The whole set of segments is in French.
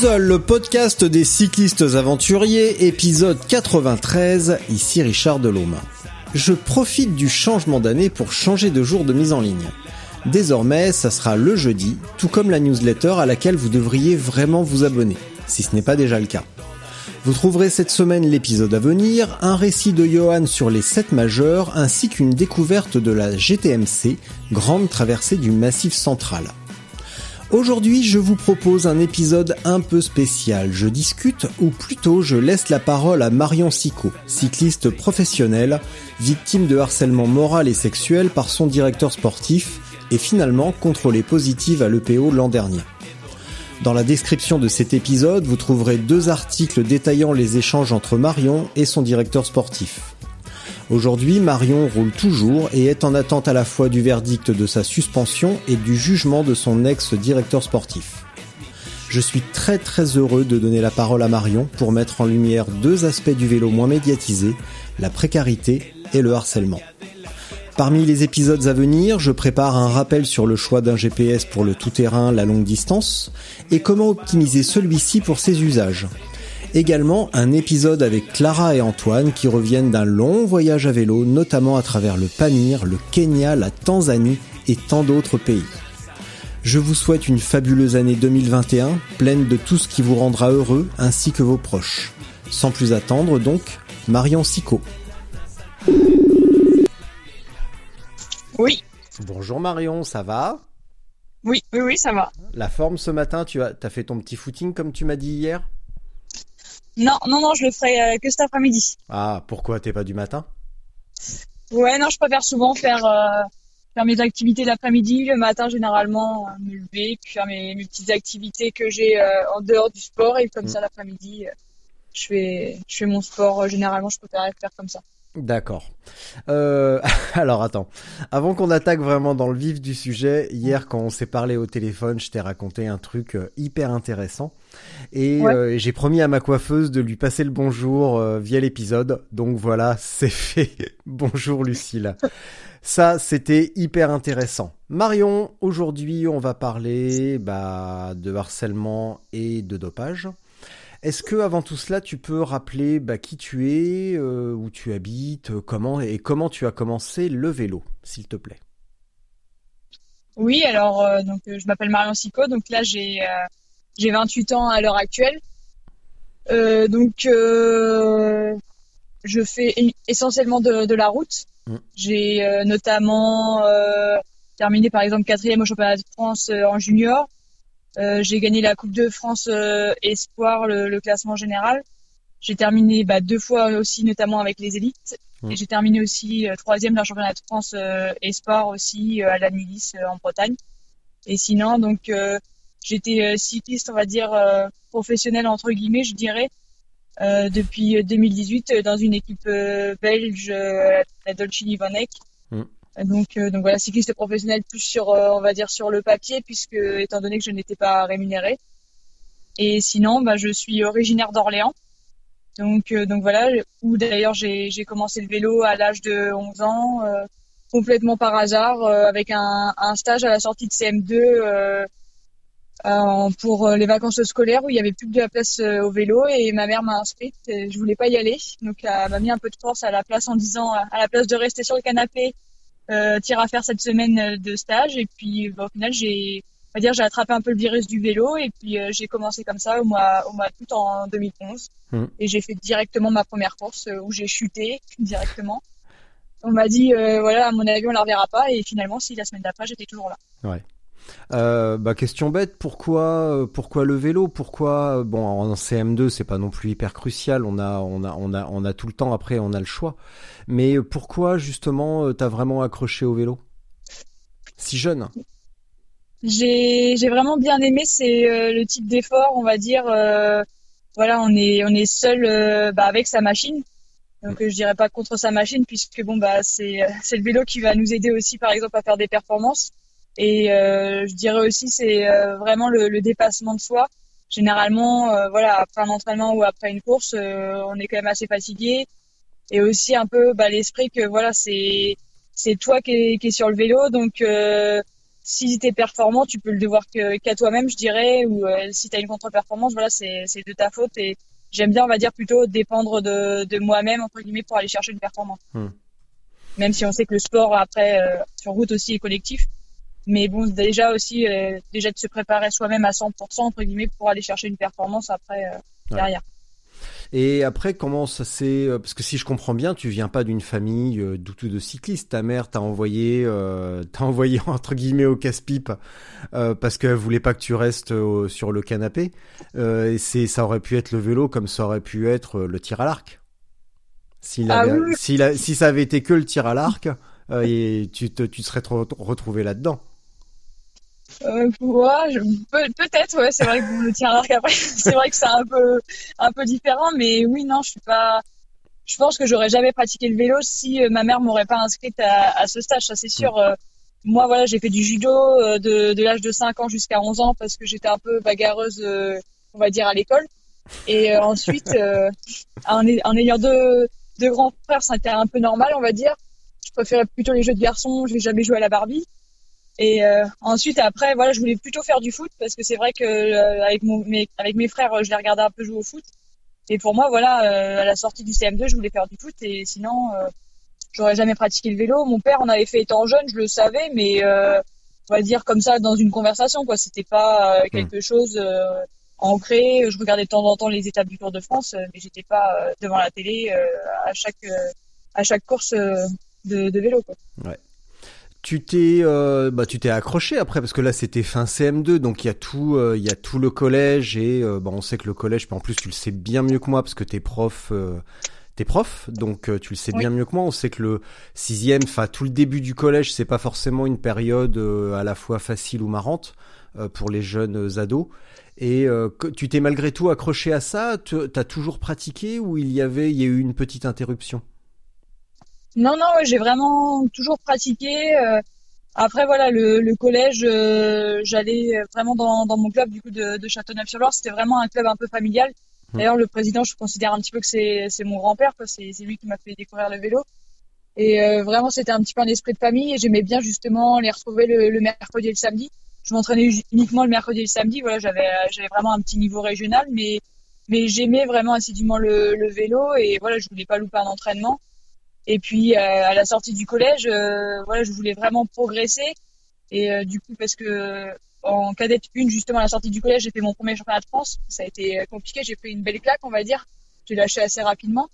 Le podcast des cyclistes aventuriers, épisode 93, ici Richard Delhomme. Je profite du changement d'année pour changer de jour de mise en ligne. Désormais, ça sera le jeudi, tout comme la newsletter à laquelle vous devriez vraiment vous abonner, si ce n'est pas déjà le cas. Vous trouverez cette semaine l'épisode à venir, un récit de Johan sur les 7 majeurs, ainsi qu'une découverte de la GTMC, grande traversée du Massif Central. Aujourd'hui, je vous propose un épisode un peu spécial. Je discute, ou plutôt je laisse la parole à Marion Sicot, cycliste professionnelle, victime de harcèlement moral et sexuel par son directeur sportif, et finalement contrôlée positive à l'EPO l'an dernier. Dans la description de cet épisode, vous trouverez deux articles détaillant les échanges entre Marion et son directeur sportif. Aujourd'hui, Marion roule toujours et est en attente à la fois du verdict de sa suspension et du jugement de son ex-directeur sportif. Je suis très très heureux de donner la parole à Marion pour mettre en lumière deux aspects du vélo moins médiatisés, la précarité et le harcèlement. Parmi les épisodes à venir, je prépare un rappel sur le choix d'un GPS pour le tout-terrain, la longue distance, et comment optimiser celui-ci pour ses usages. Également un épisode avec Clara et Antoine qui reviennent d'un long voyage à vélo, notamment à travers le Pamir, le Kenya, la Tanzanie et tant d'autres pays. Je vous souhaite une fabuleuse année 2021, pleine de tout ce qui vous rendra heureux ainsi que vos proches. Sans plus attendre donc, Marion Sicot. Oui, Bonjour Marion, ça va? Oui, oui, oui, ça va. La forme ce matin, tu as, as fait ton petit footing comme tu m'as dit hier? Non, non, non, je le ferai euh, que cet après-midi. Ah, pourquoi t'es pas du matin? Ouais, non, je préfère souvent faire, euh, faire mes activités l'après-midi, le matin généralement, euh, me lever, puis faire mes, mes petites activités que j'ai euh, en dehors du sport, et comme Mm. ça l'après-midi, je fais, je fais mon sport. Généralement, je préfère faire comme ça. D'accord. Euh, alors attends, avant qu'on attaque vraiment dans le vif du sujet, hier quand on s'est parlé au téléphone, je t'ai raconté un truc hyper intéressant et Ouais. euh, j'ai promis à ma coiffeuse de lui passer le bonjour euh, via l'épisode. Donc voilà, c'est fait. bonjour Lucille. Ça, c'était hyper intéressant. Marion, aujourd'hui, on va parler bah, de harcèlement et de dopage. Est-ce que avant tout cela, tu peux rappeler bah, qui tu es, euh, où tu habites, comment et comment tu as commencé le vélo, s'il te plaît? Oui, alors, donc, je m'appelle Marion Sico, donc là, j'ai, j'ai 28 ans à l'heure actuelle. Euh, donc, euh, je fais essentiellement de, de la route. Mm. J'ai euh, notamment terminé par exemple quatrième au championnat de France en junior. J'ai gagné la Coupe de France Espoir, le, le classement général. J'ai terminé bah, deux fois aussi, notamment avec les élites. Mm. Et j'ai terminé aussi troisième dans le championnat de France Espoir aussi à la Milice euh, en Bretagne. Et sinon, donc j'étais euh, cycliste, on va dire euh, professionnel entre guillemets, je dirais, euh, depuis euh, 2018 euh, dans une équipe belge, la Dolcini Vanek. Mm. Donc, euh, donc voilà, cycliste professionnel plus sur, euh, on va dire sur le papier, puisque étant donné que je n'étais pas rémunéré. Et sinon, bah, je suis originaire d'Orléans. Donc, euh, donc voilà, où d'ailleurs j'ai commencé le vélo à l'âge de 11 ans, complètement par hasard, avec un, un stage à la sortie de CM2 euh, pour euh, les vacances scolaires où il y avait plus que de la place euh, au vélo et ma mère m'a inscrite. Et je voulais pas y aller, donc elle m'a mis un peu de force à la place en disant à la place de rester sur le canapé, euh, tire à faire cette semaine euh, de stage. Et puis bah, au final j'ai on va dire j'ai attrapé un peu le virus du vélo et puis euh, j'ai commencé comme ça au mois au mois d'août en 2011 Mhm. et j'ai fait directement ma première course où j'ai chuté directement on m'a dit, euh, voilà, à mon avis, on la reverra pas. Et finalement, si la semaine d'après, j'étais toujours là. Ouais. Euh, bah question bête, pourquoi euh, pourquoi le vélo? Pourquoi bon en CM2 c'est pas non plus hyper crucial, on a on a on a on a tout le temps après on a le choix. Mais pourquoi justement t'as vraiment accroché au vélo? Si jeune J'ai j'ai vraiment bien aimé c'est le type d'effort, on va dire voilà, on est on est seul bah, avec sa machine. Donc je dirais pas contre sa machine puisque bon bah c'est c'est le vélo qui va nous aider aussi par exemple à faire des performances. Et euh, je dirais aussi c'est euh, vraiment le, le, dépassement de soi. Généralement, euh, voilà, après un entraînement ou après une course, on est quand même assez fatigué. Et aussi un peu bah, l'esprit que voilà, c'est c'est toi qui es, qui est sur le vélo, donc si tu es performant, tu peux le devoir qu'à toi-même, je dirais, ou si tu as une contre-performance, voilà, c'est de ta faute. Et j'aime bien, on va dire, plutôt dépendre de, de moi-même, entre guillemets, pour aller chercher une performance. Hmm. Même si on sait que le sport, après, sur route aussi, est collectif. Mais bon, déjà aussi, euh, déjà de se préparer soi-même à 100% entre guillemets pour aller chercher une performance après euh, derrière. Et après, comment ça s'est euh, Parce que si je comprends bien, tu viens pas d'une famille euh, de cyclistes. Ta mère t'a envoyé, euh, t'a envoyé entre guillemets au casse-pipe euh, parce qu'elle voulait pas que tu restes sur le canapé. Et c'est, ça aurait pu être le vélo comme ça aurait pu être le tir à l'arc. S'il ah avait, si ça avait été que le tir à l'arc, et tu te, tu serais retrouvé là-dedans. Euh, peut-être, ouais, c'est vrai que le tir à l'arc après, c'est vrai que c'est un peu, un peu différent, mais oui, non, je suis pas, je pense que j'aurais jamais pratiqué le vélo si euh, ma mère m'aurait pas inscrite à, ce stage, ça c'est sûr. Euh, moi, voilà, j'ai fait du judo euh, de, l'âge de 5 ans jusqu'à 11 ans parce que j'étais un peu bagarreuse, on va dire, à l'école. Et ensuite, en, en, ayant deux, deux grands frères, c'était un peu normal, on va dire. Je préférais plutôt les jeux de garçons, je n'ai jamais joué à la Barbie. Et euh, ensuite, après, voilà, je voulais plutôt faire du foot parce que c'est vrai que euh, avec, mon, mes, avec mes frères, je les regardais un peu jouer au foot. Et pour moi, voilà, euh, à la sortie du CM2, je voulais faire du foot et sinon, j'aurais jamais pratiqué le vélo. Mon père en avait fait étant jeune, je le savais, mais on va dire comme ça dans une conversation, quoi. C'était pas hmm. quelque chose ancré. Je regardais de temps en temps les étapes du Tour de France, mais j'étais pas devant la télé à chaque à chaque course de, de vélo, quoi. Ouais. Tu t'es, euh, bah, tu t'es accroché après parce que là c'était fin CM2, donc il y a tout, euh, il y a tout le collège et euh, bah, on sait que le collège, en plus tu le sais bien mieux que moi parce que t'es prof, t'es prof, donc tu le sais bien mieux que moi. On sait que le sixième, enfin tout le début du collège, c'est pas forcément une période à la fois facile ou marrante pour les jeunes ados. Et tu t'es malgré tout accroché à ça? T'as toujours pratiqué ou il y avait, il y a eu une petite interruption? Non, non, j'ai vraiment toujours pratiqué. Euh, après, voilà, le, le collège, euh, j'allais vraiment dans, dans, mon club du coup de, de Châteauneuf-sur-Loire. C'était vraiment un club un peu familial. Mmh. D'ailleurs, le président, je considère un petit peu que c'est mon grand-père, c'est lui qui m'a fait découvrir le vélo. Et euh, vraiment, c'était un petit peu un esprit de famille. Et j'aimais bien justement les retrouver le, le mercredi et le samedi. Je m'entraînais uniquement le mercredi et le samedi. Voilà, j'avais j'avais vraiment un petit niveau régional, mais mais j'aimais vraiment assidûment le, le vélo et voilà, je voulais pas louper un entraînement. Et puis euh, à la sortie du collège, euh, voilà, je voulais vraiment progresser. Et euh, du coup, parce que en cadette 1, justement, à la sortie du collège, j'ai fait mon premier championnat de France. Ça a été compliqué. J'ai pris une belle claque, on va dire. J'ai lâché assez rapidement.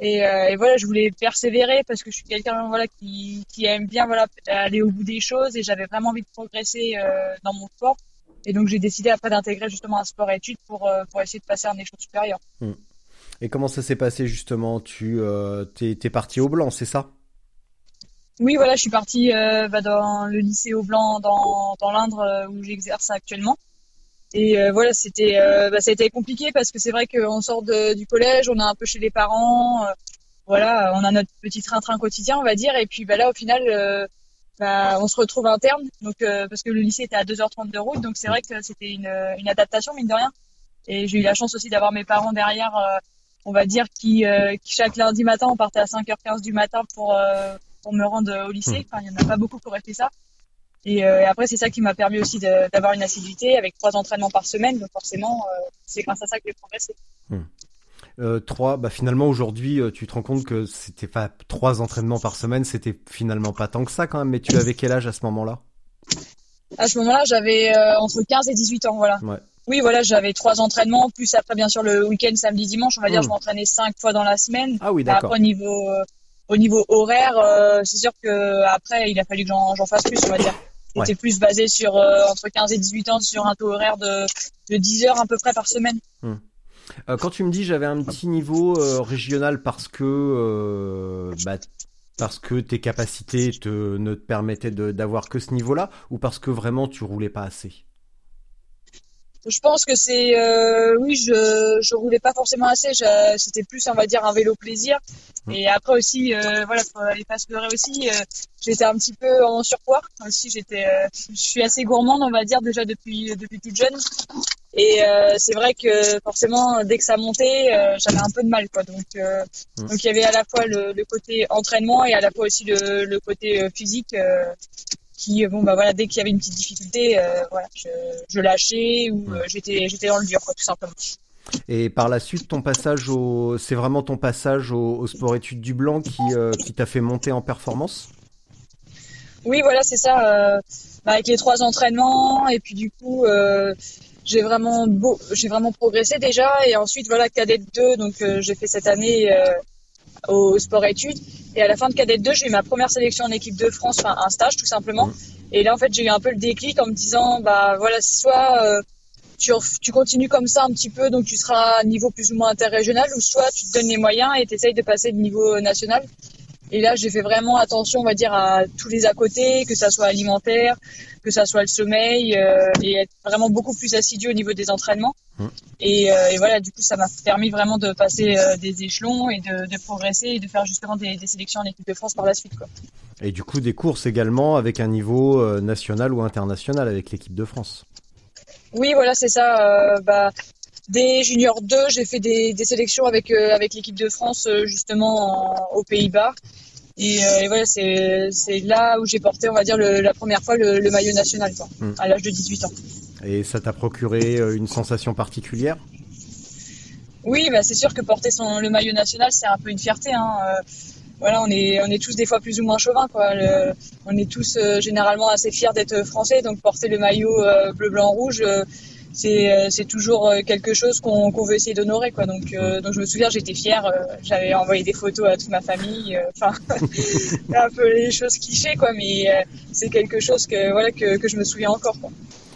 Et, voilà, je voulais persévérer parce que je suis quelqu'un voilà qui, aime bien voilà aller au bout des choses et j'avais vraiment envie de progresser dans mon sport. Et donc j'ai décidé après d'intégrer justement un sport études pour pour essayer de passer à un échelon supérieur. Mmh. Et comment ça s'est passé justement? Tu euh, t'es, parti au blanc, c'est ça? Oui, voilà, je suis partie euh, bah, dans le lycée au blanc dans, l'Indre euh, où j'exerce actuellement. Et euh, voilà, c'était bah, ça a été compliqué parce que c'est vrai qu'on sort du collège, on est un peu chez les parents, voilà, on a notre petit train-train quotidien, on va dire. Et puis bah, là, au final, on se retrouve interne, donc parce que le lycée était à 2h30 de route, donc c'est vrai que c'était une adaptation mine de rien. Et j'ai eu la chance aussi d'avoir mes parents derrière on va dire, qui, euh, qui, chaque lundi matin, on partait à 5h15 du matin pour, euh, pour me rendre au lycée. Hmm. Enfin, il n'y en a pas beaucoup qui auraient fait ça. Et, euh, après, c'est ça qui m'a permis aussi d'avoir une assiduité avec trois entraînements par semaine. Donc forcément, c'est grâce à ça que j'ai progressé. Hmm. Euh, trois, bah finalement aujourd'hui, tu te rends compte que c'était pas trois entraînements par semaine, c'était finalement pas tant que ça quand même. Mais tu avais quel âge à ce moment-là? À ce moment-là, j'avais entre 15 et 18 ans, voilà. Ouais. Oui, voilà, j'avais trois entraînements, plus après, bien sûr, le week-end, samedi, dimanche. On va dire, hmm. je m'entraînais cinq fois dans la semaine. Ah oui, d'accord. Après, niveau, euh, au niveau horaire, euh, c'est sûr que après, il a fallu que j'en j'en fasse plus, on va dire. Ouais. J'étais plus basé sur euh, entre 15 et 18 ans sur un taux horaire de, de 10 heures à peu près par semaine. Euh, quand tu me dis j'avais un petit niveau régional parce que bah, parce que tes capacités te, ne te permettaient d'avoir que ce niveau-là ou parce que vraiment tu roulais pas assez? Je pense que c'est, euh, oui, je je roulais pas forcément assez. C'était plus, on va dire, un vélo plaisir. Et après aussi, euh, voilà, faut aller pas se leurrer aussi. euh, j'étais un petit peu en surpoids aussi. J'étais, euh, je suis assez gourmande, on va dire, déjà depuis depuis toute jeune. Et euh, c'est vrai que forcément, dès que ça montait, euh, j'avais un peu de mal, quoi. Donc euh, Mm. donc il y avait à la fois le, le côté entraînement et à la fois aussi le le côté euh, physique. Euh, qui bon bah voilà dès qu'il y avait une petite difficulté euh, voilà je, je lâchais ou euh, j'étais j'étais dans le dur quoi tout simplement. Et par la suite, ton passage au, c'est vraiment ton passage au, au sport études du blanc qui, euh, qui t'a fait monter en performance? Oui voilà c'est ça euh, bah, avec les trois entraînements et puis du coup euh, j'ai vraiment beau j'ai vraiment progressé déjà et ensuite voilà cadet 2 donc euh, j'ai fait cette année euh, au sport études. Et à la fin de cadet 2 j'ai eu ma première sélection en équipe de France enfin un stage tout simplement. Et là en fait j'ai eu un peu le déclic en me disant bah voilà soit euh, tu, tu continues comme ça un petit peu, donc tu seras à niveau plus ou moins interrégional, ou soit tu te donnes les moyens et tu essayes de passer de niveau national. Et là, j'ai fait vraiment attention, on va dire, à tous les à côté, que ça soit alimentaire, que ça soit le sommeil, euh, et être vraiment beaucoup plus assidu au niveau des entraînements. Mm. Et, euh, et voilà, du coup, ça m'a permis vraiment de passer euh, des échelons et de, de progresser et de faire justement des, des sélections en équipe de France par la suite. Quoi. Et du coup, des courses également avec un niveau national ou international avec l'équipe de France. Oui, voilà, c'est ça. bah, des juniors 2, j'ai fait des, des sélections avec euh, avec l'équipe de France euh, justement en- aux Pays-Bas. Et, euh, et voilà, c'est là où j'ai porté, on va dire, le- la première fois le, le maillot national, quoi, Mm. à l'âge de 18 ans. Et ça t'a procuré euh, une sensation particulière? Oui, bah, c'est sûr que porter son, le maillot national, c'est un peu une fierté. Hein. euh, voilà, on est, on est tous des fois plus ou moins chauvins. Quoi. Le- on est tous euh, généralement assez fiers d'être français, donc porter le maillot euh, bleu, blanc, rouge, c'est, euh, c'est toujours euh, quelque chose qu'on, veut essayer d'honorer. Quoi. Donc, euh, donc je me souviens, j'étais fière. euh, j'avais envoyé des photos à toute ma famille. euh, Enfin, un peu les choses clichés, quoi. Mais c'est quelque chose que, voilà, que, que je me souviens encore. Quoi.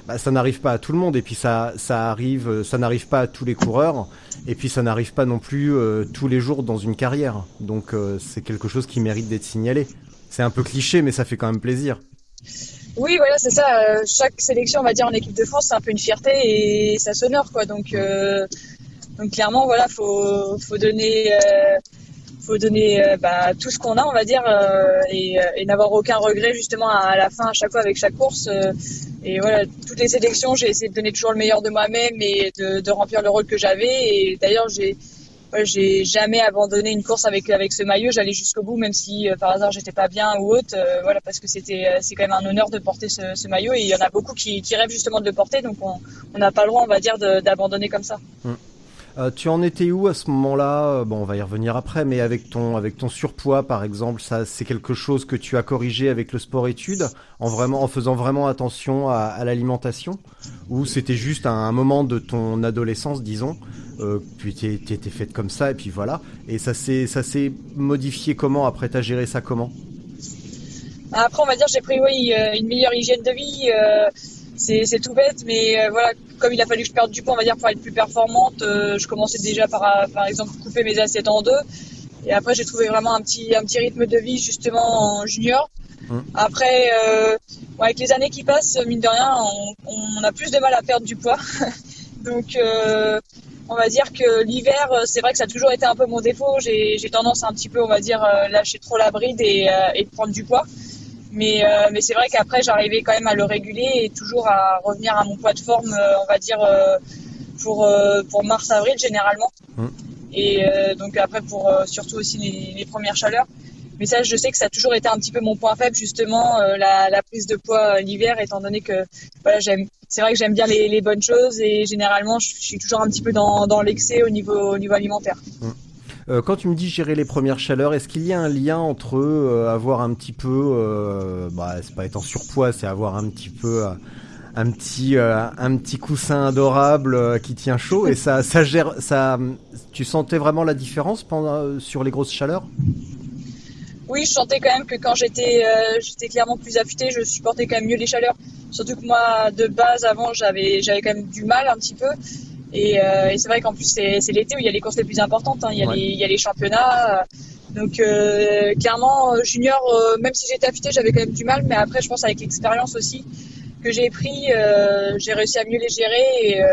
bah, ça n'arrive pas à tout le monde et puis ça ça arrive ça n'arrive pas à tous les coureurs et puis ça n'arrive pas non plus tous les jours dans une carrière donc c'est quelque chose qui mérite d'être signalé c'est un peu cliché mais ça fait quand même plaisir Oui, voilà, c'est ça. euh, chaque sélection, on va dire, en équipe de France, c'est un peu une fierté et ça s'honore, quoi. Donc, euh, clairement, voilà, faut, donner, faut donner euh, bah, tout ce qu'on a, on va dire, et, n'avoir aucun regret justement à, la fin, à chaque fois avec chaque course. et voilà, toutes les sélections, j'ai essayé de donner toujours le meilleur de moi-même et de, remplir le rôle que j'avais. Et d'ailleurs, j'ai j'ai jamais abandonné une course avec avec ce maillot. J'allais jusqu'au bout, même si euh, par hasard j'étais pas bien ou autre. euh, voilà, parce que c'était euh, c'est quand même un honneur de porter ce, maillot et il y en a beaucoup qui, qui rêvent justement de le porter. Donc on n'a pas le droit, on va dire, d'abandonner comme ça. Euh, tu en étais où à ce moment-là? Euh, Bon, on va y revenir après, mais avec ton avec ton surpoids, par exemple, ça c'est quelque chose que tu as corrigé avec le sport-études, en vraiment en faisant vraiment attention à, l'alimentation, ou c'était juste un, moment de ton adolescence, disons, euh, puis t'es- t'étais faite comme ça et puis voilà, et ça s'est ça s'est modifié comment? Après T'as géré ça comment? Après, on va dire, j'ai pris oui une meilleure hygiène de vie. C'est tout bête, mais euh, voilà, comme il a fallu que je perde du poids, on va dire, pour être plus performante, euh, je commençais déjà par, par exemple, couper mes assiettes en deux. Et après, j'ai trouvé vraiment un petit, un petit rythme de vie, justement, en junior. Hum. Après, euh, avec les années qui passent, mine de rien, on, on a plus de mal à perdre du poids. Donc, on va dire que l'hiver, c'est vrai que ça a toujours été un peu mon défaut. J'ai j'ai tendance à un petit peu, on va dire, lâcher trop la bride et, prendre du poids. Mais, euh, mais c'est vrai qu'après, j'arrivais quand même à le réguler et toujours à revenir à mon poids de forme, euh, on va dire, euh, pour, pour mars-avril généralement. Mm. Et donc après, pour surtout aussi les, les premières chaleurs. Mais ça, je sais que ça a toujours été un petit peu mon point faible, justement, la, la prise de poids l'hiver, étant donné que voilà, j'aime. C'est vrai que j'aime bien les, les bonnes choses et généralement, je, suis toujours un petit peu dans, dans l'excès au niveau, au niveau alimentaire. Euh, quand tu me dis gérer les premières chaleurs, est-ce qu'il y a un lien entre euh, avoir un petit peu, euh, bah, c'est pas être en surpoids, c'est avoir un petit peu, euh, un petit, un petit coussin adorable qui tient chaud et ça, gère, tu sentais vraiment la différence sur les grosses chaleurs? Oui, je sentais quand même que quand j'étais j'étais clairement plus affûtée, je supportais quand même mieux les chaleurs. Surtout que moi, de base, avant, j'avais j'avais quand même du mal un petit peu. Et, euh, et c'est vrai qu'en plus, c'est l'été où il y a les courses les plus importantes. hein. Il, y a Ouais. les, il y a les championnats. Donc euh, clairement, euh, junior, euh, même si j'étais affûtée, j'avais quand même du mal. Mais après, je pense avec l'expérience aussi que j'ai pris, euh, j'ai réussi à mieux les gérer. Et, euh,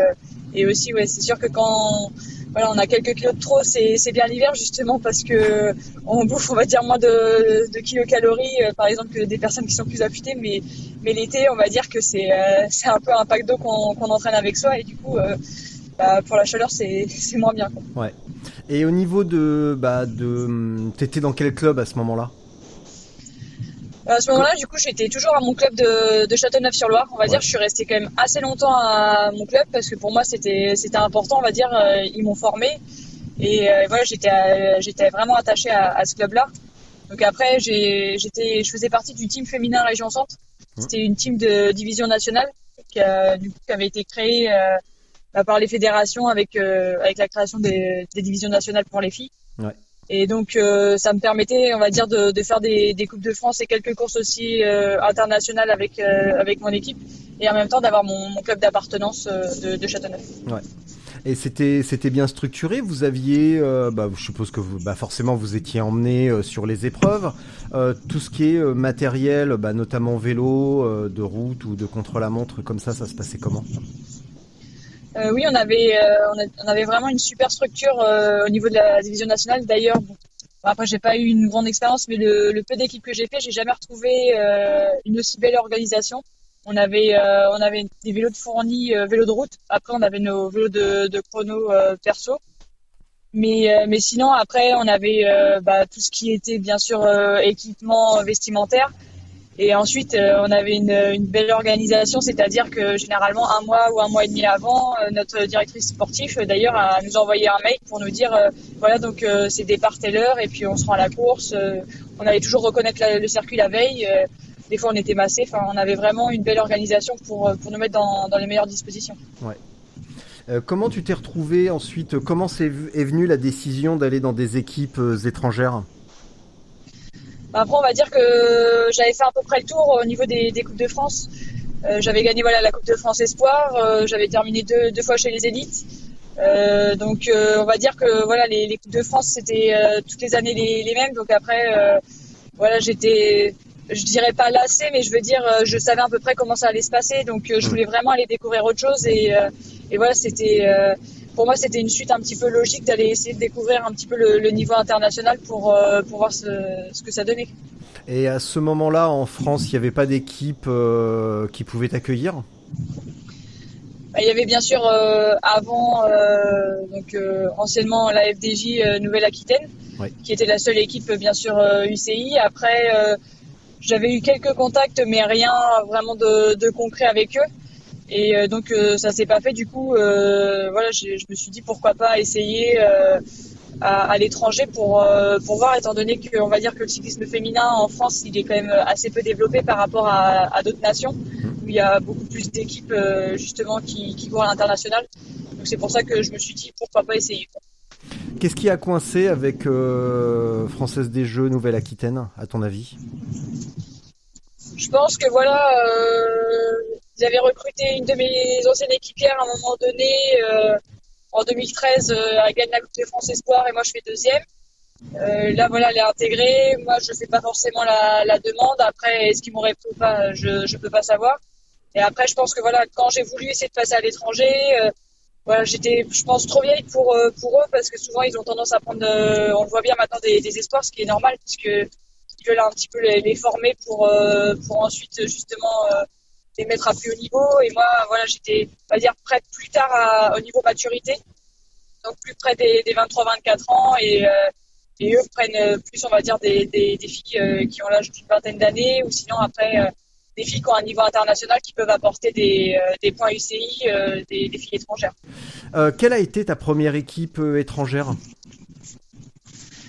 et aussi, ouais, c'est sûr que quand voilà, on a quelques kilos de trop, c'est bien l'hiver justement parce que on bouffe, on va dire, moins de, de kilocalories, euh, par exemple, que des personnes qui sont plus affûtées. Mais, mais l'été, on va dire que c'est euh, c'est un peu un pack d'eau qu'on qu'on entraîne avec soi et du coup, euh, bah, pour la chaleur, c'est moins bien. Quoi. Ouais. Et au niveau de, bah, de, t'étais dans quel club à ce moment-là? À ce moment-là, du coup, j'étais toujours à mon club de, de Châteauneuf-sur-Loire. On va dire, je suis restée quand même assez longtemps à mon club parce que pour moi, c'était important. On va dire, euh, ils m'ont formé et euh, voilà, j'étais euh, j'étais vraiment attachée à, à ce club-là. Donc après, j'étais je faisais partie du team féminin Région Centre. C'était une team de division nationale qui, a, du coup, qui avait été créée euh, par les fédérations avec euh, avec la création des, des divisions nationales pour les filles. Ouais. Et donc, euh, ça me permettait, on va dire, de, de faire des, des coupes de France et quelques courses aussi euh, internationales avec avec mon équipe, et en même temps d'avoir mon, mon club d'appartenance de, de Châteauneuf. Et c'était, c'était bien structuré? Vous aviez, euh, bah, je suppose que vous, bah, forcément, vous étiez emmené euh, sur les épreuves. Euh, tout ce qui est matériel, bah, notamment vélo, de route ou de contre-la-montre, comme ça, ça se passait comment? Euh, oui, on avait euh, on, avait vraiment une super structure euh, au niveau de la division nationale. D'ailleurs, bon, après j'ai pas eu une grande expérience, mais le, peu d'équipes que j'ai fait, j'ai jamais retrouvé une aussi belle organisation. On avait on avait des vélos de fournis, vélos de route. Après, on avait nos vélos de, chrono perso. Mais mais sinon après, on avait bah, tout ce qui était bien sûr équipement vestimentaire. Et ensuite, euh, on avait une, belle organisation, c'est-à-dire que généralement un mois ou un mois et demi avant, euh, notre directrice sportive, euh, d'ailleurs, a nous envoyé un mail pour nous dire, voilà, donc euh, c'est départ telle heure et puis on se rend à la course. on allait toujours reconnaître le circuit la veille. des fois, on était massé. Enfin, on avait vraiment une belle organisation pour, nous mettre dans, les meilleures dispositions. Euh, Comment tu t'es retrouvé ensuite? Comment c'est, est venue la décision d'aller dans des équipes étrangères? Après, on va dire que j'avais fait à peu près le tour au niveau des, des Coupes de France. Euh, j'avais gagné voilà, la Coupe de France Espoir, euh, j'avais terminé deux, deux fois chez les élites. Euh, donc, on va dire que voilà, les, les Coupes de France, c'était toutes les années les, les mêmes. Donc après, voilà, j'étais, je dirais pas lassée, mais je veux dire, je savais à peu près comment ça allait se passer. Donc, je voulais vraiment aller découvrir autre chose. Et, et voilà, c'était, pour moi, c'était une suite un petit peu logique d'aller essayer de découvrir un petit peu le, le niveau international pour, euh, pour voir ce, ce que ça donnait. Et à ce moment-là, en France, il n'y avait pas d'équipe euh, qui pouvait t'accueillir? Bah, Il y avait bien sûr euh, avant, donc anciennement la FDJ Nouvelle-Aquitaine, qui était la seule équipe bien sûr UCI. Après, j'avais eu quelques contacts, mais rien vraiment de, de concret avec eux. Et euh, donc euh, ça s'est pas fait. Du coup, euh, voilà, je, je me suis dit pourquoi pas essayer euh, à, à l'étranger pour euh, pour voir, étant donné que on va dire que le cyclisme féminin en France, il est quand même assez peu développé par rapport à, à d'autres nations où il y a beaucoup plus d'équipes euh, justement qui, qui courent à l'international. Donc c'est pour ça que je me suis dit pourquoi pas essayer. Qu'est-ce qui a coincé avec euh, Française des Jeux Nouvelle-Aquitaine, à ton avis? Je pense que voilà, euh, ils avaient recruté une de mes anciennes équipières à un moment donné euh, en 2013 euh, à gagner la Coupe de France Espoir et moi je fais deuxième. Euh, là voilà, elle est intégrée. Moi je fais pas forcément la, demande. Après, est-ce qu'ils m'ont répondu ou pas Je je peux pas savoir. Et après, je pense que voilà, quand j'ai voulu essayer de passer à l'étranger, euh, voilà, j'étais, je pense, trop vieille pour eux parce que souvent ils ont tendance à prendre, on le voit bien maintenant des, espoirs, ce qui est normal puisque ils veulent un petit peu les, former pour pour ensuite justement les mettre à plus haut niveau. Et moi, voilà, j'étais, on va dire, prête plus tard à- au niveau maturité, donc plus près des, des 23-24 ans et euh, et eux prennent euh, plus, on va dire, des, des, des filles euh, qui ont l'âge d'une vingtaine d'années ou sinon après euh, des filles qui ont un niveau international qui peuvent apporter des, des points UCI, des, filles étrangères. Quelle a été ta première équipe étrangère?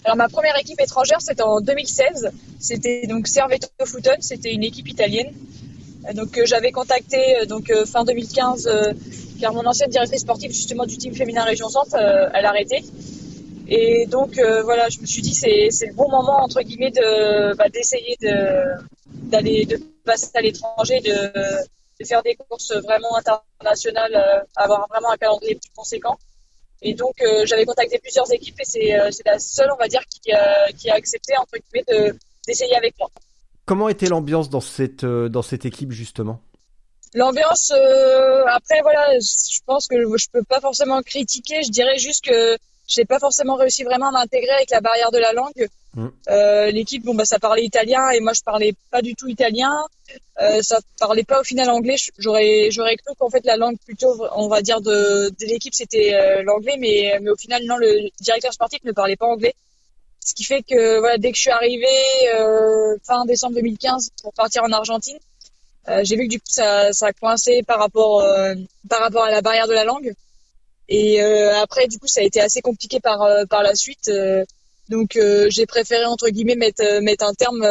Alors ma première équipe étrangère, c'était en 2016. C'était donc Servetto Futon, c'était une équipe italienne. Donc euh, j'avais contacté euh, donc euh, fin 2015 euh, car mon ancienne directrice sportive justement du team féminin Région Centre, elle a arrêté. Et donc voilà, je me suis dit c'est c'est le bon moment entre guillemets de bah, d'essayer de d'aller de passer à l'étranger, de, de faire des courses vraiment internationales, avoir vraiment un calendrier plus conséquent. Et donc j'avais contacté plusieurs équipes et c'est euh, la seule on va dire qui qui a accepté entre guillemets de d'essayer avec moi. Comment était l'ambiance dans cette euh, dans cette équipe justement? L'ambiance, euh, après voilà, je pense que je peux pas forcément critiquer. Je dirais juste que j'ai pas forcément réussi vraiment à m'intégrer avec la barrière de la langue. Mm. Euh, L'équipe, bon bah ça parlait italien et moi je parlais pas du tout italien. Euh, ça parlait pas au final anglais. J'aurais j'aurais cru qu'en fait la langue plutôt, on va dire de, de l'équipe c'était l'anglais, mais mais au final non, le directeur sportif ne parlait pas anglais. Ce qui fait que voilà, dès que je suis arrivée euh, fin décembre 2015 pour partir en Argentine, euh, j'ai vu que du coup ça, ça a coincé par rapport euh, par rapport à la barrière de la langue. Et après du coup ça a été assez compliqué par par la suite. donc j'ai préféré entre guillemets mettre mettre un terme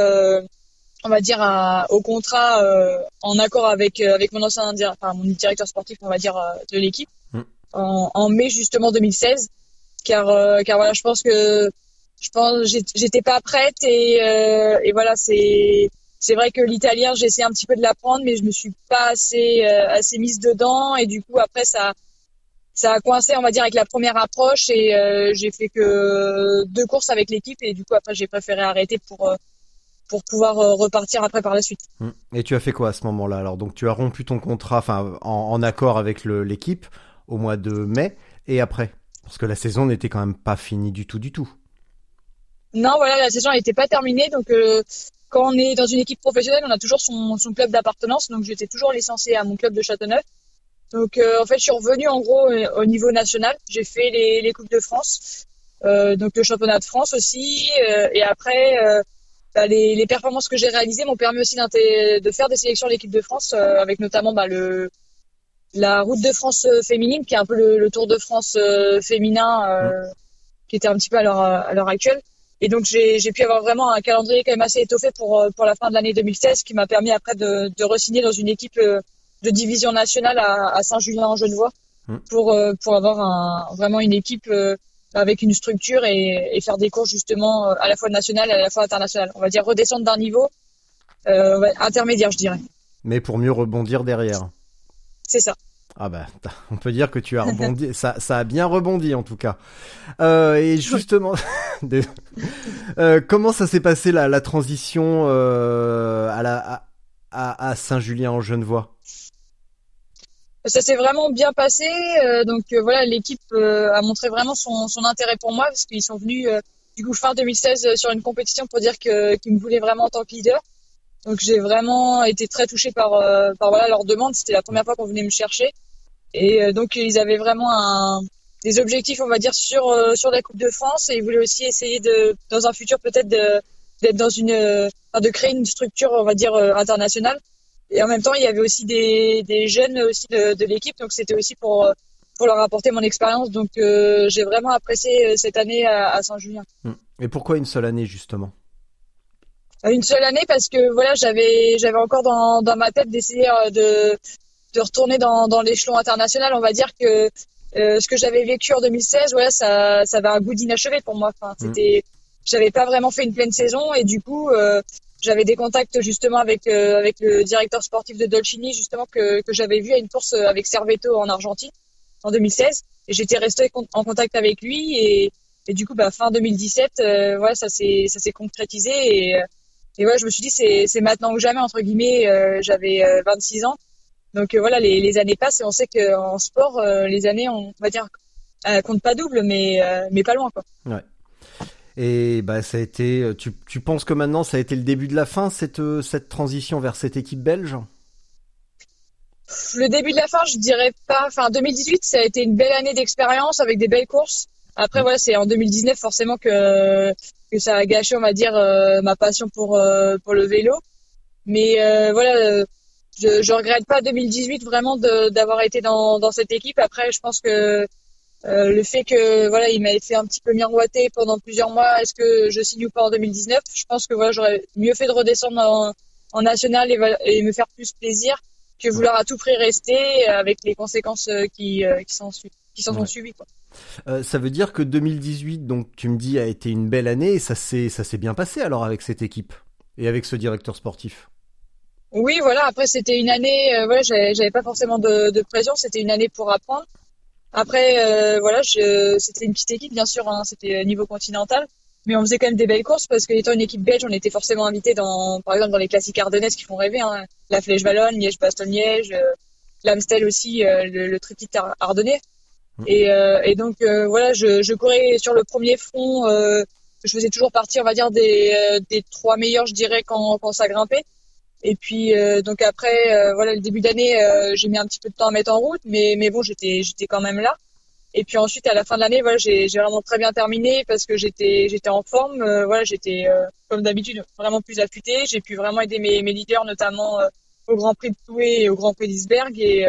on va dire à- au contrat en accord avec avec mon ancien dir- enfin mon directeur sportif on va dire de l'équipe Mm. en, en mai justement 2016 car car voilà je pense que je pense j'ét- j'étais pas prête et euh, et voilà c'est c'est vrai que l'italien j'ai essayé un petit peu de l'apprendre mais je me suis pas assez euh, assez mise dedans et du coup après ça ça a coincé on va dire avec la première approche et euh, j'ai fait que deux courses avec l'équipe et du coup après j'ai préféré arrêter pour euh, pour pouvoir repartir après par la suite. Mm. Et tu as fait quoi à ce moment-là? Alors donc tu as rompu ton contrat, en, en accord avec l'équipe au mois de mai et après, parce que la saison n'était quand même pas finie du tout du tout. Non, voilà, la saison n'était pas terminée. Donc, euh, quand on est dans une équipe professionnelle, on a toujours son, son club d'appartenance. Donc, j'étais toujours licenciée à mon club de Châteauneuf. Donc, euh, en fait, je suis revenue en gros euh, au niveau national. J'ai fait les, les Coupes de France, euh, donc le championnat de France aussi. et après, bah, les, les performances que j'ai réalisées m'ont permis aussi de faire des sélections de l'équipe de France, avec notamment bah, le la route de France féminine, qui est un peu le, le Tour de France féminin, euh, qui était un petit peu à l'heure à l'heure actuelle. Et donc j'ai pu avoir vraiment un calendrier quand même assez étoffé pour euh, pour la fin de l'année 2016, qui m'a permis après de de re-signer dans une équipe euh, de division nationale à, à Saint-Julien-en-Genevois Mm. pour euh, pour avoir un vraiment une équipe avec une structure et, et faire des courses justement à la fois nationales et à la fois internationales. On va dire redescendre d'un niveau euh, intermédiaire, je dirais. Mais pour mieux rebondir derrière. C'est ça. Ah bah, on peut dire que tu as rebondi, ça, ça a bien rebondi en tout cas. Euh, et justement, euh, comment ça s'est passé la, la transition euh, à la à, Saint-Julien en Genevois? Ça s'est vraiment bien passé. donc voilà, l'équipe a montré vraiment son, son intérêt pour moi parce qu'ils sont venus du coup fin 2016 euh, sur une compétition pour dire qu'ils me voulaient vraiment en tant que leader. Donc j'ai vraiment été très touchée par par voilà leur demande. C'était la première fois qu'on venait me chercher et euh, donc ils avaient vraiment un des objectifs on va dire sur euh, sur la Coupe de France et ils voulaient aussi essayer de dans un futur peut-être de d'être dans une euh, de créer une structure on va dire internationale. Et en même temps, il y avait aussi des, des jeunes aussi de, de l'équipe, donc c'était aussi pour pour leur apporter mon expérience. Donc euh, j'ai vraiment apprécié cette année à, à Saint-Julien. Hmm. Et pourquoi une seule année justement? Une seule année parce que voilà, j'avais j'avais encore dans dans ma tête d'essayer de de retourner dans dans l'échelon international. On va dire que euh, ce que j'avais vécu en 2016, voilà, ça ça avait un goût d'inachevé pour moi. Enfin, c'était j'avais pas vraiment fait une pleine saison et du coup euh, j'avais des contacts justement avec euh, avec le directeur sportif de Dolcini justement que que j'avais vu à une course avec Servetto en Argentine en 2016 et j'étais restée en contact avec lui et et du coup bah fin 2017 euh, voilà ça s'est ça s'est concrétisé et et je me suis dit c'est c'est maintenant ou jamais entre guillemets j'avais euh, 26 ans donc euh, voilà les les années passent et on sait que en sport euh, les années on va dire euh, comptent pas double mais mais pas loin quoi Ouais. Et bah ça a été. Tu, tu penses que maintenant ça a été le début de la fin cette cette transition vers cette équipe belge? Le début de la fin, je dirais pas. Enfin, 2018, ça a été une belle année d'expérience avec des belles courses. Après, voilà, c'est en 2019 forcément que que ça a gâché, on va dire, euh, ma passion pour euh, pour le vélo. Mais euh, voilà, je je regrette pas 2018 vraiment d'avoir été dans dans cette équipe. Après, je pense que euh, le fait que voilà, il m'avait fait un petit peu miroiter pendant plusieurs mois. Est-ce que je signe ou pas en 2019 Je pense que voilà, j'aurais mieux fait de redescendre en, en national et, me faire plus plaisir que vouloir à tout prix rester avec les conséquences euh, qui, euh, qui s'en qui sont Ouais. suivies. Quoi. Euh, ça veut dire que 2018, donc tu me dis, a été une belle année et ça s'est bien passé alors avec cette équipe et avec ce directeur sportif? Oui, voilà. Après, c'était une année. Euh, voilà, j'avais pas forcément de, de pression. C'était une année pour apprendre. Après, euh, voilà, je, c'était une petite équipe, bien sûr. Hein, c'était niveau continental, mais on faisait quand même des belles courses parce qu'étant une équipe belge, on était forcément invité dans, par exemple, dans les classiques ardennaises qui font rêver. Hein, la Flèche Wallonne, Liège-Bastogne-Liège, euh, l'Amstel aussi, euh, le, le triplé ardennais. Et, euh, et donc euh, voilà, je, je courais sur le premier front. euh, je faisais toujours partie, on va dire, des, euh, des trois meilleurs, je dirais, quand, quand ça grimpait. Et puis euh, donc après, euh, voilà, le début d'année, euh, j'ai mis un petit peu de temps à mettre en route, mais mais bon, j'étais j'étais quand même là. Et puis ensuite, à la fin de l'année, voilà, j'ai j'ai vraiment très bien terminé parce que j'étais j'étais en forme. euh, voilà, j'étais euh, comme d'habitude vraiment plus affûtée. J'ai pu vraiment aider mes mes leaders, notamment euh, au Grand Prix de Toué et au Grand Prix d'Isberg. Et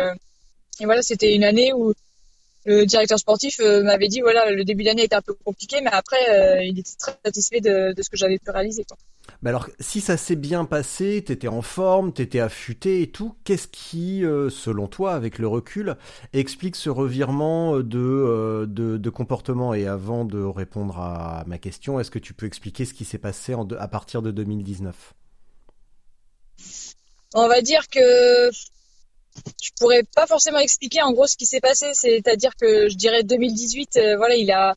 et voilà, c'était une année où le directeur sportif m'avait dit voilà, le début d'année était un peu compliqué, mais après, il était très satisfait de, de ce que j'avais pu réaliser. Mais alors, si ça s'est bien passé, t'étais en forme, t'étais affûté et tout, qu'est-ce qui, euh, selon toi, avec le recul, explique ce revirement de, euh, de, comportement? Et avant de répondre à ma question, est-ce que tu peux expliquer ce qui s'est passé à partir de 2019 On va dire que je pourrais pas forcément expliquer en gros ce qui s'est passé, c'est-à-dire que je dirais 2018, euh, voilà, il a,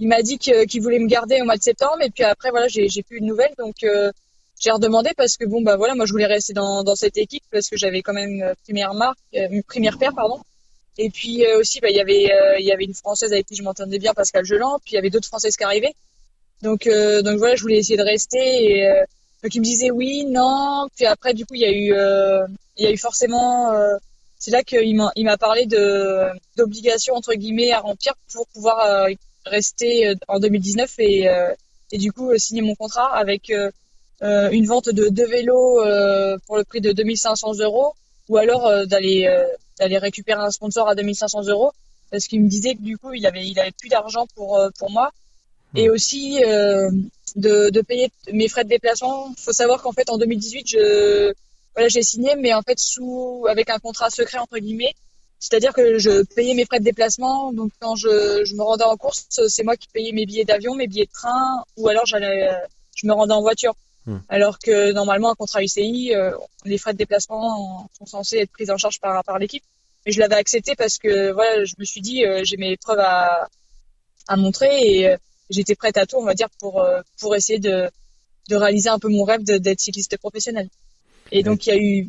il m'a dit qu'il voulait me garder au mois de septembre, et puis après voilà, j'ai plus de nouvelles, donc euh, j'ai redemandé parce que bon bah voilà, moi je voulais rester dans dans cette équipe parce que j'avais quand même première marque, euh, première paire pardon, et puis euh, aussi bah il y avait euh, il y avait une française avec qui je m'entendais bien, Pascal Geland, puis il y avait d'autres françaises qui arrivaient, donc donc voilà, je voulais essayer de rester et donc il me disait oui, non, puis après du coup il y a eu il y a eu forcément c'est là qu'il m'a parlé d'obligations entre guillemets à remplir pour pouvoir rester euh, en 2019 et euh, et du coup euh, signer mon contrat avec une vente de deux vélos pour le prix de 2500 euros ou alors d'aller d'aller récupérer un sponsor à 2500 euros. Parce qu'il me disait que du coup il avait il avait plus d'argent pour pour moi. Et aussi euh, de, de payer mes frais de déplacement. faut savoir qu'en fait en 2018 je voilà j'ai signé mais en fait sous avec un contrat secret entre guillemets c'est-à-dire que je payais mes frais de déplacement donc quand je, je me rendais en course c'est moi qui payais mes billets d'avion mes billets de train ou alors j'allais euh, je me rendais en voiture. Hmm. alors que normalement un contrat UCI euh, les frais de déplacement sont censés être pris en charge par par l'équipe. Mais je l'avais accepté parce que voilà je me suis dit euh, j'ai mes preuves à à montrer et euh, j'étais prête à tout on va dire pour euh, pour essayer de de réaliser un peu mon rêve d'être cycliste professionnel. Et donc il y a eu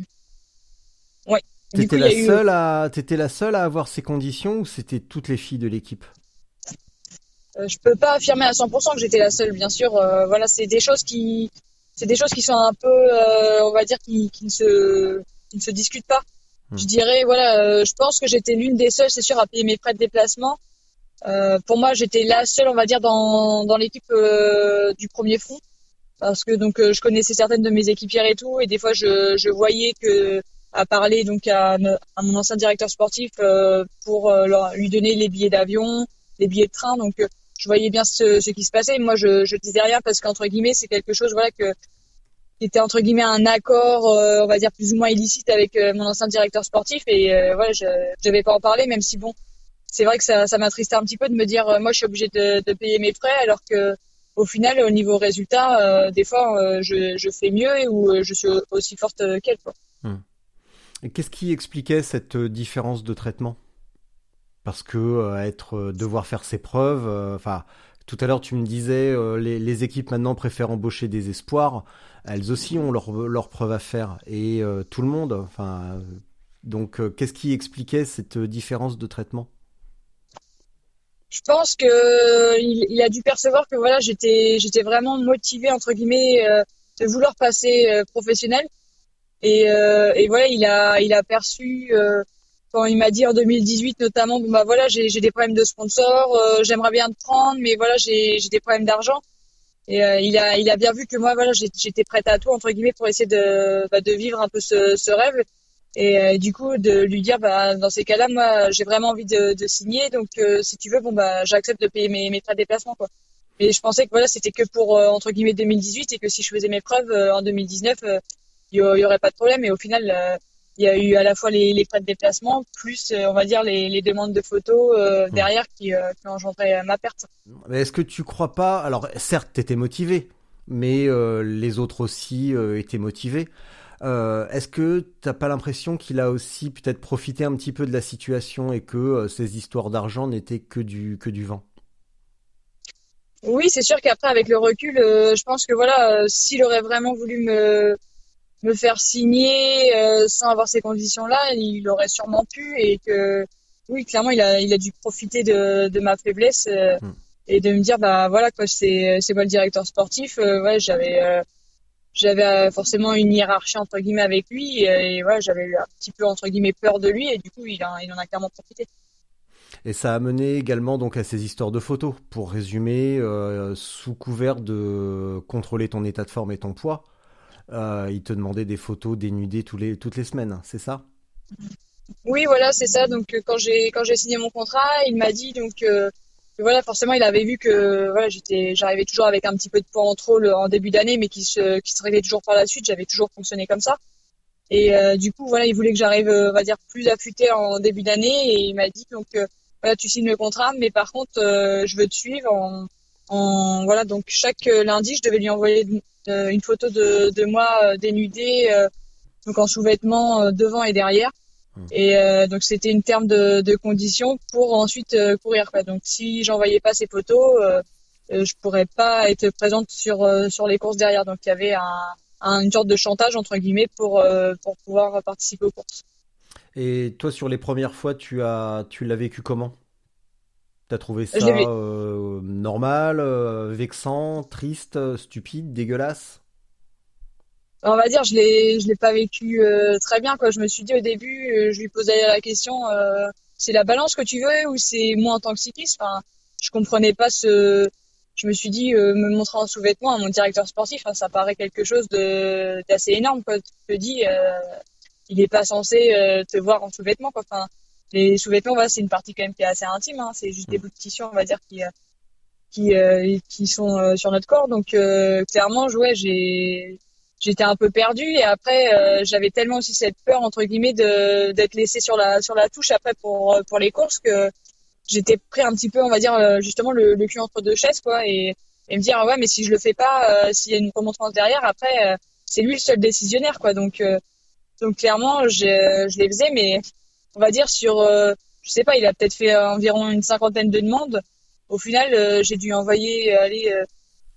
ouais T'étais la eu- seule à, t'étais la seule à avoir ces conditions ou c'était toutes les filles de l'équipe? Euh, je peux pas affirmer à 100% que j'étais la seule, bien sûr. Euh, voilà, c'est des choses qui, c'est des choses qui sont un peu, euh, on va dire, qui, qui ne se, qui ne se discutent pas. Hmm. Je dirais, voilà, euh, je pense que j'étais l'une des seules, c'est sûr, à payer mes frais de déplacement. Pour moi, j'étais la seule, on va dire, dans, dans l'équipe du premier front, parce que donc je connaissais certaines de mes équipières et tout, et des fois je, je voyais que à parler donc à, à mon ancien directeur sportif euh, pour euh, leur, lui donner les billets d'avion, les billets de train, donc euh, je voyais bien ce, ce qui se passait. Moi, je, je disais rien parce qu'entre guillemets, c'est quelque chose, voilà, que qui était entre guillemets un accord, euh, on va dire plus ou moins illicite avec mon ancien directeur sportif. Et voilà, je je vais pas en parler, même si bon, c'est vrai que ça, ça m'attristait un petit peu de me dire, moi, je suis obligée de, de payer mes frais, alors que au final, au niveau résultat, euh, des fois, euh, je, je fais mieux ou euh, je suis aussi forte qu'elle. Quoi. Et Qu'est-ce qui expliquait cette euh, différence de traitement? Parce que euh, être, euh, devoir faire ses preuves, enfin, tout à l'heure tu me disais, les, les équipes maintenant préfèrent embaucher des espoirs. Elles aussi ont leurs leurs preuves à faire et tout le monde. Enfin, donc qu'est-ce qui expliquait cette différence de traitement? Je pense que il, il a dû percevoir que voilà j'étais j'étais vraiment motivée entre guillemets de vouloir passer professionnel et, euh, et voilà il a il a perçu euh, quand il m'a dit en 2018 notamment bon bah voilà j'ai des problèmes de sponsor euh, j'aimerais bien te prendre mais voilà j'ai des problèmes d'argent. Et euh, il a il a bien vu que moi voilà j'étais prête à tout entre guillemets pour essayer de bah, de vivre un peu ce, ce rêve. Et euh, du coup de lui dire bah dans ces cas-là moi j'ai vraiment envie de, de signer. Donc euh, si tu veux bon bah j'accepte de payer mes, mes frais de déplacement quoi. Mais je pensais que voilà c'était que pour entre guillemets 2018 et que si je faisais mes preuves en 2019 euh, il y, a- il y aurait pas de problème et au final euh, il y a eu à la fois les, les frais de déplacement, plus on va dire les, les demandes de photos Mmh. derrière qui, qui ont engendré ma perte. Mais est-ce que tu crois pas Alors certes, t'étais motivé, mais les autres aussi étaient motivés. Euh, Est-ce que t'as pas l'impression qu'il a aussi peut-être profité un petit peu de la situation et que euh, ces histoires d'argent n'étaient que du que du vent? Oui, c'est sûr qu'après avec le recul, euh, je pense que voilà, s'il aurait vraiment voulu me me faire signer sans avoir ces conditions-là, il aurait sûrement pu et que oui, clairement, il a il a dû profiter de de ma faiblesse hmm. et de me dire bah voilà quoi, c'est c'est moi le directeur sportif, ouais, j'avais j'avais forcément une hiérarchie entre guillemets avec lui et, et ouais, j'avais un petit peu entre guillemets peur de lui et du coup il, a, il en a clairement profité. Et ça a mené également donc à ces histoires de photos. Pour résumer, euh, sous couvert de contrôler ton état de forme et ton poids, euh, il te demandait des photos dénudées les, toutes les semaines, c'est ça? Oui, voilà, c'est ça. Donc quand j'ai quand j'ai signé mon contrat, il m'a dit donc euh, voilà, forcément, il avait vu que voilà, j'étais, j'arrivais toujours avec un petit peu de poids en trop en début d'année, mais qui se, qui se réglait toujours par la suite. J'avais toujours fonctionné comme ça. Et euh, du coup, voilà, il voulait que j'arrive, on va dire, plus affûté en début d'année. Et il m'a dit donc, euh, voilà, tu signes le contrat, mais par contre, euh, je veux te suivre en, en, voilà, donc chaque lundi, je devais lui envoyer une photo de, de moi dénudée, donc en sous-vêtements devant et derrière. Mmh. Et euh, donc c'était une terme de, de condition pour ensuite euh, courir. Quoi. Donc si j'envoyais pas ces photos, euh, je pourrais pas être présente sur sur les courses derrière. Donc il y avait un, un, une sorte de chantage entre guillemets pour pour pouvoir participer aux courses. Et toi sur les premières fois, tu as tu l'as vécu comment? T'as trouvé ça euh, normal, vexant, triste, stupide, dégueulasse? On va dire je l'ai je l'ai pas vécu euh, très bien quoi. Je me suis dit au début euh, je lui posais la question euh, c'est la balance que tu veux ou c'est moi en tant que cycliste? Enfin je comprenais pas ce je me suis dit me montrer en sous-vêtements à mon directeur sportif ça paraît quelque chose de d'assez énorme quoi. Tu te dis il est pas censé te voir en sous-vêtements quoi. Enfin les sous-vêtements voilà c'est une partie quand même qui est assez intime hein, c'est juste des bouts de tissu on va dire qui qui qui sont sur notre corps. Donc clairement ouais j'ai j'étais un peu perdue et après euh, j'avais tellement aussi cette peur entre guillemets de d'être laissée sur la sur la touche après pour pour les courses que j'étais pris un petit peu on va dire euh, justement le, le cul entre deux chaises quoi et, et me dire ouais mais si je le fais pas euh, s'il y a une remontrance derrière après c'est lui le seul décisionnaire quoi. Donc donc clairement je je les faisais mais on va dire sur je sais pas il a peut-être fait environ une cinquantaine de demandes au final j'ai dû envoyer aller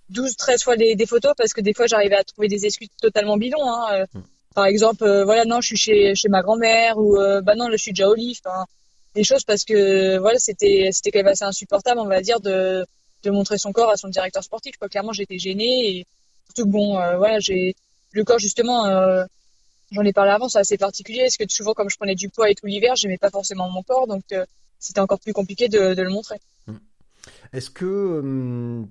12, 13 fois des, des, photos parce que des fois j'arrivais à trouver des excuses totalement bidons. Hein. Euh, hmm. Par exemple, euh, voilà, non, je suis chez, chez ma grand-mère ou euh, bah non, là, je suis déjà au lit. Enfin, des choses parce que voilà, c'était c'était quand même assez insupportable, on va dire, de, de montrer son corps à son directeur sportif. Quoi. Clairement, j'étais gênée et surtout que bon, voilà, j'ai le corps justement. J'en ai parlé avant, c'est assez particulier parce que souvent, comme je prenais du poids et tout l'hiver, j'aimais pas forcément mon corps, donc c'était encore plus compliqué de, le montrer. Hmm. Est-ce que hum,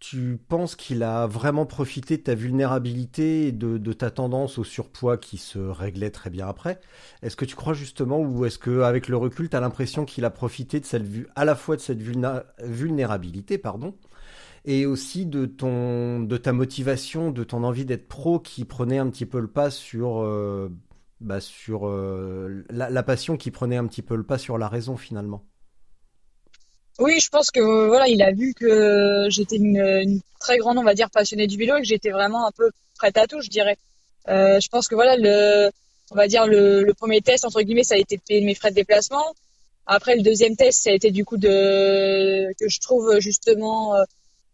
tu penses qu'il a vraiment profité de ta vulnérabilité et de, de, ta tendance au surpoids qui se réglait très bien après? Est-ce que tu crois justement, ou est-ce qu'avec le recul, tu as l'impression qu'il a profité de cette, à la fois de cette vulnérabilité, pardon, et aussi de, ton, de ta motivation, de ton envie d'être pro qui prenait un petit peu le pas sur, euh, bah sur euh, la, passion qui prenait un petit peu le pas sur la raison finalement oui, je pense que voilà, il a vu que j'étais une, très grande, on va dire, passionnée du vélo et que j'étais vraiment un peu prête à tout, je dirais. Euh, je pense que voilà, le, on va dire le, premier test entre guillemets, ça a été de payer mes frais de déplacement. Après, le deuxième test, ça a été du coup de que je trouve justement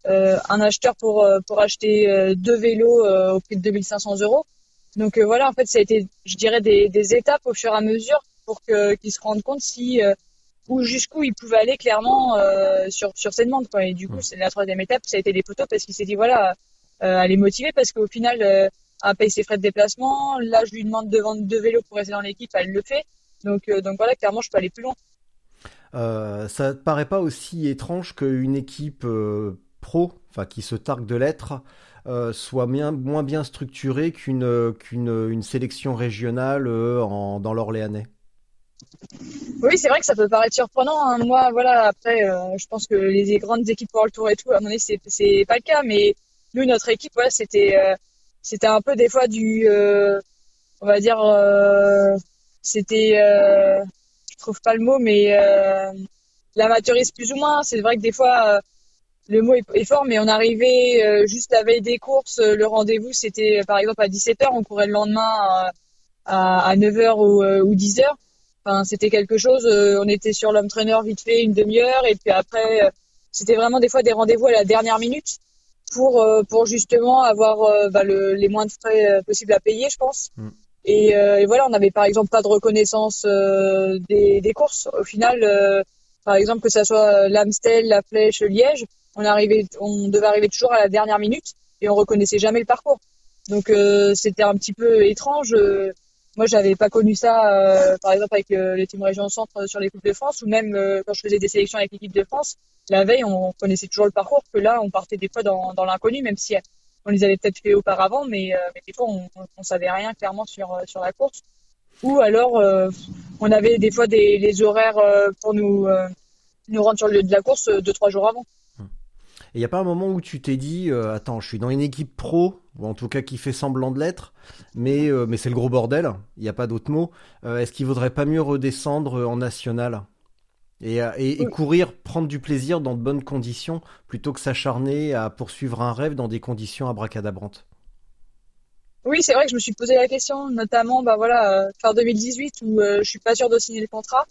un acheteur pour euh, pour acheter euh, deux vélos au prix de 2500 euros. Donc voilà, en fait, ça a été, je dirais, des, des étapes au fur et à mesure pour qu'ils se rendent compte si ou jusqu'où il pouvait aller clairement euh, sur sur cette demande quoi. Et du coup, c'est la troisième étape, ça a été des photos parce qu'il s'est dit voilà, euh, elle est motivée parce qu'au final, euh, elle paye ses frais de déplacement. Là, je lui demande de vendre deux vélos pour rester dans l'équipe, elle le fait. Donc euh, donc voilà, clairement, je peux aller plus loin. Euh, ça te paraît pas aussi étrange qu'une équipe euh, pro, enfin qui se targue de l'être, soit bien, moins bien structurée qu'une qu'une une sélection régionale en, dans l'Orléanais oui, c'est vrai que ça peut paraître surprenant. Hein. Moi, voilà, après, euh, je pense que les grandes équipes pour le Tour et tout, à mon avis, c'est, c'est pas le cas. Mais nous, notre équipe, c'était, euh, c'était un peu des fois du, euh, on va dire, c'était, euh, je trouve pas le mot, mais euh, l'amateurisme plus ou moins. C'est vrai que des fois, euh, le mot est, fort, mais on arrivait euh, juste la veille des courses. euh, Le rendez-vous, c'était euh, par exemple à 17h, on courait le lendemain à, à 9h ou, euh, ou 10h. Enfin, c'était quelque chose. euh, on était sur l'homme trainer vite fait une demi-heure, et puis après, euh, c'était vraiment des fois des rendez-vous à la dernière minute pour euh, pour justement avoir bah, le, les moins de frais possibles à payer, je pense. Mm. Et, euh, et voilà, on n'avait par exemple pas de reconnaissance euh, des, des courses. Au final, euh, par exemple que ça soit l'Amstel, la Flèche, Liège, on arrivait, on devait arriver toujours à la dernière minute et on reconnaissait jamais le parcours. Donc euh, c'était un petit peu étrange. Euh, Moi, j'avais pas connu ça, euh, par exemple avec euh, les teams région centre sur les coupes de France, ou même quand je faisais des sélections avec l'équipe de France. La veille, on connaissait toujours le parcours. Que là, on partait des fois dans, l'inconnu, même si on les avait peut-être fait auparavant, mais, des fois, on, on, savait rien clairement sur sur la course. Ou alors, on avait des fois des les horaires pour nous nous rendre sur le lieu de la course deux trois jours avant. Et il n'y a pas un moment où tu t'es dit, euh, attends, je suis dans une équipe pro, ou en tout cas qui fait semblant de l'être, mais, euh, mais c'est le gros bordel, il n'y a pas d'autre mot. Euh, Est-ce qu'il vaudrait pas mieux redescendre en national et, et, et Oui. courir, prendre du plaisir dans de bonnes conditions, plutôt que s'acharner à poursuivre un rêve dans des conditions abracadabrantes? Oui, c'est vrai que je me suis posé la question, notamment bah voilà fin 2018 où je suis pas sûre de signer le contrat.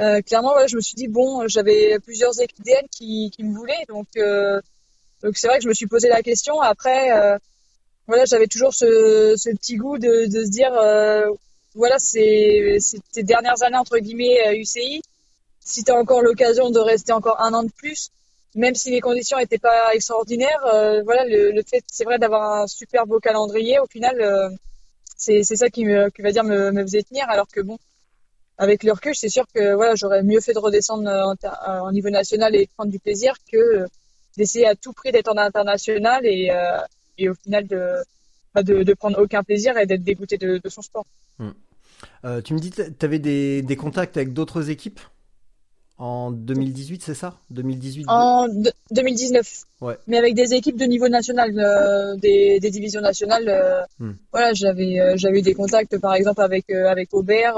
Euh, clairement, voilà, je me suis dit bon, j'avais plusieurs DN qui, qui me voulaient, donc euh, donc c'est vrai que je me suis posé la question. Après, euh, voilà, j'avais toujours ce, ce petit goût de, de se dire euh, voilà, c'est tes dernières années entre guillemets UCI. Si tu as encore l'occasion de rester encore un an de plus, même si les conditions n'étaient pas extraordinaires, euh, voilà, le, le fait, c'est vrai, d'avoir un super beau calendrier, au final, euh, c'est ça qui me, qui va dire me, me faisait tenir. Alors que bon, avec le recul, c'est sûr que voilà, j'aurais mieux fait de redescendre euh, en, euh, en niveau national et prendre du plaisir que euh, d'essayer à tout prix d'être en international et, euh, et au final de, bah, de, de prendre aucun plaisir et d'être dégoûté de, de son sport. Euh, Tu me dis, tu avais des, des contacts avec d'autres équipes en 2018, c'est ça? 2018 En de- 2019. Ouais. Mais avec des équipes de niveau national, euh, des, des divisions nationales. Hmm. Voilà, j'avais j'avais eu des contacts par exemple avec avec Aubert,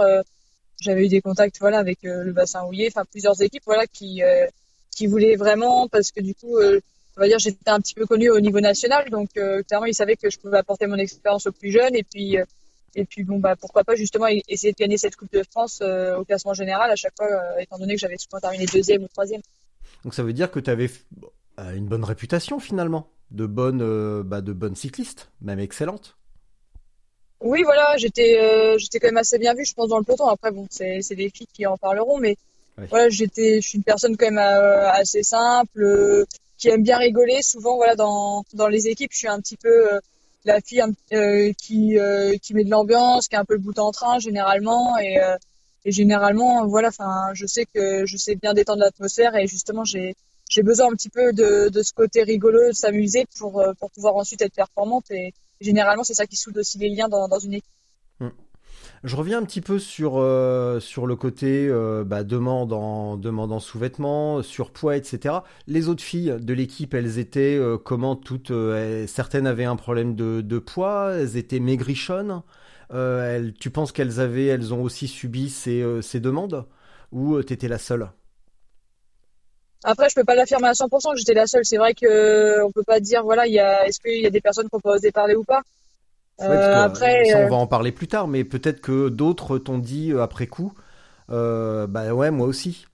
j'avais eu des contacts voilà avec euh, le bassin houillé, enfin plusieurs équipes voilà qui euh, qui voulaient vraiment parce que du coup euh, on va dire j'étais un petit peu connue au niveau national donc clairement ils savaient que je pouvais apporter mon expérience aux plus jeunes et puis et puis bon bah pourquoi pas justement essayer de gagner cette Coupe de France au classement général à chaque fois étant donné que j'avais souvent terminé deuxième ou troisième. Donc ça veut dire que tu avais une bonne réputation finalement, de bonne, euh, bah, de bonne cycliste, même excellente. Oui, voilà, j'étais euh, j'étais quand même assez bien vue, je pense, dans le peloton. Après, bon, c'est c'est des filles qui en parleront, mais voilà, j'étais, je suis une personne quand même euh, assez simple, euh, qui aime bien rigoler. Souvent, voilà, dans dans les équipes, je suis un petit peu euh, la fille euh, qui euh, qui met de l'ambiance, qui a un peu le bout en train généralement, et euh, et généralement, voilà, enfin, je sais que je sais bien détendre l'atmosphère, et justement, j'ai j'ai besoin un petit peu de de ce côté rigolo, de s'amuser pour pour pouvoir ensuite être performante et généralement, c'est ça qui soude aussi les liens dans, une équipe. Je reviens un petit peu sur, euh, sur le côté euh, bah, demande en, demande en sous-vêtements, surpoids, etc. Les autres filles de l'équipe, elles étaient euh, comment toutes Certaines avaient un problème de, de poids, elles étaient maigrichonnes. Tu penses qu'elles avaient, elles ont aussi subi ces, ces demandes Ou t'étais la seule? Après, je peux pas l'affirmer à 100% que j'étais la seule. C'est vrai que on peut pas dire, voilà, il y a, est-ce qu'il y a des personnes qui ont pas osé parler ou pas? Ouais, Euh, après, ça, on euh, va en parler plus tard, mais peut-être que d'autres t'ont dit euh, après coup, euh, bah ouais, moi aussi.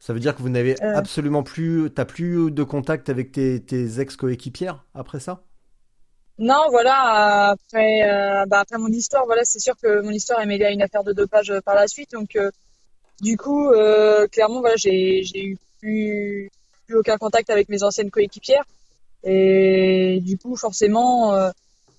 Ça veut dire que vous n'avez Euh. absolument plus, t'as plus de contact avec tes, tes ex-coéquipières après ça? Non, voilà, après, euh, bah, après mon histoire, voilà, c'est sûr que mon histoire est mêlée à une affaire de dopage euh, par la suite. Donc, euh, du coup, euh, clairement, voilà, j'ai eu plus, plus aucun contact avec mes anciennes coéquipières. Et du coup, forcément, euh,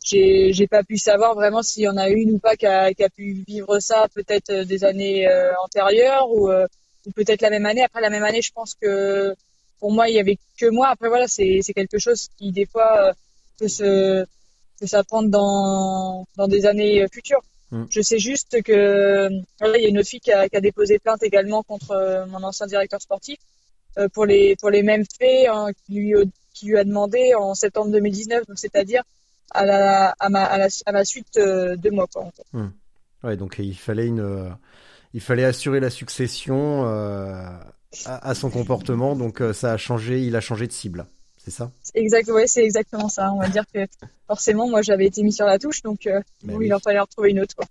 j'ai, pas pu savoir vraiment s'il y en a une ou pas qui a, qui a pu vivre ça peut-être euh, des années euh, antérieures ou, euh, ou peut-être la même année. Après la même année, je pense que pour moi, il y avait que moi. Après, voilà, c'est, quelque chose qui, des fois, peut se, peut s'apprendre dans, dans des années futures. Mm. Je sais juste que, voilà, il y a une autre fille qui a, qui a déposé plainte également contre mon ancien directeur sportif pour les, pour les mêmes faits hein, qui lui, qui lui a demandé en septembre 2019, donc c'est-à-dire à la, à ma, à la, à ma suite euh, de moi, quoi. en fait. Ouais, donc il fallait une, euh, il fallait assurer la succession euh, à, à son comportement, donc euh, ça a changé, il a changé de cible, c'est ça? Exact, ouais, c'est exactement ça. On va dire que forcément, moi, j'avais été mis sur la touche, donc euh, Bah oui. il en fallait en retrouver une autre, quoi.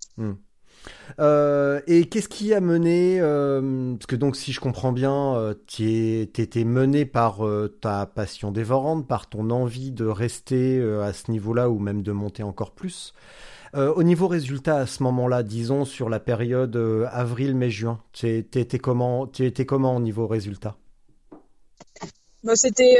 Euh, et qu'est-ce qui a mené, euh, parce que donc si je comprends bien, euh, tu étais mené par euh, ta passion dévorante, par ton envie de rester à ce niveau-là ou même de monter encore plus. Au niveau résultat à ce moment-là, disons sur la période avril, mai, juin, tu étais comment, étais comment au niveau résultat? Bah, c'était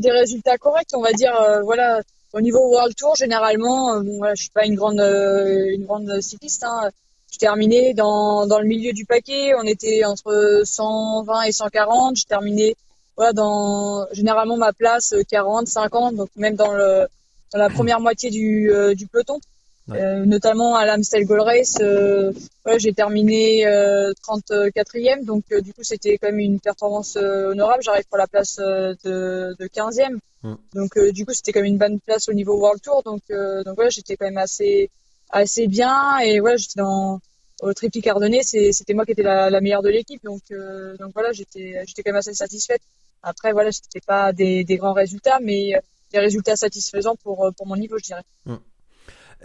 des résultats corrects, on va dire. voilà, au niveau World Tour, généralement, euh, bon, voilà, je suis pas une grande euh, une grande cycliste. Hein. Je terminais dans dans le milieu du paquet. On était entre 120 et 140. Je terminais voilà dans généralement ma place euh, 40, 50, donc même dans le dans la première moitié du euh, du peloton. Ouais. Euh, notamment à l'Amstel Gold Race, euh, voilà, j'ai terminé euh, 34e, donc euh, du coup c'était quand même une performance euh, honorable. J'arrive pour la place euh, de, de 15e, Mm. donc euh, du coup c'était quand même une bonne place au niveau World Tour. Donc euh, donc voilà, j'étais quand même assez assez bien et voilà, j'étais dans au ardennais, c'est- c'était moi qui étais la, la meilleure de l'équipe, donc euh, donc voilà, j'étais j'étais quand même assez satisfaite. Après voilà, c'était pas des, des grands résultats, mais des résultats satisfaisants pour pour mon niveau, je dirais. Euh,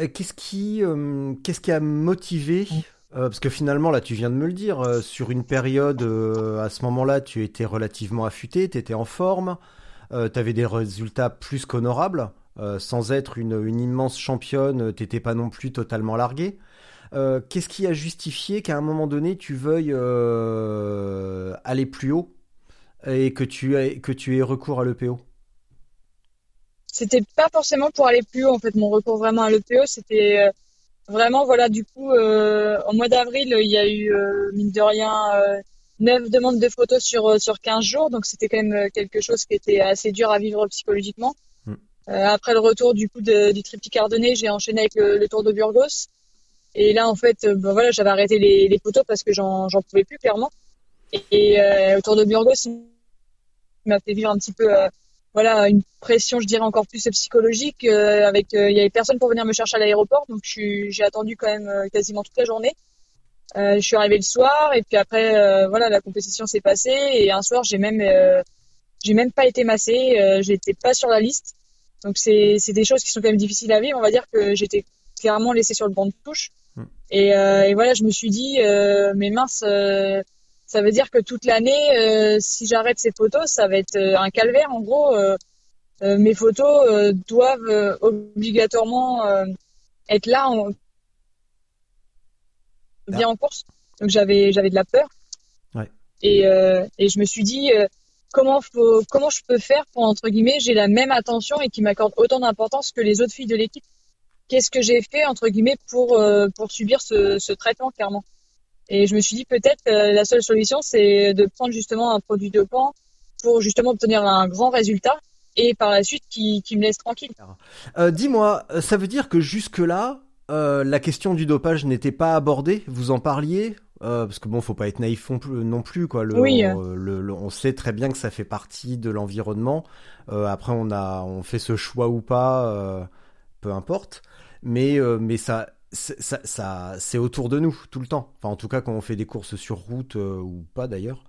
Qu'est-ce qui, euh, qu'est-ce qui a motivé euh, parce que finalement, là, tu viens de me le dire, euh, sur une période, euh, à ce moment-là, tu étais relativement affûté, tu étais en forme, tu avais des résultats plus qu'honorables, euh, sans être une, une immense championne, t'étais pas non plus totalement largué. Euh, Qu'est-ce qui a justifié qu'à un moment donné, tu veuilles euh, aller plus haut et que tu aies, que tu aies recours à l'EPO? C'était pas forcément pour aller plus haut, en fait, mon recours vraiment à l'EPO, c'était euh, vraiment, voilà, du coup, euh, au mois d'avril, il y a eu, euh, mine de rien, euh, neuf demandes de photos sur, sur 15 jours, donc c'était quand même quelque chose qui était assez dur à vivre psychologiquement. Mm. Euh, après le retour, du coup, de- du triptyque ardennais, j'ai enchaîné avec le, le Tour de Burgos. Et là, en fait, ben voilà, j'avais arrêté les, les photos parce que j'en, j'en pouvais plus, clairement. Et euh, au Tour de Burgos, il m'a fait vivre un petit peu, voilà, une pression, je dirais, encore plus psychologique. euh, avec, euh, il y avait personne pour venir me chercher à l'aéroport, donc j'ai attendu quand même euh, quasiment toute la journée. Euh, je suis arrivée le soir, et puis après, euh, voilà, la compétition s'est passée, et un soir, j'ai même, euh, j'ai même pas été massée, euh, j'étais pas sur la liste. Donc c'est, c'est des choses qui sont quand même difficiles à vivre. On va dire que j'étais clairement laissée sur le banc de touche. Mm. Et, euh, et voilà, je me suis dit, euh, mais mince, euh, ça veut dire que toute l'année, euh, si j'arrête ces photos, ça va être euh, un calvaire. En gros, euh, mes photos doivent obligatoirement être là, en, bien en course. Donc j'avais j'avais de la peur. Ouais. Et, et je me suis dit, comment faut, comment je peux faire pour entre guillemets j'ai la même attention et qui m'accorde autant d'importance que les autres filles de l'équipe. Qu'est-ce que j'ai fait entre guillemets pour pour subir ce, ce traitement clairement? Et je me suis dit peut-être euh, la seule solution c'est de prendre justement un produit dopant pour justement obtenir un grand résultat et par la suite qui, qui me laisse tranquille. Euh, Dis-moi, euh, ça veut dire que jusque-là, euh, la question du dopage n'était pas abordée? Vous en parliez? Parce que bon, faut pas être naïf non plus, quoi. Le, Oui. on, le- le- on sait très bien que ça fait partie de l'environnement. Après, on a, on fait ce choix ou pas, peu importe. Mais, mais ça, ça, c'est autour de nous tout le temps. Enfin, en tout cas, quand on fait des courses sur route euh, ou pas d'ailleurs.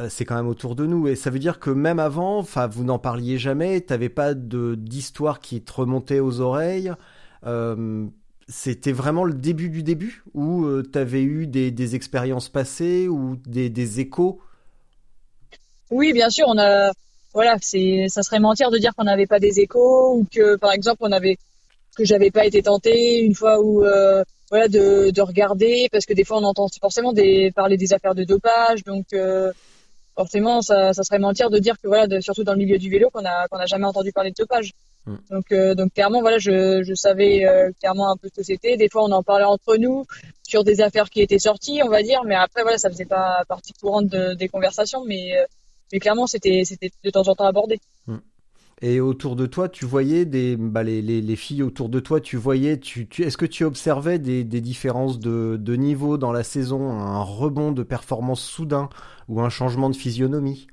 euh, C'est quand même autour de nous et ça veut dire que même avant, enfin, vous n'en parliez jamais, t'avais pas d'histoire qui te remontait aux oreilles. Euh, c'était vraiment le début du début où euh, t'avais eu des, expériences passées ou des, des échos? Oui, bien sûr, on a, voilà, c'est, ça serait mentir de dire qu'on n'avait pas des échos ou que, par exemple, on avait, que j'avais pas été tentée une fois où, euh, voilà, de, de regarder, parce que des fois on entend forcément des, parler des affaires de dopage, donc euh, forcément ça, ça serait mentir de dire que voilà, de- surtout dans le milieu du vélo, qu'on a, qu'on a jamais entendu parler de dopage. Mm. Donc, euh, donc clairement, voilà, je, je savais euh, clairement un peu ce que c'était. Des fois, on en parlait entre nous sur des affaires qui étaient sorties, on va dire, mais après, voilà, ça faisait pas partie courante de- des conversations, mais euh, mais clairement, c'était c'était de temps en temps abordé. Et autour de toi, tu voyais des, bah, les, les, les filles autour de toi, tu voyais, tu, tu, est-ce que tu observais des, des différences de, de niveau dans la saison, un rebond de performance soudain ou un changement de physionomie?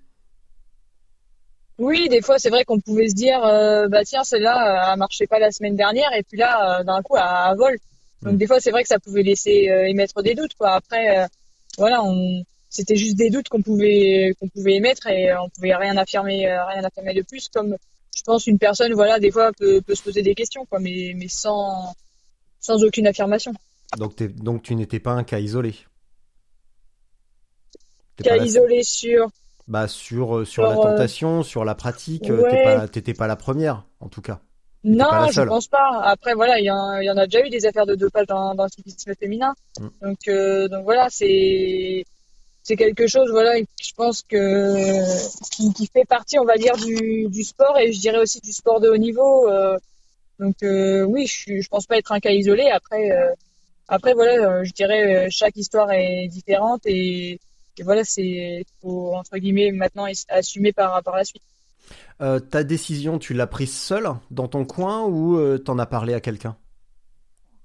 Oui, des fois, c'est vrai qu'on pouvait se dire, euh, bah tiens, celle-là, euh, elle marchait pas la semaine dernière, et puis là, euh, d'un coup, elle, elle vole. Donc Mm. des fois, c'est vrai que ça pouvait laisser euh, émettre des doutes, quoi. Après, euh, voilà, on, c'était juste des doutes qu'on pouvait qu'on pouvait émettre et euh, on pouvait rien affirmer, euh, rien affirmer de plus. Comme je pense une personne, voilà, des fois peut, peut se poser des questions, quoi, mais mais sans sans aucune affirmation. Donc, tu n'étais pas un cas isolé. Cas isolé sur Bah sur euh, sur la euh, tentation, sur la pratique, euh, ouais. pas t'étais pas la première en tout cas. Non, je pense pas. Après, voilà, il y, en- il y en a déjà eu des affaires de dopage dans, dans le cyclisme féminin. Mm. Donc, euh, donc voilà, c'est c'est quelque chose, voilà, je pense que qui, qui fait partie, on va dire, du, du sport et je dirais aussi du sport de haut niveau. euh. donc euh, oui, je, je pense pas être un cas isolé. Après, euh, après voilà, je dirais chaque histoire est différente et, et voilà, c'est faut entre guillemets maintenant assumer par par la suite. Ta décision, tu l'as prise seule dans ton coin ou t'en as parlé à quelqu'un?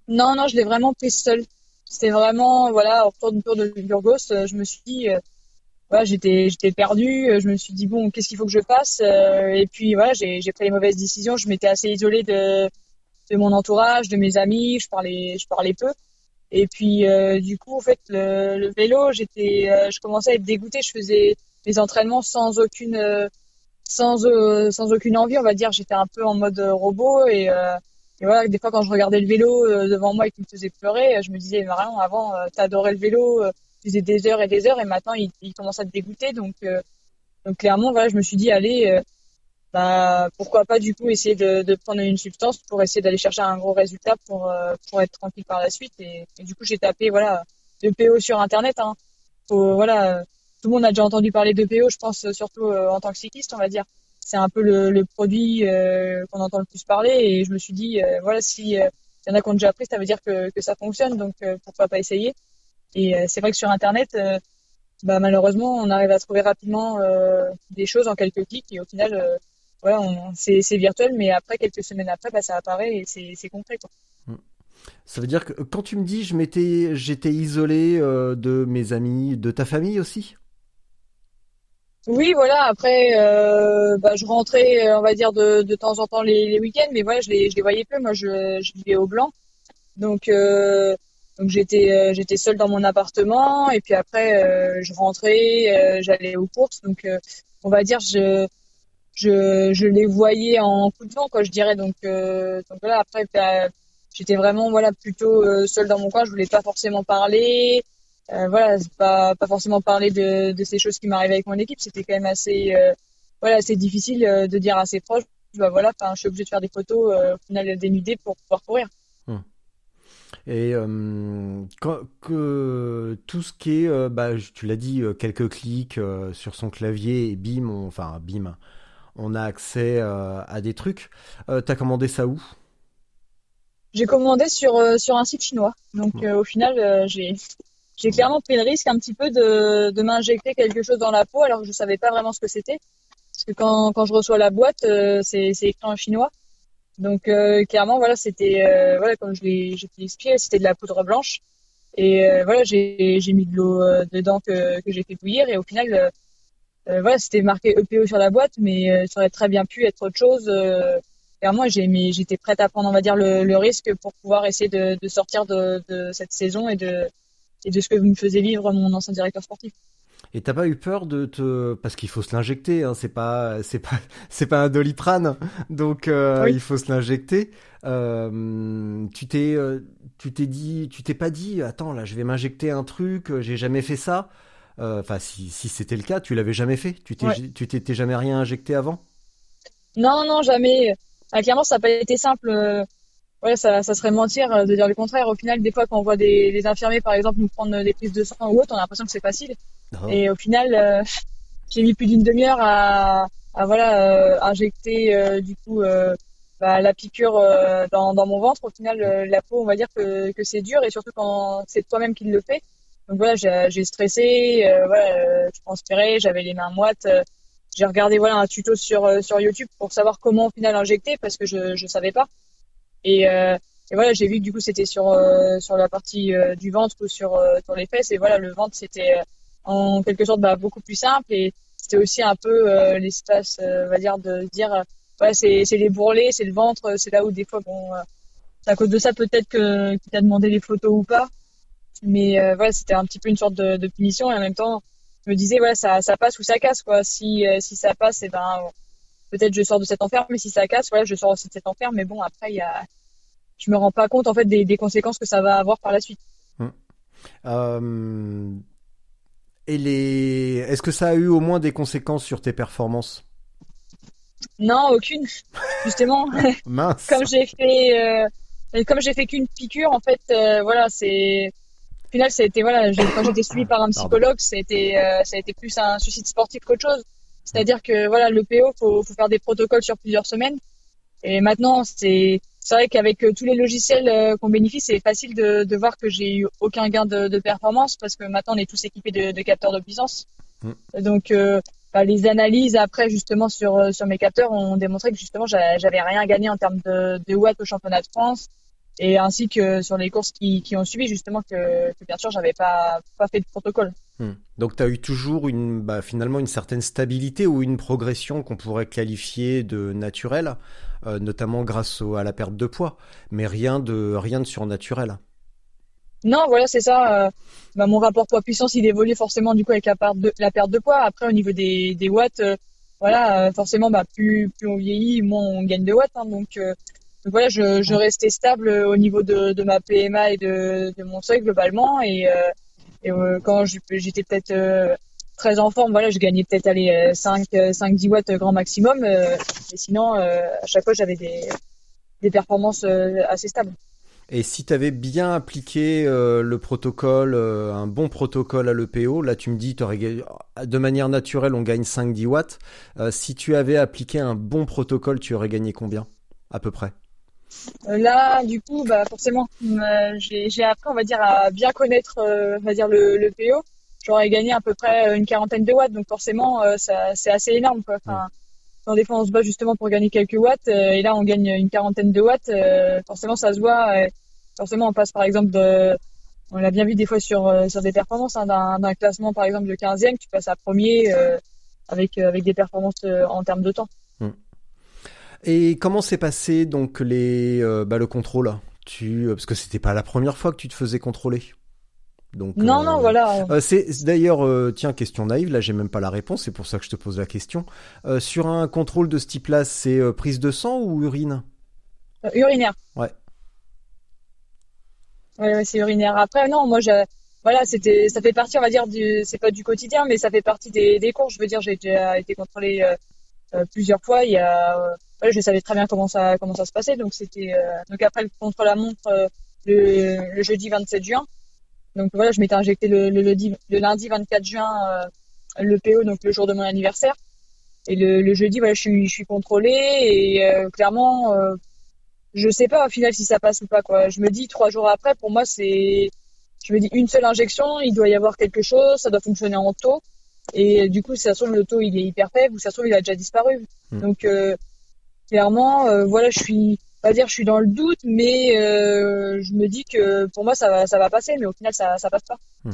Non, non, je l'ai vraiment prise seule. C'était vraiment, voilà, au retour d'une tour de Burgos, euh, je me suis dit, euh, voilà, j'étais, j'étais perdue. euh, Je me suis dit, bon, qu'est-ce qu'il faut que je fasse? Et puis, voilà, j'ai, j'ai pris les mauvaises décisions. Je m'étais assez isolée de, de mon entourage, de mes amis. Je parlais, je parlais peu. Et puis, euh, du coup, en fait, le, le vélo, j'étais, euh, je commençais à être dégoûtée. Je faisais mes entraînements sans aucune, sans, euh, sans aucune envie, on va dire. J'étais un peu en mode robot et, et voilà, des fois, quand je regardais le vélo euh, devant moi et qu'il me faisait pleurer, euh, je me disais, Marion, avant, euh, t'adorais le vélo, tu faisais des heures et des heures, et maintenant, il, il commence à te dégoûter. Donc, euh, donc clairement, voilà, je me suis dit, allez, euh, bah, pourquoi pas, du coup, essayer de, de prendre une substance pour essayer d'aller chercher un gros résultat pour, euh, pour être tranquille par la suite. Et, du coup, j'ai tapé, voilà, de PO sur Internet. Hein. Faut, voilà, tout le monde a déjà entendu parler de PO, je pense, surtout en tant que cycliste, on va dire c'est un peu le, produit euh, qu'on entend le plus parler. Et je me suis dit euh, voilà si euh, y en a qui ont déjà pris ça veut dire que, que ça fonctionne. Donc pourquoi pas essayer? Et c'est vrai que sur internet bah, malheureusement on arrive à trouver rapidement des choses en quelques clics. Et au final voilà c'est, virtuel. Mais après quelques semaines après bah, ça apparaît et c'est, concret quoi. Ça veut dire que quand tu me dis j'étais isolé de mes amis, de ta famille aussi? Oui, voilà. Après, euh, bah, je rentrais, euh, on va dire, de, de temps en temps les, les week-ends, mais voilà, je les, je les voyais peu. Moi, je, je vivais au Blanc, donc, euh, donc j'étais, euh, j'étais seule dans mon appartement, et puis après, euh, je rentrais, euh, j'allais aux courses, donc, on va dire, je, je, je les voyais en coup de vent, quoi, je dirais. Donc, donc voilà. Après, bah, j'étais vraiment, voilà, plutôt seule dans mon coin. Je voulais pas forcément parler. Euh, voilà, pas pas forcément parler de, de ces choses qui m'arrivaient avec mon équipe. C'était quand même assez euh, voilà assez difficile euh, de dire à ses proches. Bah voilà, je suis obligée de faire des photos euh, au final dénudées pour pouvoir courir. Et euh, quand- que tout ce qui est, bah, tu l'as dit, quelques clics sur son clavier et bim, on- enfin bim, on a accès à des trucs. T'as commandé ça où? J'ai commandé sur sur un site chinois. Donc au final, j'ai j'ai clairement pris le risque un petit peu de de m'injecter quelque chose dans la peau alors que je savais pas vraiment ce que c'était. Parce que quand quand je reçois la boîte, euh, c'est écrit en chinois. Donc euh, clairement voilà c'était euh, voilà comme je l'ai l'expliquer c'était de la poudre blanche et euh, voilà j'ai mis de l'eau euh, dedans que que j'ai fait bouillir et au final euh, voilà c'était marqué EPO sur la boîte mais ça aurait très bien pu être autre chose clairement j'étais prête à prendre on va dire le, le risque pour pouvoir essayer de, de sortir de, de cette saison et de et de ce que me faisait vivre mon ancien directeur sportif Et t'as pas eu peur de te, parce qu'il faut se l'injecter, hein, c'est pas, c'est pas, c'est pas un doliprane, donc euh, Oui. il faut se l'injecter. Euh, tu t'es, euh, tu t'es dit, tu t'es pas dit, attends là, je vais m'injecter un truc, j'ai jamais fait ça. Euh, Enfin, si, si c'était le cas, tu l'avais jamais fait. Tu t'es, Ouais. tu t'étais jamais rien injecté avant? Non, non, jamais. Clairement, ça n'a pas été simple. Euh, Ouais, ça, ça serait mentir euh, de dire le contraire. Au final, des fois, quand on voit des, infirmiers, par exemple, nous prendre des prises de sang ou autre, on a l'impression que c'est facile. Oh. Et au final, euh, j'ai mis plus d'une demi-heure à, à voilà, euh, injecter euh, du coup euh, bah, la piqûre euh, dans, dans mon ventre. Au final, euh, la peau, on va dire que, que c'est dur et surtout quand c'est toi-même qui le fais. Donc voilà, j'ai stressé, euh, voilà, euh, je transpirais, j'avais les mains moites. euh, j'ai regardé voilà un tuto sur euh, sur YouTube pour savoir comment au final injecter parce que je je savais pas. Et, euh, et voilà, j'ai vu que du coup c'était sur euh, sur la partie euh, du ventre ou sur sur les fesses et voilà le ventre c'était en quelque sorte bah, beaucoup plus simple et c'était aussi un peu l'espace on va dire de dire ouais c'est c'est les bourrelets, c'est le ventre, c'est là où des fois bon c'est à cause de ça peut-être que qu'il t'a demandé les photos ou pas. Mais voilà, c'était un petit peu une sorte de, punition et en même temps, je me disais voilà, ça, ça passe ou ça casse quoi. Si si ça passe, et eh ben peut-être je sors de cet enfer, mais si ça casse, voilà, je sors aussi de cet enfer. Mais bon, après, il y a, je me rends pas compte en fait des, des conséquences que ça va avoir par la suite. Hum. Euh, et les, est-ce que ça a eu au moins des conséquences sur tes performances? Non, aucune. Justement, Mince. comme j'ai fait, euh, comme j'ai fait qu'une piqûre, en fait, euh, voilà, c'est au final, été voilà, quand j'étais suivi par un psychologue, été, euh, ça a été plus un suicide sportif qu'autre chose. C'est-à-dire que voilà, le PO, faut, faut faire des protocoles sur plusieurs semaines. Et maintenant, c'est c'est vrai qu'avec euh, tous les logiciels euh, qu'on bénéficie, c'est facile de, de, voir que j'ai eu aucun gain de, de, performance parce que maintenant on est tous équipés de, de capteurs de puissance. Mm. Donc euh, bah, les analyses après justement sur sur mes capteurs ont démontré que justement j'avais rien gagné en termes de watts au championnat de France et ainsi que sur les courses qui, qui ont suivi justement que, que bien sûr j'avais pas pas fait de protocole. Hmm. Donc tu as eu toujours une bah, finalement une certaine stabilité ou une progression qu'on pourrait qualifier de naturelle, euh, notamment grâce au, à la perte de poids, mais rien de rien de surnaturel. Non, voilà, c'est ça. Euh, bah, mon rapport poids-puissance, il évolue forcément du coup avec la perte de, la perte de poids. Après, au niveau des, des watts, euh, voilà, forcément, bah, plus, plus on vieillit, moins on gagne de watts. Hein, donc, donc voilà, je, je restais stable au niveau de, de ma PMA et de, de mon seuil globalement. Et, euh, et euh, quand j'étais peut-être euh, très en forme, voilà, je gagnais peut-être aller 5, 5, 10 watts grand maximum. et sinon, à chaque fois, j'avais des, des performances assez stables. Et si tu avais bien appliqué euh, le protocole, euh, un bon protocole à l'EPO, là tu me dis, de manière naturelle, on gagne 5-10 watts. Euh, si tu avais appliqué un bon protocole, tu aurais gagné combien à peu près? euh, là, du coup, bah forcément, euh, j'ai appris, on va dire, à bien connaître, euh, on va dire le, le PO. J'aurais gagné à peu près une quarantaine de watts, donc forcément, c'est assez énorme, quoi. Enfin, dans des fois, on se bat justement pour gagner quelques watts, et là, on gagne une quarantaine de watts. forcément, ça se voit. forcément, on passe par exemple de, on l'a bien vu des fois sur sur des performances hein, d'un classement, par exemple de 15e, tu passes à premier avec avec des performances en termes de temps. Et comment s'est passé donc les euh, bah, le contrôle? Tu euh, parce que c'était pas la première fois que tu te faisais contrôler. Donc, non, non, euh, voilà. c'est d'ailleurs, tiens, question naïve, là j'ai même pas la réponse, c'est pour ça que je te pose la question. sur un contrôle de ce type-là, c'est prise de sang ou urine? Urinaire. Ouais. Ouais, ouais c'est urinaire. Après, non, moi, je, voilà, c'était, ça fait partie, on va dire, du, c'est pas du quotidien, mais ça fait partie des, des cours. Je veux dire, j'ai déjà été contrôlé plusieurs fois. Il y a je savais très bien comment ça comment ça se passait. Donc c'était euh, donc après le contre la montre euh, le, le, jeudi 27 juin. Donc voilà, je m'étais injecté le, le, le, lundi 24 juin euh, le PO, donc le jour de mon anniversaire. Et le, le jeudi, voilà, je suis, je suis contrôlée et clairement, je sais pas au final si ça passe ou pas. Quoi. Je me dis trois jours après, pour moi, c'est, je me dis une seule injection, il doit y avoir quelque chose, ça doit fonctionner en taux. Et du coup, si ça se trouve, le taux il est hyper faible ou si ça se trouve, il a déjà disparu. Hmm. Donc, clairement, euh, voilà, je suis pas dire je suis dans le doute, mais euh, je me dis que pour moi ça va, ça va passer, mais au final ça, ça passe pas. Hmm.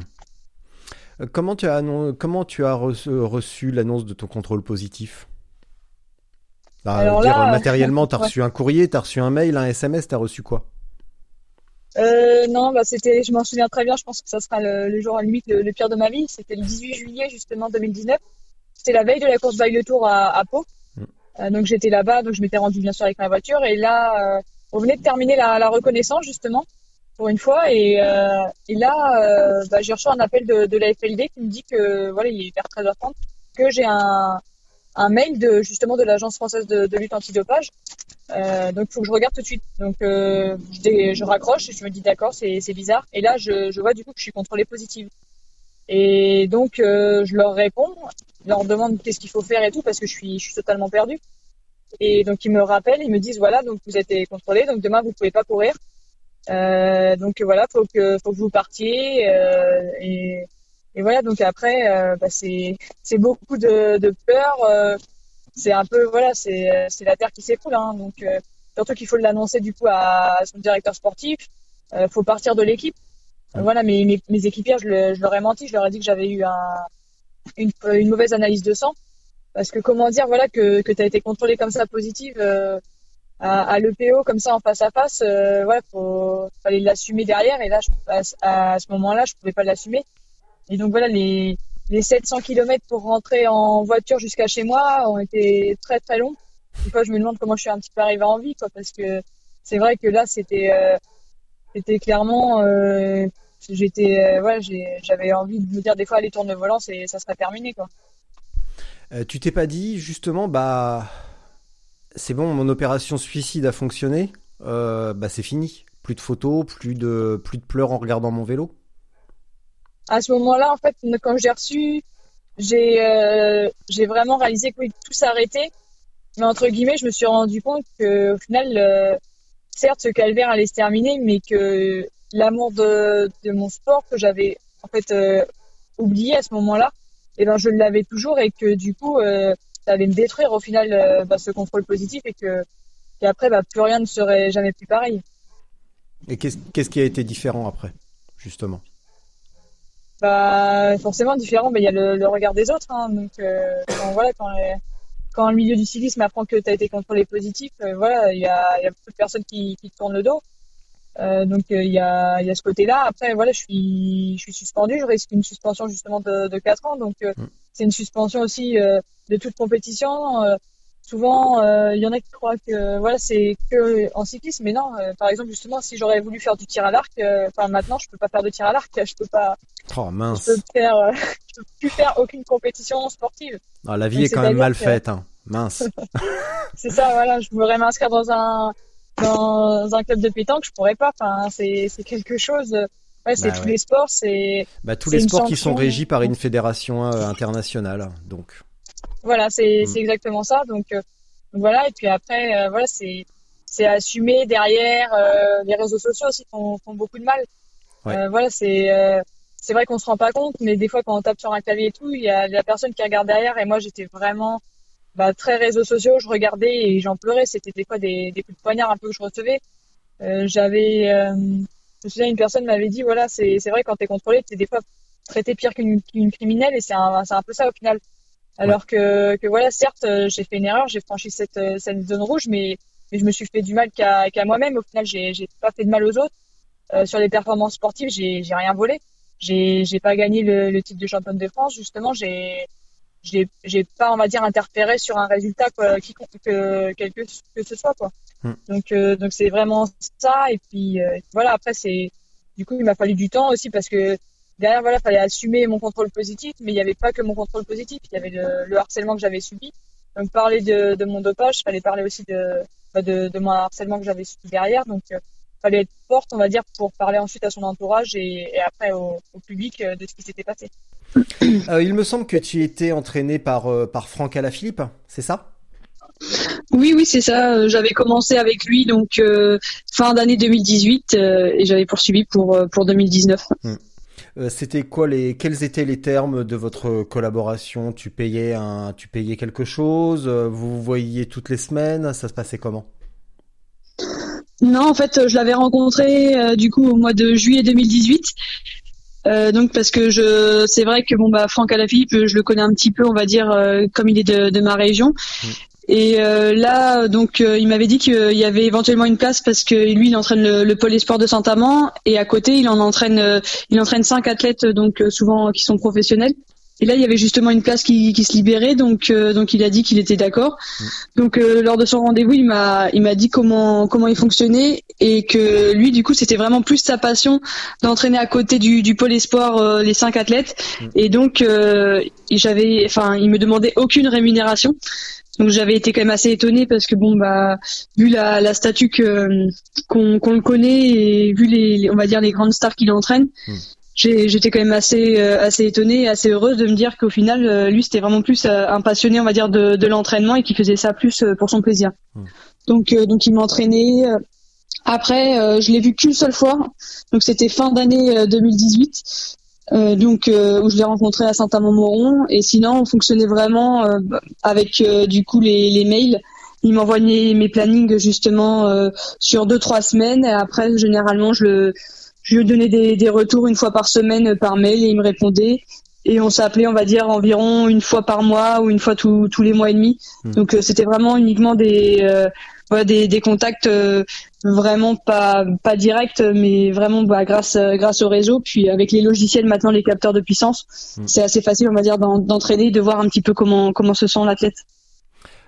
Euh, comment tu as, comment tu as reçu, l'annonce de ton contrôle positif? Bah, Alors dire, Matériellement, tu as reçu un courrier, tu as reçu un mail, un SMS, tu as reçu quoi? Euh, non, bah c'était, je m'en souviens très bien. Je pense que ça sera le, jour à limite le, pire de ma vie. C'était le 18 juillet justement 2019. C'était la veille de la course Baille le Tour à, à Pau. Euh, donc j'étais là-bas, donc je m'étais rendue bien sûr avec ma voiture. Et là, euh, on venait de terminer la, reconnaissance justement pour une fois. Et, euh, là, bah, j'ai reçu un appel de, de, la FLD qui me dit que voilà, il est vers 13h30, que j'ai un, mail de justement de l'agence française de, lutte antidopage. Donc il faut que je regarde tout de suite. Donc je, raccroche et je me dis d'accord, c'est bizarre. Et là je, vois du coup que je suis contrôlée positive. Et donc, je leur réponds, leur demande qu'est-ce qu'il faut faire et tout, parce que je suis, je suis totalement perdue. Et donc, ils me rappellent, ils me disent, voilà, donc vous êtes contrôlé, donc demain, vous pouvez pas courir. Euh, donc voilà, faut que, faut que vous partiez. Euh, et, et, voilà, donc après, euh, bah, c'est, c'est beaucoup de, de peur. Euh, c'est un peu, voilà, c'est, c'est la terre qui s'écoule. Hein, donc, surtout qu'il faut l'annoncer du coup à, à son directeur sportif. faut partir de l'équipe. Voilà, mes, mes, mes équipières, je, je, leur ai menti, je leur ai dit que j'avais eu un, une, mauvaise analyse de sang. Parce que comment dire, voilà, que, que tu as été contrôlé comme ça positive, euh, à, l'EPO comme ça en face à face, euh, faut, fallait l'assumer derrière. Et là, à, ce moment-là, je pouvais pas l'assumer. Et donc voilà, les, les 700 km pour rentrer en voiture jusqu'à chez moi ont été très très longs. Des fois, je me demande comment je suis un petit peu arrivée en vie, quoi, parce que c'est vrai que là, c'était euh, clairement, euh, j'étais, euh, ouais, j'avais envie de me dire des fois, allez, tourne le volant, c'est, ça sera terminé, quoi. Euh, tu t'es pas dit justement, bah c'est bon, mon opération suicide a fonctionné, euh, bah c'est fini. Plus de photos, plus de plus de pleurs en regardant mon vélo. À ce moment-là, en fait, quand j'ai reçu, j'ai, euh, j'ai vraiment réalisé que oui, tout s'arrêtait. Mais entre guillemets, je me suis rendu compte que, au final, euh, certes, ce calvaire allait se terminer, mais que l'amour de, de mon sport que j'avais en fait euh, oublié à ce moment-là, et ben je l'avais toujours et que du coup, euh, ça allait me détruire au final euh, bah, ce contrôle positif et que qu'après, bah, plus rien ne serait jamais plus pareil. Et qu'est-ce qu'est-ce qui a été différent après, justement? Bah, forcément différent, bah, il y a le, le regard des autres. Hein, donc, euh, quand, voilà, quand, quand le milieu du cyclisme apprend que tu as été contrôlé positif, voilà, il y a, y a beaucoup de personnes qui, qui te tournent le dos. Euh, donc, euh, il y a, il y a ce côté-là. Après, voilà, je suis, je suis suspendu. Je risque une suspension justement de, de 4 ans. Donc, euh, Mm. c'est une suspension aussi de toute compétition. Souvent, il y en a qui croient que voilà, c'est que en cyclisme, mais non. Par exemple, justement, si j'aurais voulu faire du tir à l'arc, enfin maintenant, je peux pas faire de tir à l'arc. Je peux pas Oh je mince, peux faire, je peux plus faire aucune compétition sportive. Ah, la vie Donc, est quand même mal faite, hein. Mince. C'est ça, voilà. Je voudrais m'inscrire dans un dans un club de pétanque, je pourrais pas. Enfin, c'est quelque chose. euh, Ouais, c'est Bah tous ouais. les sports, c'est Bah tous les sports qui sont régis par une fédération euh, internationale, donc. voilà, c'est Mm. exactement ça. Donc, euh, donc voilà. Et puis après, euh, voilà, c'est c'est assumé derrière. euh, les réseaux sociaux aussi font, font beaucoup de mal. Ouais. Voilà, c'est c'est vrai qu'on se rend pas compte, mais des fois quand on tape sur un clavier et tout, il y a la personne qui regarde derrière. Et moi, j'étais vraiment bah, très réseaux sociaux. Je regardais et j'en pleurais. C'était des fois des, des coups de poignard un peu que je recevais. Euh, j'avais, euh, je me souviens, une personne m'avait dit, voilà, c'est c'est vrai quand t'es contrôlé, t'es des fois traité pire qu'une qu'une criminelle et c'est un c'est un peu ça au final. Alors que que voilà, certes, euh, j'ai fait une erreur, j'ai franchi cette euh, cette zone rouge, mais mais je me suis fait du mal qu'à qu'à moi-même. Au final, j'ai j'ai pas fait de mal aux autres. Euh, sur les performances sportives, j'ai j'ai rien volé. J'ai j'ai pas gagné le, le titre de championne de France. Justement, j'ai j'ai j'ai pas on va dire interféré sur un résultat quoi, qui que quel que, que ce soit quoi. Hmm. Donc euh, donc c'est vraiment ça et puis euh, voilà après c'est du coup il m'a fallu du temps aussi parce que derrière voilà fallait assumer mon contrôle positif mais il n'y avait pas que mon contrôle positif il y avait le, le harcèlement que j'avais subi donc parler de, de mon dopage fallait parler aussi de bah, de, de mon harcèlement que j'avais subi derrière donc euh, fallait être forte on va dire pour parler ensuite à son entourage et, et après au, au public euh, de ce qui s'était passé Euh, il me semble que tu étais entraîné par euh, par Franck Alaphilippe, c'est ça? Oui, oui, c'est ça. Euh, J'avais commencé avec lui donc euh, fin d'année 2018 euh, et j'avais poursuivi pour pour 2019. Euh, C'était quoi les quels étaient les termes de votre collaboration? Tu payais un tu payais quelque chose? Vous vous voyiez toutes les semaines? Ça se passait comment? Non, en fait, je l'avais rencontré euh, du coup au mois de juillet 2018. Euh, donc parce que je c'est vrai que bon bah Franck Alaphilippe je le connais un petit peu on va dire euh, comme il est de, de ma région. Et euh, là donc euh, il m'avait dit qu'il y avait éventuellement une place parce que lui il entraîne le, le pôle espoir de Saint-Amand. Et à côté il en entraîne euh, il entraîne cinq athlètes donc euh, souvent qui sont professionnels et là il y avait justement une place qui, qui se libérait donc euh, donc il a dit qu'il était d'accord. Donc euh, lors de son rendez-vous il m'a il m'a dit comment comment il fonctionnait et que lui du coup c'était vraiment plus sa passion d'entraîner à côté du, du pôle espoir euh, les cinq athlètes. Et donc euh, j'avais enfin il me demandait aucune rémunération. Donc j'avais été quand même assez étonnée parce que bon bah vu la, la statue que qu'on qu'on le connaît et vu les, les- on va dire les grandes stars qu'il entraîne Mm. J'étais quand même assez euh, assez étonnée et assez heureuse de me dire qu'au final euh, lui c'était vraiment plus euh, un passionné on va dire de, de l'entraînement et qui faisait ça plus euh, pour son plaisir. Mm. donc euh, donc il m'entraînait. Après euh, je l'ai vu qu'une seule fois. Donc c'était fin d'année euh, 2018 euh, donc euh, où je l'ai rencontré à Saint-Amand-Moron. Et sinon on fonctionnait vraiment euh, avec euh, du coup les, les mails. Il m'envoyait mes plannings justement euh, sur deux trois semaines. Et après généralement je le je lui donnais des, des retours une fois par semaine euh, par mail et il me répondait et on s'appelait on va dire environ une fois par mois ou une fois tous tous les mois et demi Hmm. donc euh, c'était vraiment uniquement des euh, voilà, des, des contacts euh, vraiment pas pas directs, mais vraiment bah, grâce grâce au réseau. Puis avec les logiciels maintenant, les capteurs de puissance, Mm. c'est assez facile, on va dire, d'en- d'entraîner, de voir un petit peu comment comment se sent l'athlète.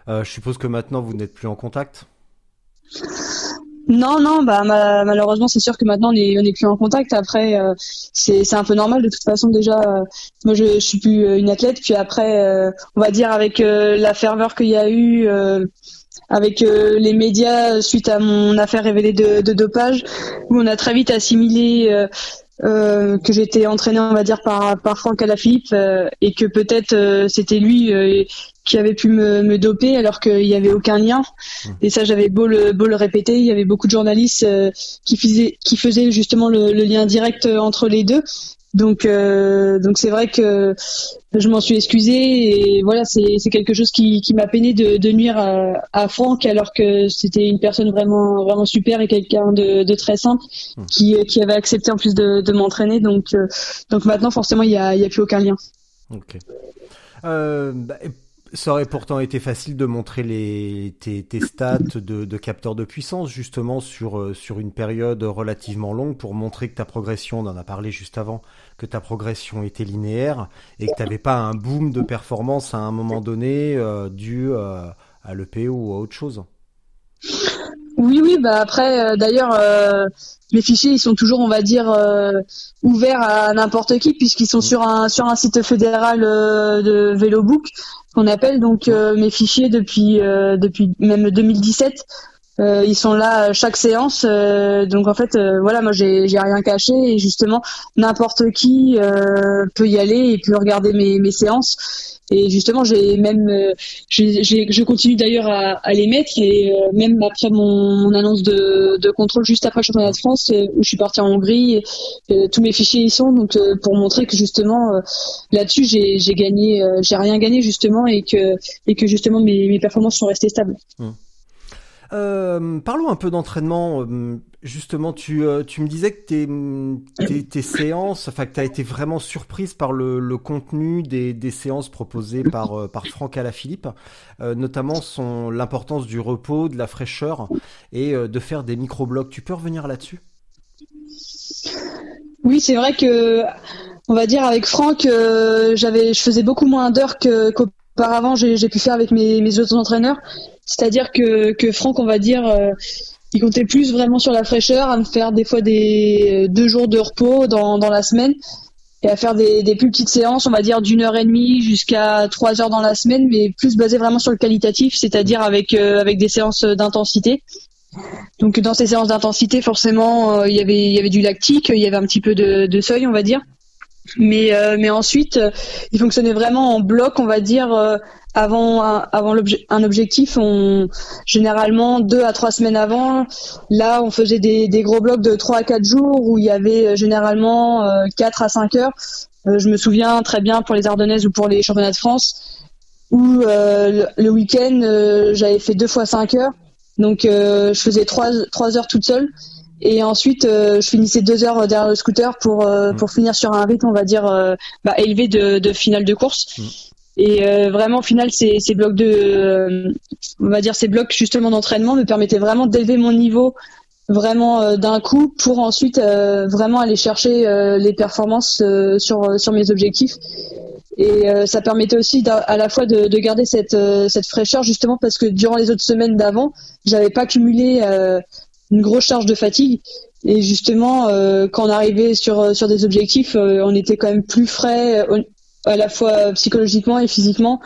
Je suppose que maintenant vous n'êtes plus en contact? Non, non, bah ma- malheureusement c'est sûr que maintenant on est plus en contact. Après euh, c'est un peu normal de toute façon déjà. euh, moi je, suis plus euh, une athlète. Puis après euh, on va dire avec la ferveur qu'il y a eu avec les médias suite à mon affaire révélée de, de dopage où on a très vite assimilé euh, que j'étais entraînée on va dire par par Franck Alaphilippe euh, et que peut-être euh, c'était lui euh, qui avait pu me, me doper alors qu'il n'y avait aucun lien. Et ça, j'avais beau le, beau le répéter, il y avait beaucoup de journalistes euh, qui faisaient, qui faisaient justement le, le lien direct entre les deux. Donc, euh, donc c'est vrai que je m'en suis excusée et voilà, c'est c'est quelque chose qui, qui m'a peiné de, de nuire à, à Franck alors que c'était une personne vraiment vraiment super et quelqu'un de, de très simple qui, qui avait accepté en plus de, de m'entraîner. Donc, euh, donc maintenant, forcément, il y a, il y a plus aucun lien. Ok. Euh, bah, ça aurait pourtant été facile de montrer les, tes, tes stats de, de capteur de puissance justement sur, sur une période relativement longue pour montrer que ta progression, on en a parlé juste avant, que ta progression était linéaire et que tu n'avais pas un boom de performance à un moment donné euh, dû euh, à l'EPO ou à autre chose? Oui, oui, bah après, euh, d'ailleurs, euh, les fichiers, ils sont toujours, on va dire, euh, ouverts à n'importe qui, puisqu'ils sont sur un sur un site fédéral de VéloBook qu'on appelle. Donc, mes fichiers depuis depuis même 2017, euh, ils sont là à chaque séance. euh, donc, en fait, euh, voilà, moi, j'ai rien caché et justement, n'importe qui peut y aller et peut regarder mes séances. Et justement, j'ai même, je continue d'ailleurs à, les mettre et même après mon, annonce de, contrôle juste après le championnat de France où je suis partie en Hongrie, et, tous mes fichiers y sont donc pour montrer que justement là-dessus j'ai gagné, j'ai rien gagné justement et que et que justement mes, mes performances sont restées stables. Euh, parlons un peu d'entraînement. Euh, Justement, tu, euh, tu me disais que tes, tes, tes séances, enfin que tu as été vraiment surprise par le, contenu des, séances proposées par, par Franck Alaphilippe, euh, notamment son l'importance du repos, de la fraîcheur et de faire des micro-blocs. Tu peux revenir là-dessus? Oui, c'est vrai que on va dire avec Franck, j'avais, je faisais beaucoup moins d'heures qu'auparavant j'ai pu faire avec mes autres entraîneurs. C'est-à-dire que que Franck, on va dire, euh, il comptait plus vraiment sur la fraîcheur, à me faire des fois des deux jours de repos dans dans la semaine et à faire des, plus petites séances, on va dire d'une heure et demie jusqu'à trois heures dans la semaine, mais plus basées vraiment sur le qualitatif, c'est-à-dire avec euh, avec des séances d'intensité. Donc dans ces séances d'intensité, forcément, euh, il y avait y avait du lactique, il y avait un petit peu de, seuil, on va dire. Mais euh, mais ensuite, euh, il fonctionnait vraiment en bloc, on va dire. Avant un, avant l'obje- un objectif, on généralement deux à trois semaines avant, là on faisait des, des gros blocs de trois à quatre jours où il y avait euh, généralement euh, quatre à cinq heures. Euh, je me souviens très bien pour les Ardennaises ou pour les championnats de France où euh, le, le week-end euh, j'avais fait deux fois cinq heures. Donc euh, je faisais trois trois heures toute seule et ensuite euh, je finissais deux heures derrière le scooter pour euh, pour finir sur un rythme on va dire euh, bah, élevé de, de finale de course. Et euh, vraiment, au final, ces, ces blocs de, euh, on va dire ces blocs justement d'entraînement me permettaient vraiment d'élever mon niveau vraiment euh, d'un coup pour ensuite euh, vraiment aller chercher euh, les performances euh, sur sur mes objectifs. Et ça permettait aussi à la fois de, de garder cette cette fraîcheur justement parce que durant les autres semaines d'avant, j'avais pas cumulé une grosse charge de fatigue. Et justement, quand on arrivait sur sur des objectifs, on était quand même plus frais. À la fois psychologiquement et physiquement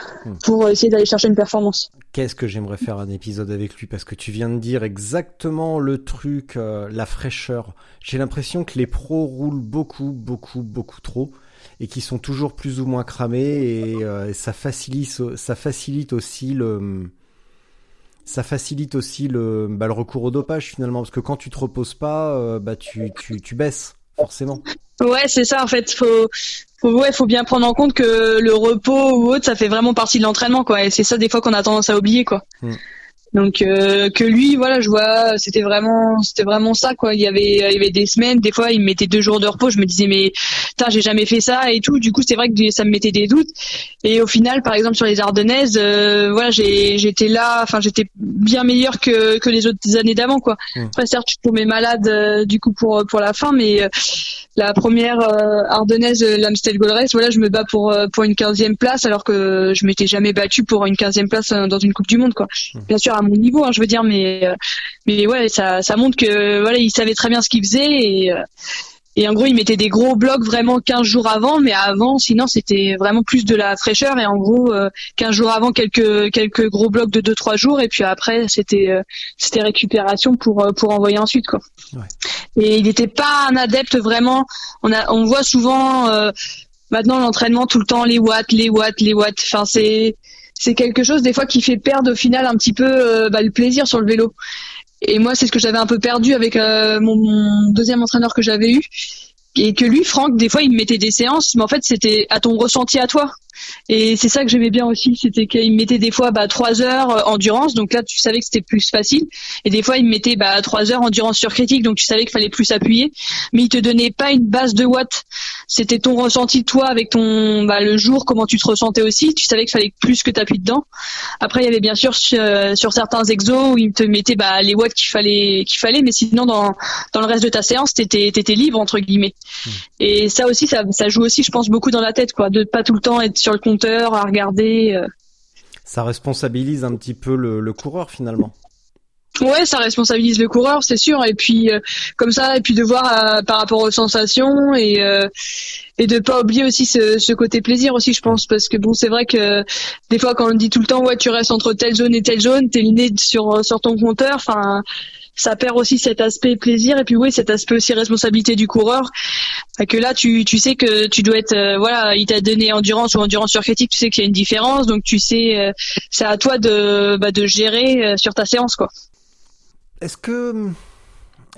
pour essayer d'aller chercher une performance. Qu'est-ce que j'aimerais faire un épisode avec lui? Parce que tu viens de dire exactement le truc, euh, la fraîcheur. J'ai l'impression que les pros roulent beaucoup, beaucoup, beaucoup trop et qui sont toujours plus ou moins cramés et, euh, et ça facilite, ça facilite aussi le, ça facilite aussi le, bah, le recours au dopage finalement parce que quand tu te reposes pas, euh, bah tu, tu, tu baisses forcément. Ouais, c'est ça en fait. Faut, faut, ouais, faut bien prendre en compte que le repos ou autre, ça fait vraiment partie de l'entraînement, quoi. Et c'est ça des fois qu'on a tendance à oublier, quoi. Mm. Donc euh, que lui, voilà, je vois, c'était vraiment, c'était vraiment ça quoi. Il y avait, il y avait des semaines, des fois, il me mettait deux jours de repos. Je me disais mais, putain, j'ai jamais fait ça et tout. Du coup, c'est vrai que ça me mettait des doutes. Et au final, par exemple sur les Ardennaises, euh, voilà, j'étais là, enfin, j'étais bien meilleur que que les autres années d'avant quoi. Mmh. Après certes, je tombée malade euh, du coup pour pour la fin, mais la première Ardennaise, l'Amstel Gold Race, voilà, je me bats pour pour une 15e place alors que je m'étais jamais battue pour une 15e place dans une Coupe du Monde quoi. Bien sûr à mon niveau, hein, je veux dire, mais euh, mais ouais, ça ça montre que voilà, il savait très bien ce qu'il faisait et euh, et en gros, il mettait des gros blocs vraiment 15 jours avant, mais avant, sinon, c'était vraiment plus de la fraîcheur. Et en gros, euh, 15 jours avant, quelques quelques gros blocs de 2-3 jours, et puis après, c'était euh, c'était récupération pour euh, pour envoyer ensuite quoi. Ouais. Et il n'était pas un adepte vraiment. On a on voit souvent euh, maintenant l'entraînement tout le temps les watts, les watts, les watts. Enfin, c'est c'est quelque chose des fois qui fait perdre au final un petit peu euh, bah, le plaisir sur le vélo. Et moi, c'est ce que j'avais un peu perdu avec euh, mon, mon deuxième entraîneur que j'avais eu. Et que lui, Franck, des fois, il me mettait des séances, mais en fait, c'était à ton ressenti à toi. Et c'est ça que j'aimais bien aussi, c'était qu'il me mettait des fois bah, 3 heures euh, endurance, donc là, tu savais que c'était plus facile. Et des fois, il me mettait bah, 3 heures endurance surcritique, donc tu savais qu'il fallait plus appuyer. Mais il te donnait pas une base de watts. C'était ton ressenti, toi, avec ton bah, le jour, comment tu te ressentais aussi. Tu savais qu'il fallait plus que tu appuies dedans. Après, il y avait bien sûr sur, sur certains exos où il te mettait bah, les watts qu'il fallait, qu'il fallait, mais sinon, dans, dans le reste de ta séance, t'étais étais libre, entre guillemets. Et ça aussi, ça, ça joue aussi, je pense, beaucoup dans la tête, quoi, de pas tout le temps être sur le compteur à regarder. euh. Ça responsabilise un petit peu le, le coureur finalement. Ouais, ça responsabilise le coureur, c'est sûr. Et puis euh, comme ça, et puis de voir euh, par rapport aux sensations et euh, et de pas oublier aussi ce, ce côté plaisir aussi, je pense, parce que bon, c'est vrai que des fois quand on dit tout le temps, ouais, tu restes entre telle zone et telle zone, t'es liné sur sur ton compteur, enfin. Ça perd aussi cet aspect plaisir et puis oui cet aspect aussi responsabilité du coureur. Que là tu tu sais que tu dois être euh, voilà il t'a donné endurance ou endurance surcritique tu sais qu'il y a une différence. Donc tu sais euh, c'est à toi de bah, de gérer euh, sur ta séance quoi. Est-ce que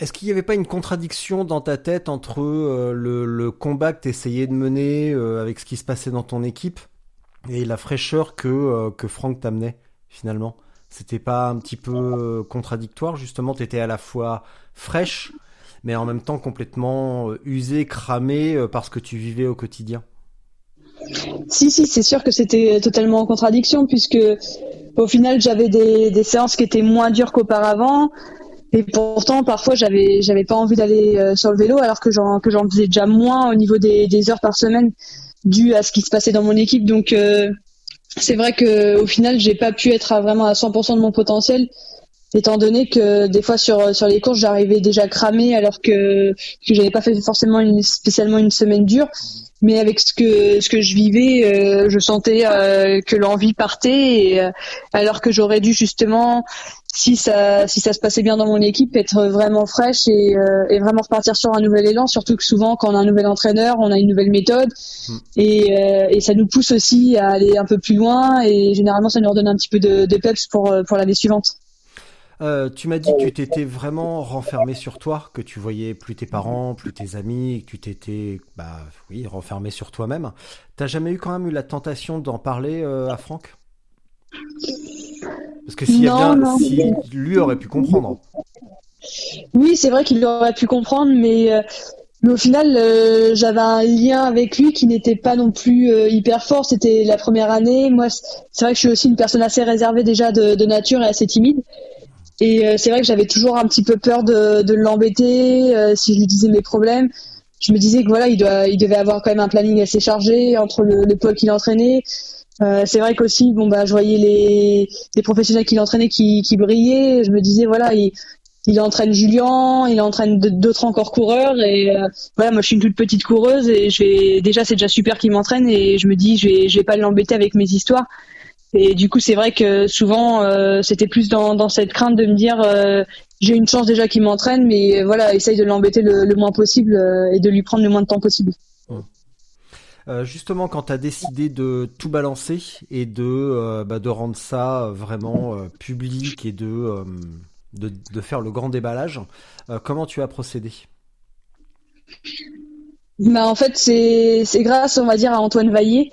est-ce qu'il n'y avait pas une contradiction dans ta tête entre le, le combat que tu essayais de mener avec ce qui se passait dans ton équipe et la fraîcheur que, que Franck t'amenait finalement? C'était pas un petit peu euh, contradictoire justement. Tu étais à la fois fraîche mais en même temps complètement euh, usée, cramée euh, parce que tu vivais au quotidien. Si, si, c'est sûr que c'était totalement en contradiction puisque au final j'avais des, séances qui étaient moins dures qu'auparavant. Et pourtant parfois j'avais j'avais pas envie d'aller sur le vélo alors que j'en que j'en faisais déjà moins au niveau des, heures par semaine dû à ce qui se passait dans mon équipe. Donc c'est vrai que au final j'ai pas pu être à vraiment à 100% de mon potentiel étant donné que des fois sur sur les courses j'arrivais déjà cramé alors que que j'avais pas fait forcément une spécialement une semaine dure mais avec ce que ce que je vivais euh, je sentais euh, que l'envie partait et, euh, alors que j'aurais dû justement si ça si ça se passait bien dans mon équipe être vraiment fraîche et, euh, et vraiment repartir sur un nouvel élan. Surtout que souvent quand on a un nouvel entraîneur on a une nouvelle méthode. Et, euh, et ça nous pousse aussi à aller un peu plus loin et généralement ça nous redonne un petit peu de, de peps pour pour l'année suivante Euh, tu m'as dit que tu t'étais vraiment renfermé sur toi, que tu voyais plus tes parents, plus tes amis, que tu t'étais, bah oui, renfermé sur toi-même. T'as jamais eu quand même eu la tentation d'en parler euh, à Franck? Parce que s'il y a Non, bien, non. si lui aurait pu comprendre. Oui, c'est vrai qu'il aurait pu comprendre, mais, euh, mais au final, euh, j'avais un lien avec lui qui n'était pas non plus euh, hyper fort. C'était la première année. Moi, c'est vrai que je suis aussi une personne assez réservée déjà de, de nature et assez timide. Et euh, c'est vrai que j'avais toujours un petit peu peur de, de l'embêter euh, si je lui disais mes problèmes. Je me disais que voilà, il, doit, il devait avoir quand même un planning assez chargé entre le, le qu'il entraînait. Euh, c'est vrai qu'aussi, bon bah, je voyais les, les professionnels qu'il entraînait qui, qui brillaient. Je me disais voilà, il, il entraîne Julien, il entraîne d'autres encore coureurs et euh, voilà moi je suis une toute petite coureuse et je vais déjà c'est déjà super qu'il m'entraîne et je me dis je vais je vais pas l'embêter avec mes histoires et du coup c'est vrai que souvent euh, c'était plus dans, dans cette crainte de me dire euh, j'ai une chance déjà qu'il m'entraîne mais voilà essaye de l'embêter le, le moins possible euh, et de lui prendre le moins de temps possible. Justement, quand t'as décidé de tout balancer et de, bah, de rendre ça vraiment public et de, de, de faire le grand déballage, comment tu as procédé? Bah en fait c'est grâce on va dire à Antoine Vaillé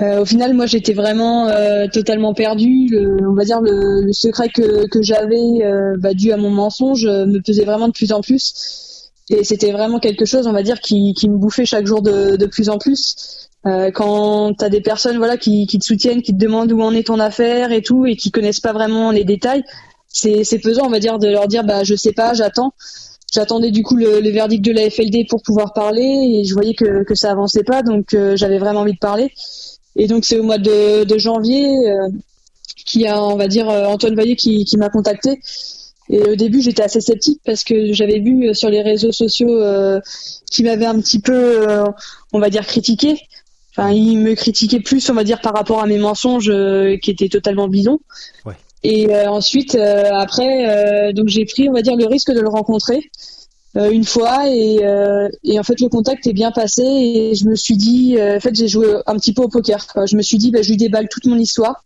au final, moi, j'étais vraiment euh, totalement perdue. Le- on va dire le, le secret que, que j'avais, euh, bah, dû à mon mensonge, euh, me pesait vraiment de plus en plus. Et c'était vraiment quelque chose, on va dire, qui, qui me bouffait chaque jour de, de plus en plus. Euh, quand t'as des personnes, voilà, qui, qui te soutiennent, qui te demandent où en est ton affaire et tout, et qui connaissent pas vraiment les détails, c'est c'est pesant, on va dire, de leur dire, bah, je sais pas, j'attends. J'attendais du coup le, le verdict de la FLD pour pouvoir parler, et je voyais que, que ça avançait pas, donc euh, j'avais vraiment envie de parler. Et donc c'est au mois de, de janvier euh, qu'il y a, on va dire, euh, Antoine Vaillé qui, qui m'a contacté. Et au début j'étais assez sceptique parce que j'avais vu euh, sur les réseaux sociaux euh, qu'il m'avait un petit peu, euh, on va dire, critiqué. Enfin, il me critiquait plus, on va dire, par rapport à mes mensonges euh, qui étaient totalement bidons. Ouais. Et ensuite, après, donc j'ai pris, on va dire, le risque de le rencontrer une fois et, euh, et en fait le contact est bien passé et je me suis dit, euh, en fait j'ai joué un petit peu au poker. quoi. Je me suis dit, bah, je lui déballe toute mon histoire.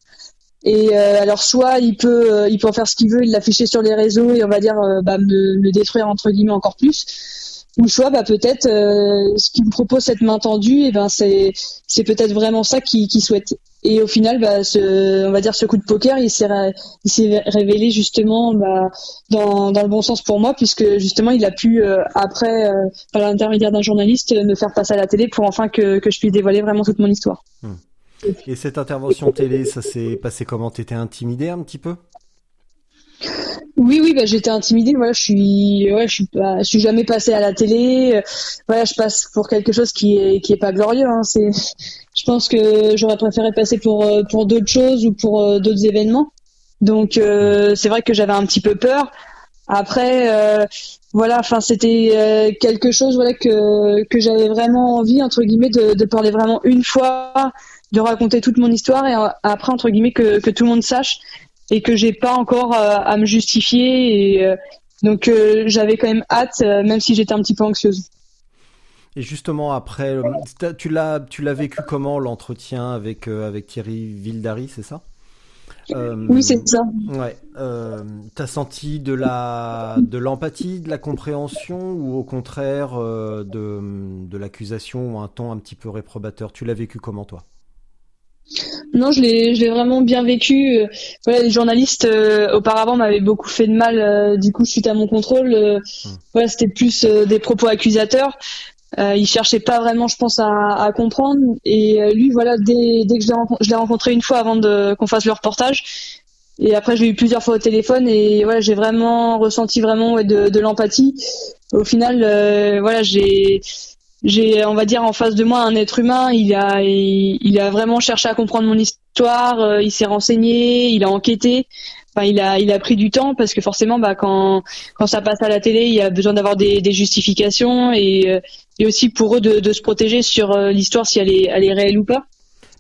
Et euh, alors soit il peut, euh, il peut en faire ce qu'il veut, il l'afficher sur les réseaux et on va dire euh, bah, me, me détruire entre guillemets encore plus. Ou soit bah peut-être euh, ce qu'il me propose cette main tendue, et ben c'est c'est peut-être vraiment ça qu'il qu'il souhaite. Et au final, bah, ce, on va dire ce coup de poker, il s'est ré- il s'est révélé justement bah, dans, dans le bon sens pour moi, puisque justement il a pu euh, après, euh, par l'intermédiaire d'un journaliste, euh, me faire passer à la télé pour enfin que, que je puisse dévoiler vraiment toute mon histoire. Et cette intervention télé, ça s'est passé comment? T'étais intimidé un petit peu? Oui, oui, bah, j'étais intimidée. Voilà, je suis, ouais, je suis pas, je suis jamais passée à la télé. Voilà, je passe pour quelque chose qui est, qui est pas glorieux. Hein. C'est, je pense que j'aurais préféré passer pour, euh, pour d'autres choses ou pour euh, d'autres événements. Donc, euh, c'est vrai que j'avais un petit peu peur. Après, euh, voilà, enfin, c'était euh, quelque chose, voilà, que que j'avais vraiment envie entre guillemets de, de parler vraiment une fois, de raconter toute mon histoire et euh, après entre guillemets que que tout le monde sache et que j'ai pas encore à me justifier et donc j'avais quand même hâte même si j'étais un petit peu anxieuse. Et justement après, euh, tu l'as, tu l'as vécu comment l'entretien avec euh, avec Thierry Vildary, c'est ça? Euh, Oui, c'est ça. Ouais. Euh, T'as senti de la de l'empathie, de la compréhension ou au contraire euh, de de l'accusation ou un ton un petit peu réprobateur? Tu l'as vécu comment toi? Non, je l'ai je l'ai vraiment bien vécu. Voilà, les journalistes euh, auparavant m'avaient beaucoup fait de mal euh, du coup suite à mon contrôle. euh, Voilà, c'était plus des propos accusateurs. Euh, il cherchait pas vraiment, je pense, à, comprendre. Et euh, lui, voilà, dès, dès que je l'ai rencontré, une fois avant qu'on fasse le reportage. Et après, je l'ai eu plusieurs fois au téléphone et voilà, j'ai vraiment ressenti vraiment de, de l'empathie. Au final, euh, voilà, j'ai j'ai, on va dire, en face de moi un être humain. Il a, il a vraiment cherché à comprendre mon histoire. euh, il s'est renseigné, il a enquêté. Enfin, il a, il a pris du temps parce que forcément, bah, quand, quand ça passe à la télé, il y a besoin d'avoir des, des justifications et, euh, et aussi pour eux de, de se protéger sur euh, l'histoire si elle est, elle est réelle ou pas.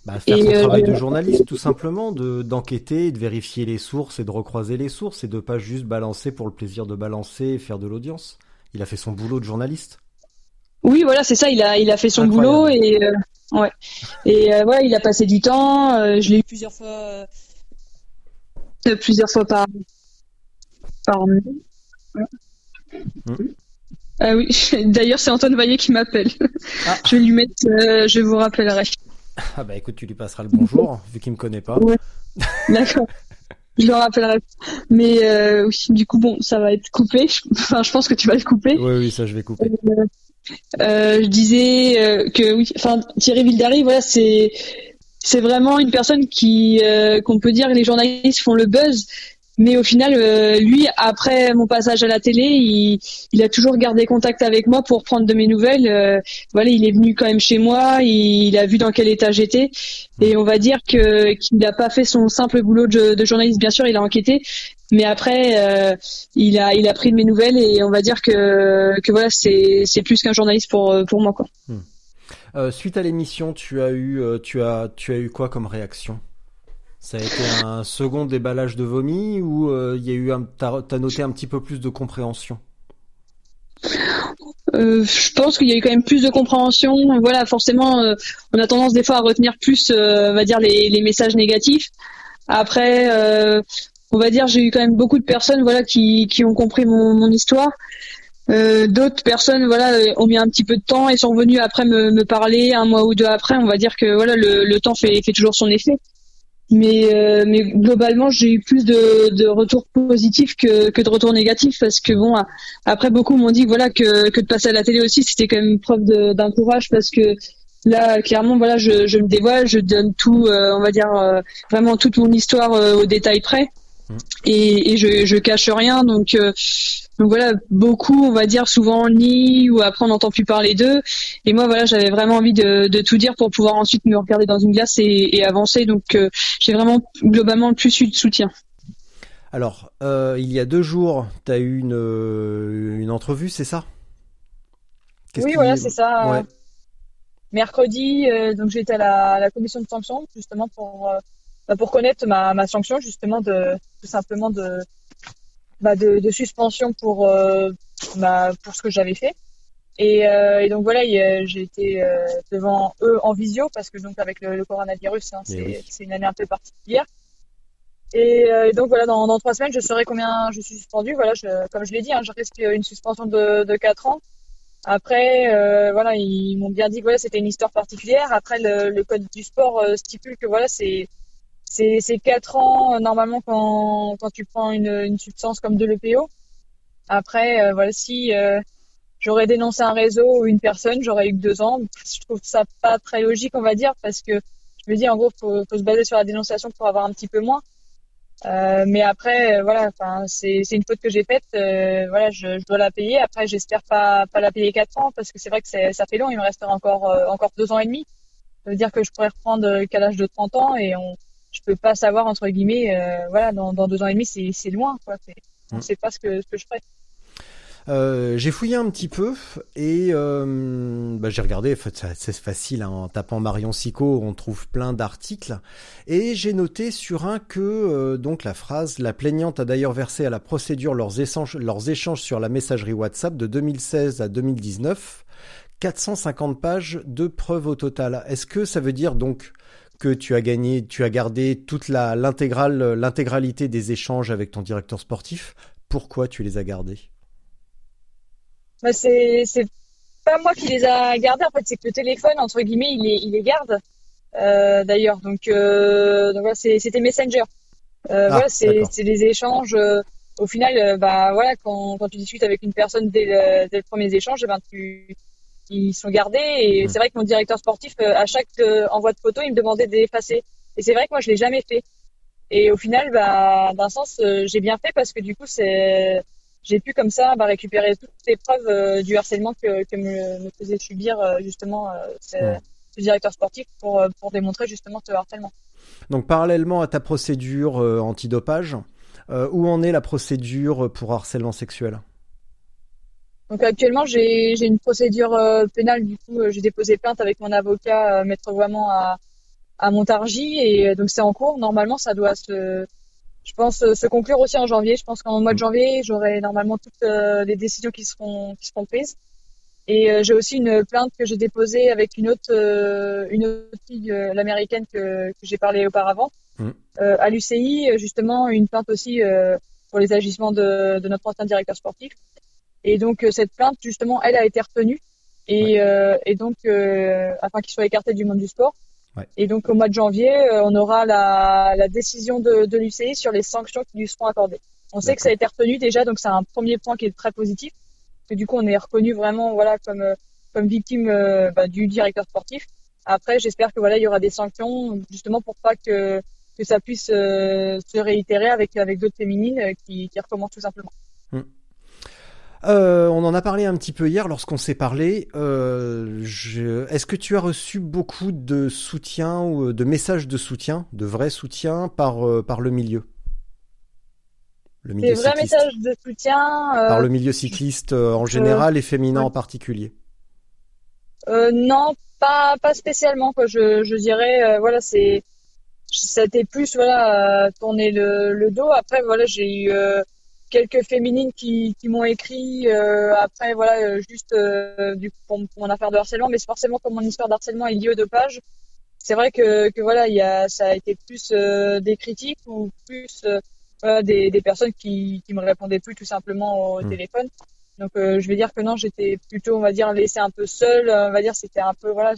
bah, Faire Et, son euh, travail de journaliste, tout simplement, de d'enquêter, de vérifier les sources et de recroiser les sources et de pas juste balancer pour le plaisir de balancer et faire de l'audience. Il a fait son boulot de journaliste. Oui, voilà, c'est ça. Il a, il a fait son Incroyable. boulot et euh, ouais. Et euh, voilà, il a passé du temps. je l'ai eu plusieurs fois, plusieurs fois par par. Ah oui. D'ailleurs, c'est Antoine Vaillé qui m'appelle. Ah. Je vais lui mettre. euh, je vous rappellerai. Ah bah écoute, tu lui passeras le bonjour, vu qu'il me connaît pas. Ouais. D'accord. Je le rappellerai. Mais euh, oui, du coup, bon, ça va être coupé. Enfin, je pense que tu vas le couper. Oui, oui, ça je vais couper. Euh, je disais que oui, enfin Thierry Vildary, voilà, c'est c'est vraiment une personne qui euh, qu'on peut dire les journalistes font le buzz, mais au final, euh, lui, après mon passage à la télé, il, il a toujours gardé contact avec moi pour prendre de mes nouvelles. Euh, voilà, il est venu quand même chez moi, il, il a vu dans quel état j'étais, et on va dire que qu'il n'a pas fait son simple boulot de, de journaliste. Bien sûr, il a enquêté, mais après, euh, il a il a pris de mes nouvelles et on va dire que que voilà, c'est c'est plus qu'un journaliste pour pour moi quoi. Euh, suite à l'émission, tu as eu, euh, tu as, tu as eu quoi comme réaction? Ça a été un second déballage de vomi ou euh, il y a eu, t'as, noté un petit peu plus de compréhension? Je pense qu'il y a eu quand même plus de compréhension. Voilà, forcément, on a tendance des fois à retenir plus, on va dire les, messages négatifs. Après, on va dire, j'ai eu quand même beaucoup de personnes, voilà, qui, ont compris mon histoire. Euh, d'autres personnes voilà ont mis un petit peu de temps et sont venues après me, parler un mois ou deux après on va dire que voilà le, le temps fait, fait toujours son effet mais euh, mais globalement j'ai eu plus de, de retours positifs que, que de retours négatifs parce que bon après beaucoup m'ont dit voilà que, que de passer à la télé aussi c'était quand même preuve d'un courage parce que là clairement voilà je, je me dévoile je donne tout euh, on va dire euh, vraiment toute mon histoire au détail près. Et, et je, je cache rien donc donc voilà, beaucoup, on va dire, souvent ni ou après on n'entend plus parler d'eux. Et moi, voilà, j'avais vraiment envie de, de, tout dire pour pouvoir ensuite me regarder dans une glace et, et avancer. Donc euh, j'ai vraiment globalement le plus eu de soutien. Alors, euh, il y a deux jours, tu as eu une, euh, une entrevue, c'est ça? Oui, voilà, c'est ça. Ouais. Mercredi, euh, donc j'étais à la, commission de sanction, justement pour, bah, pour connaître ma, ma sanction, justement, de tout simplement de bah, de, de, suspension pour euh, bah, pour ce que j'avais fait. Et, euh, et, donc voilà, j'ai été euh, devant eux en visio parce que donc avec le, coronavirus, hein, c'est une année un peu particulière. Et, donc voilà, dans, dans, trois semaines, je saurai combien je suis suspendu. Voilà, je, comme je l'ai dit, hein, je risque une suspension de, de 4 ans. Après, voilà, ils m'ont bien dit que voilà, c'était une histoire particulière. Après, le, le code du sport stipule que voilà, c'est c'est quatre ans euh, normalement quand, quand tu prends une, une substance comme de l'EPO. Après, euh, voilà, si euh, j'aurais dénoncé un réseau ou une personne, j'aurais eu que deux ans. Je trouve ça pas très logique, on va dire, parce que je me dis en gros, faut, faut se baser sur la dénonciation pour avoir un petit peu moins. Euh, mais après, voilà, enfin, c'est une faute que j'ai faite. voilà, je, je, dois la payer. Après, j'espère pas pas la payer quatre ans parce que c'est vrai que ça fait long. Il me restera encore encore deux ans et demi. Ça veut dire que je pourrais reprendre qu'à l'âge de 30 ans et on je peux pas savoir entre guillemets euh, voilà dans, dans, deux ans et demi c'est c'est loin quoi on ne mm. sait pas ce que ce que je ferai euh, j'ai fouillé un petit peu et euh, bah, j'ai regardé, c'est facile, hein, en tapant Marion Sico, on trouve plein d'articles et j'ai noté sur un que euh, donc la phrase la plaignante a d'ailleurs versé à la procédure leurs échanges, leurs échanges sur la messagerie WhatsApp de 2016 à 2019, 450 pages de preuves au total. Est-ce que ça veut dire donc que tu as gagné, tu as gardé toute la l'intégrale l'intégralité des échanges avec ton directeur sportif. Pourquoi tu les as gardés? Bah c'est pas moi qui les a gardés en fait, c'est que le téléphone entre guillemets il les il les garde euh, d'ailleurs. Donc euh, donc voilà, c'était Messenger. Euh, ah, voilà, c'est des échanges. Au final, bah voilà, quand, quand tu discutes avec une personne dès le, dès le premier échange, eh ben tu ils sont gardés. Et c'est vrai que mon directeur sportif, euh, à chaque euh, envoi de photo, il me demandait d'effacer. Et c'est vrai que moi, je l'ai jamais fait. Et au final, bah, d'un sens, euh, j'ai bien fait parce que du coup, c'est, j'ai pu comme ça bah, récupérer toutes les preuves du harcèlement que, que me, me, faisait subir justement ce, ce, directeur sportif pour, pour démontrer justement ce harcèlement. Donc parallèlement à ta procédure antidopage, où en est la procédure pour harcèlement sexuel? Donc actuellement, j'ai une procédure euh, pénale. Du coup, euh, j'ai déposé plainte avec mon avocat, euh, maître Voiement, à, à Montargis, et donc c'est en cours. Normalement, ça doit se, je pense, se conclure aussi en janvier. Je pense qu'en mois de janvier, j'aurai normalement toutes les décisions qui seront qui seront prises. Et j'ai aussi une plainte que j'ai déposée avec une autre une autre fille, l'américaine que, que j'ai parlé auparavant, mmh. à l'UCI, justement une plainte aussi pour les agissements de, de notre ancien directeur sportif. Et donc euh, cette plainte, justement, elle a été retenue et, euh, et donc euh, afin qu'il soit écarté du monde du sport. Ouais. Et donc au mois de janvier, on aura la, la décision de, de l'UCI sur les sanctions qui lui seront accordées. On sait que ça a été retenu déjà, donc c'est un premier point qui est très positif. Et du coup, on est reconnu vraiment, voilà, comme comme victime bah, du directeur sportif. Après, j'espère que voilà, il y aura des sanctions justement pour pas que que ça puisse se réitérer avec avec d'autres féminines qui, qui recommencent tout simplement. Mmh. Euh, on en a parlé un petit peu hier lorsqu'on s'est parlé. Euh, je... Est-ce que tu as reçu beaucoup de soutien ou de messages de soutien, de vrais soutiens par, euh, par le milieu? Le milieu Des vrais messages de soutien Par le milieu cycliste en général et féminin en particulier Non, pas, pas spécialement. Quoi. Je, je dirais, voilà, c'est c'était plus voilà tourner le, le dos. Après, voilà, j'ai eu quelques féminines qui, qui m'ont écrit euh, après voilà euh, juste euh, du pour, mon affaire de harcèlement mais c'est forcément comme mon histoire d'harcèlement est liée au dopage c'est vrai que, que voilà il y a ça a été plus des critiques ou plus des, des personnes qui qui me répondaient plus tout simplement au mmh. téléphone Donc je vais dire que non, j'étais plutôt, on va dire, laissée un peu seule. On va dire, c'était un peu, voilà,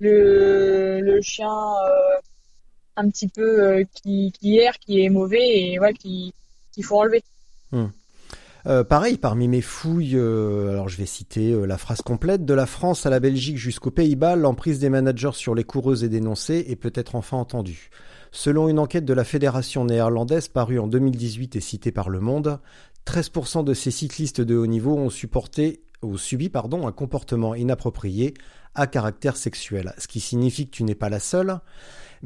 le, le chien un petit peu qui, qui erre, qui est mauvais et voilà, qui qu'il faut enlever. Hmm. Euh, pareil, parmi mes fouilles, euh, alors je vais citer euh, la phrase complète, de la France à la Belgique jusqu'aux Pays-Bas, l'emprise des managers sur les coureuses est dénoncée et peut être enfin entendue. Selon une enquête de la Fédération néerlandaise parue en 2018 et citée par Le Monde, 13% de ces cyclistes de haut niveau ont supporté ou subi pardon, un comportement inapproprié à caractère sexuel, ce qui signifie que tu n'es pas la seule,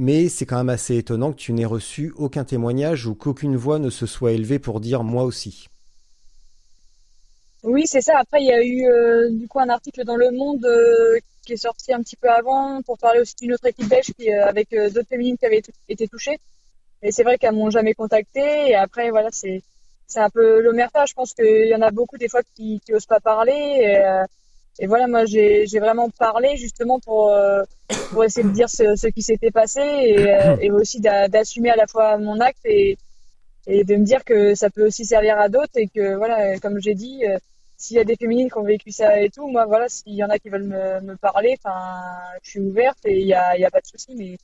mais c'est quand même assez étonnant que tu n'aies reçu aucun témoignage ou qu'aucune voix ne se soit élevée pour dire moi aussi. Oui, c'est ça. Après, il y a eu euh, du coup un article dans Le Monde euh, qui est sorti un petit peu avant pour parler aussi d'une autre équipe belge euh, avec d'autres féminines qui avaient été touchées. Et c'est vrai qu'elles m'ont jamais contacté. Et après, voilà, c'est un peu l'omerta. Je pense qu'il y en a beaucoup des fois qui, qui osent pas parler. Et voilà, moi, j'ai vraiment parlé justement pour pour essayer de dire ce, qui s'était passé et, et aussi d'assumer à la fois mon acte et de me dire que ça peut aussi servir à d'autres et que voilà, comme j'ai dit, s'il y a des féminines qui ont vécu ça et tout, moi voilà, s'il y en a qui veulent me, parler, je suis ouverte et il y a, y a pas de souci. Mais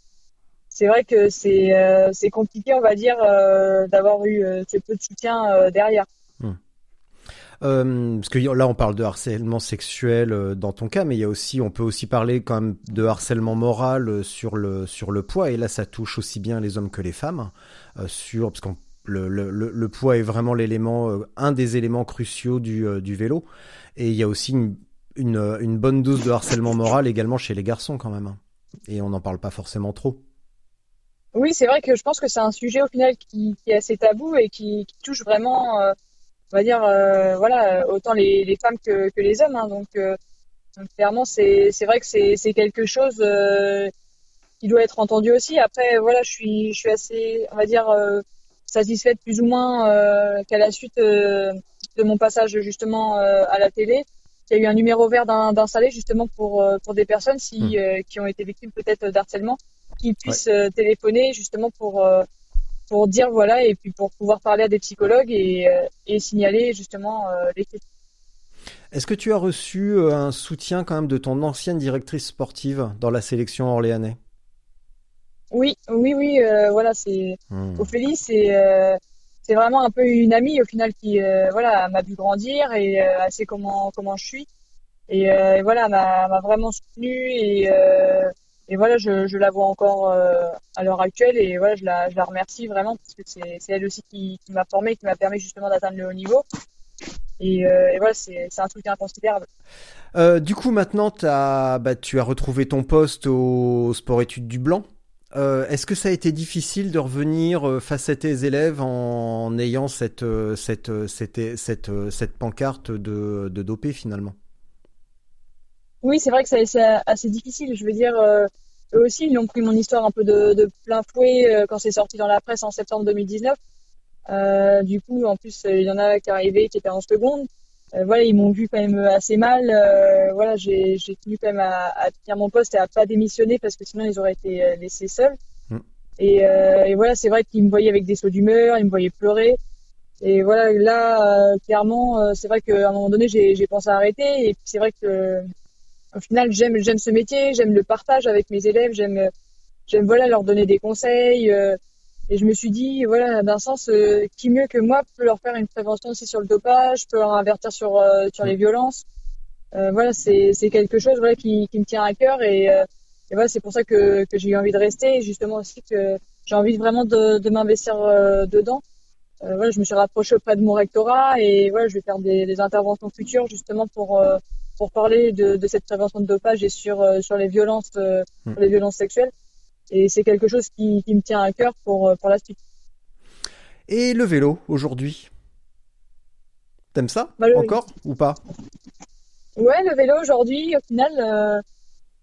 c'est vrai que c'est euh, compliqué, on va dire, euh, d'avoir eu euh, ce peu de soutien derrière. Hmm. parce que là, on parle de harcèlement sexuel dans ton cas, mais il y a aussi, on peut aussi parler quand même de harcèlement moral sur le sur le poids. Et là, ça touche aussi bien les hommes que les femmes. sur parce qu'on le, le, le, poids est vraiment l'élément, euh, un des éléments cruciaux du, euh, du, vélo. Et il y a aussi une, une, bonne dose de harcèlement moral également chez les garçons quand même. Et on n'en parle pas forcément trop. Oui, c'est vrai que je pense que c'est un sujet au final qui, est assez tabou et qui, touche vraiment, euh, on va dire, voilà, autant les, les, femmes que, que les hommes. Hein. Donc, donc, clairement, c'est vrai que c'est quelque chose qui doit être entendu aussi. Après, voilà, je suis, je suis assez, on va dire, satisfaite plus ou moins euh, qu'à la suite euh, de mon passage justement euh, à la télé. Il y a eu un numéro vert d'installer justement pour, pour des personnes si, hmm. qui ont été victimes peut-être d'harcèlement, qui puissent téléphoner justement pour, pour dire voilà et puis pour pouvoir parler à des psychologues et, et signaler justement les faits. Est-ce que tu as reçu un soutien quand même de ton ancienne directrice sportive dans la sélection orléanais oui, oui, oui, euh, voilà, c'est hmm. Ophélie, c'est euh, c'est vraiment un peu une amie au final qui euh, voilà m'a vu grandir et elle sait comment comment je suis et, et voilà m'a m'a vraiment soutenue et et voilà je, la vois encore à l'heure actuelle et voilà je la remercie vraiment parce que c'est elle aussi qui qui m'a formé qui m'a permis justement d'atteindre le haut niveau et, et voilà c'est un truc inconsidérable. Euh, du coup, maintenant, bah, tu as retrouvé ton poste au Sport Études du Blanc. Euh, est-ce que ça a été difficile de revenir euh, face à tes élèves en ayant cette, euh, cette, cette, cette, cette pancarte de dopé finalement? Oui, c'est vrai que c'est assez difficile. Je veux dire, eux aussi, ils ont pris mon histoire un peu de, de plein fouet quand c'est sorti dans la presse en septembre 2019. du coup, en plus, il y en a qui arrivaient qui étaient en seconde. Euh, voilà, ils m'ont vu quand même assez mal. Euh, voilà, j'ai tenu quand même à, à, tenir mon poste et à pas démissionner parce que sinon ils auraient été euh, laissés seuls. Mm. Et, et, voilà, c'est vrai qu'ils me voyaient avec des sauts d'humeur, ils me voyaient pleurer. Et voilà, là, clairement, c'est vrai qu'à un moment donné, j'ai pensé à arrêter. Et puis c'est vrai que, au final, j'aime j'aime ce métier, j'aime le partage avec mes élèves, j'aime j'aime voilà leur donner des conseils. Et je me suis dit, voilà, d'un sens, euh, qui mieux que moi peut leur faire une prévention aussi sur le dopage, peut leur avertir sur, euh, sur les violences. Euh, voilà, c'est quelque chose voilà, qui, qui me tient à cœur et, euh, et voilà, c'est pour ça que, que j'ai eu envie de rester et justement aussi que j'ai envie vraiment de, de m'investir dedans. voilà, je me suis rapprochée auprès de mon rectorat et voilà, je vais faire des, des interventions futures justement pour, pour parler de, de, cette prévention de dopage et sur, sur les violences, mmh. sur les violences sexuelles. Et c'est quelque chose qui, qui, me tient à cœur pour, euh, pour la suite. Et le vélo aujourd'hui? T'aimes ça bah, encore ou pas? Ouais, le vélo aujourd'hui, au final, euh,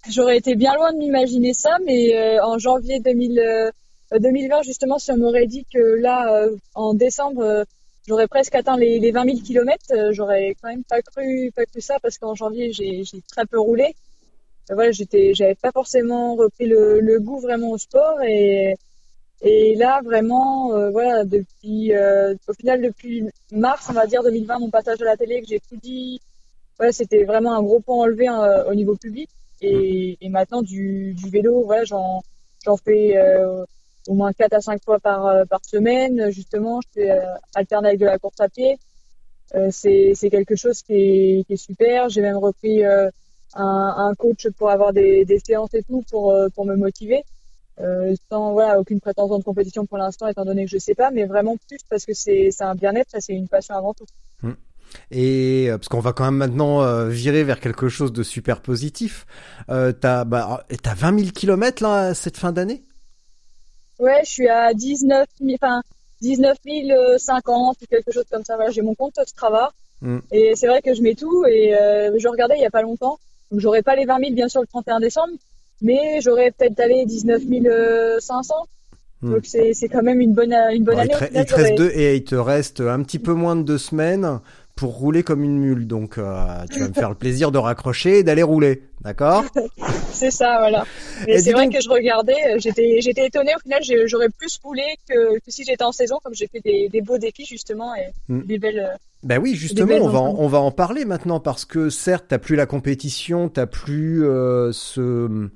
j'aurais été bien loin de m'imaginer ça, mais euh, en janvier 2000, 2020, justement, si on m'aurait dit que là, en décembre, j'aurais presque atteint les, les 20 000 km, j'aurais quand même pas cru, pas cru ça parce qu'en janvier, j'ai très peu roulé voilà, j'étais, j'avais pas forcément repris le, le, goût vraiment au sport et, Et là, vraiment, euh, voilà, depuis, euh, au final, depuis mars, on va dire 2020, mon passage à la télé, que j'ai tout dit, ouais, c'était vraiment un gros point enlevé euh, au niveau public. Et, et maintenant, du, du vélo, voilà, j'en, j'en fais euh, au moins 4 à 5 fois par, euh, par semaine. Justement, je fais euh, alterner avec de la course à pied. Euh, c'est, quelque chose qui est, qui est super. J'ai même repris un, un coach pour avoir des, des séances et tout pour, pour me motiver. Sans voilà aucune prétention de compétition pour l'instant étant donné que je sais pas mais vraiment plus parce que c'est un bien-être et c'est une passion avant tout Et euh, parce qu'on va quand même maintenant euh, virer vers quelque chose de super positif. Euh, t'as bah, t'as 20 000 kilomètres là cette fin d'année? Ouais je suis à 19 000 enfin 19 050 ou quelque chose comme ça. Voilà j'ai mon compte Strava. Mm. et c'est vrai que je mets tout et euh, je regardais il y a pas longtemps. Donc j'aurais pas les 20 000 bien sûr le 31 décembre mais j'aurais peut-être allé 19 500 Mm. donc c'est c'est quand même une bonne une bonne il, année te, il te reste deux et il te reste un petit peu moins de deux semaines pour rouler comme une mule. Donc euh, tu vas me faire le plaisir de raccrocher et d'aller rouler, d'accord C'est ça, voilà. Et Mais c'est vrai donc- que je regardais, euh, j'étais, j'étais étonnée. Au final, j'aurais plus roulé que, que si j'étais en saison, comme j'ai fait des, des beaux défis justement et Mm. des belles. euh, Ben oui, justement, on va, en, on va en parler maintenant parce que certes, t'as plus la compétition, t'as plus euh, ce,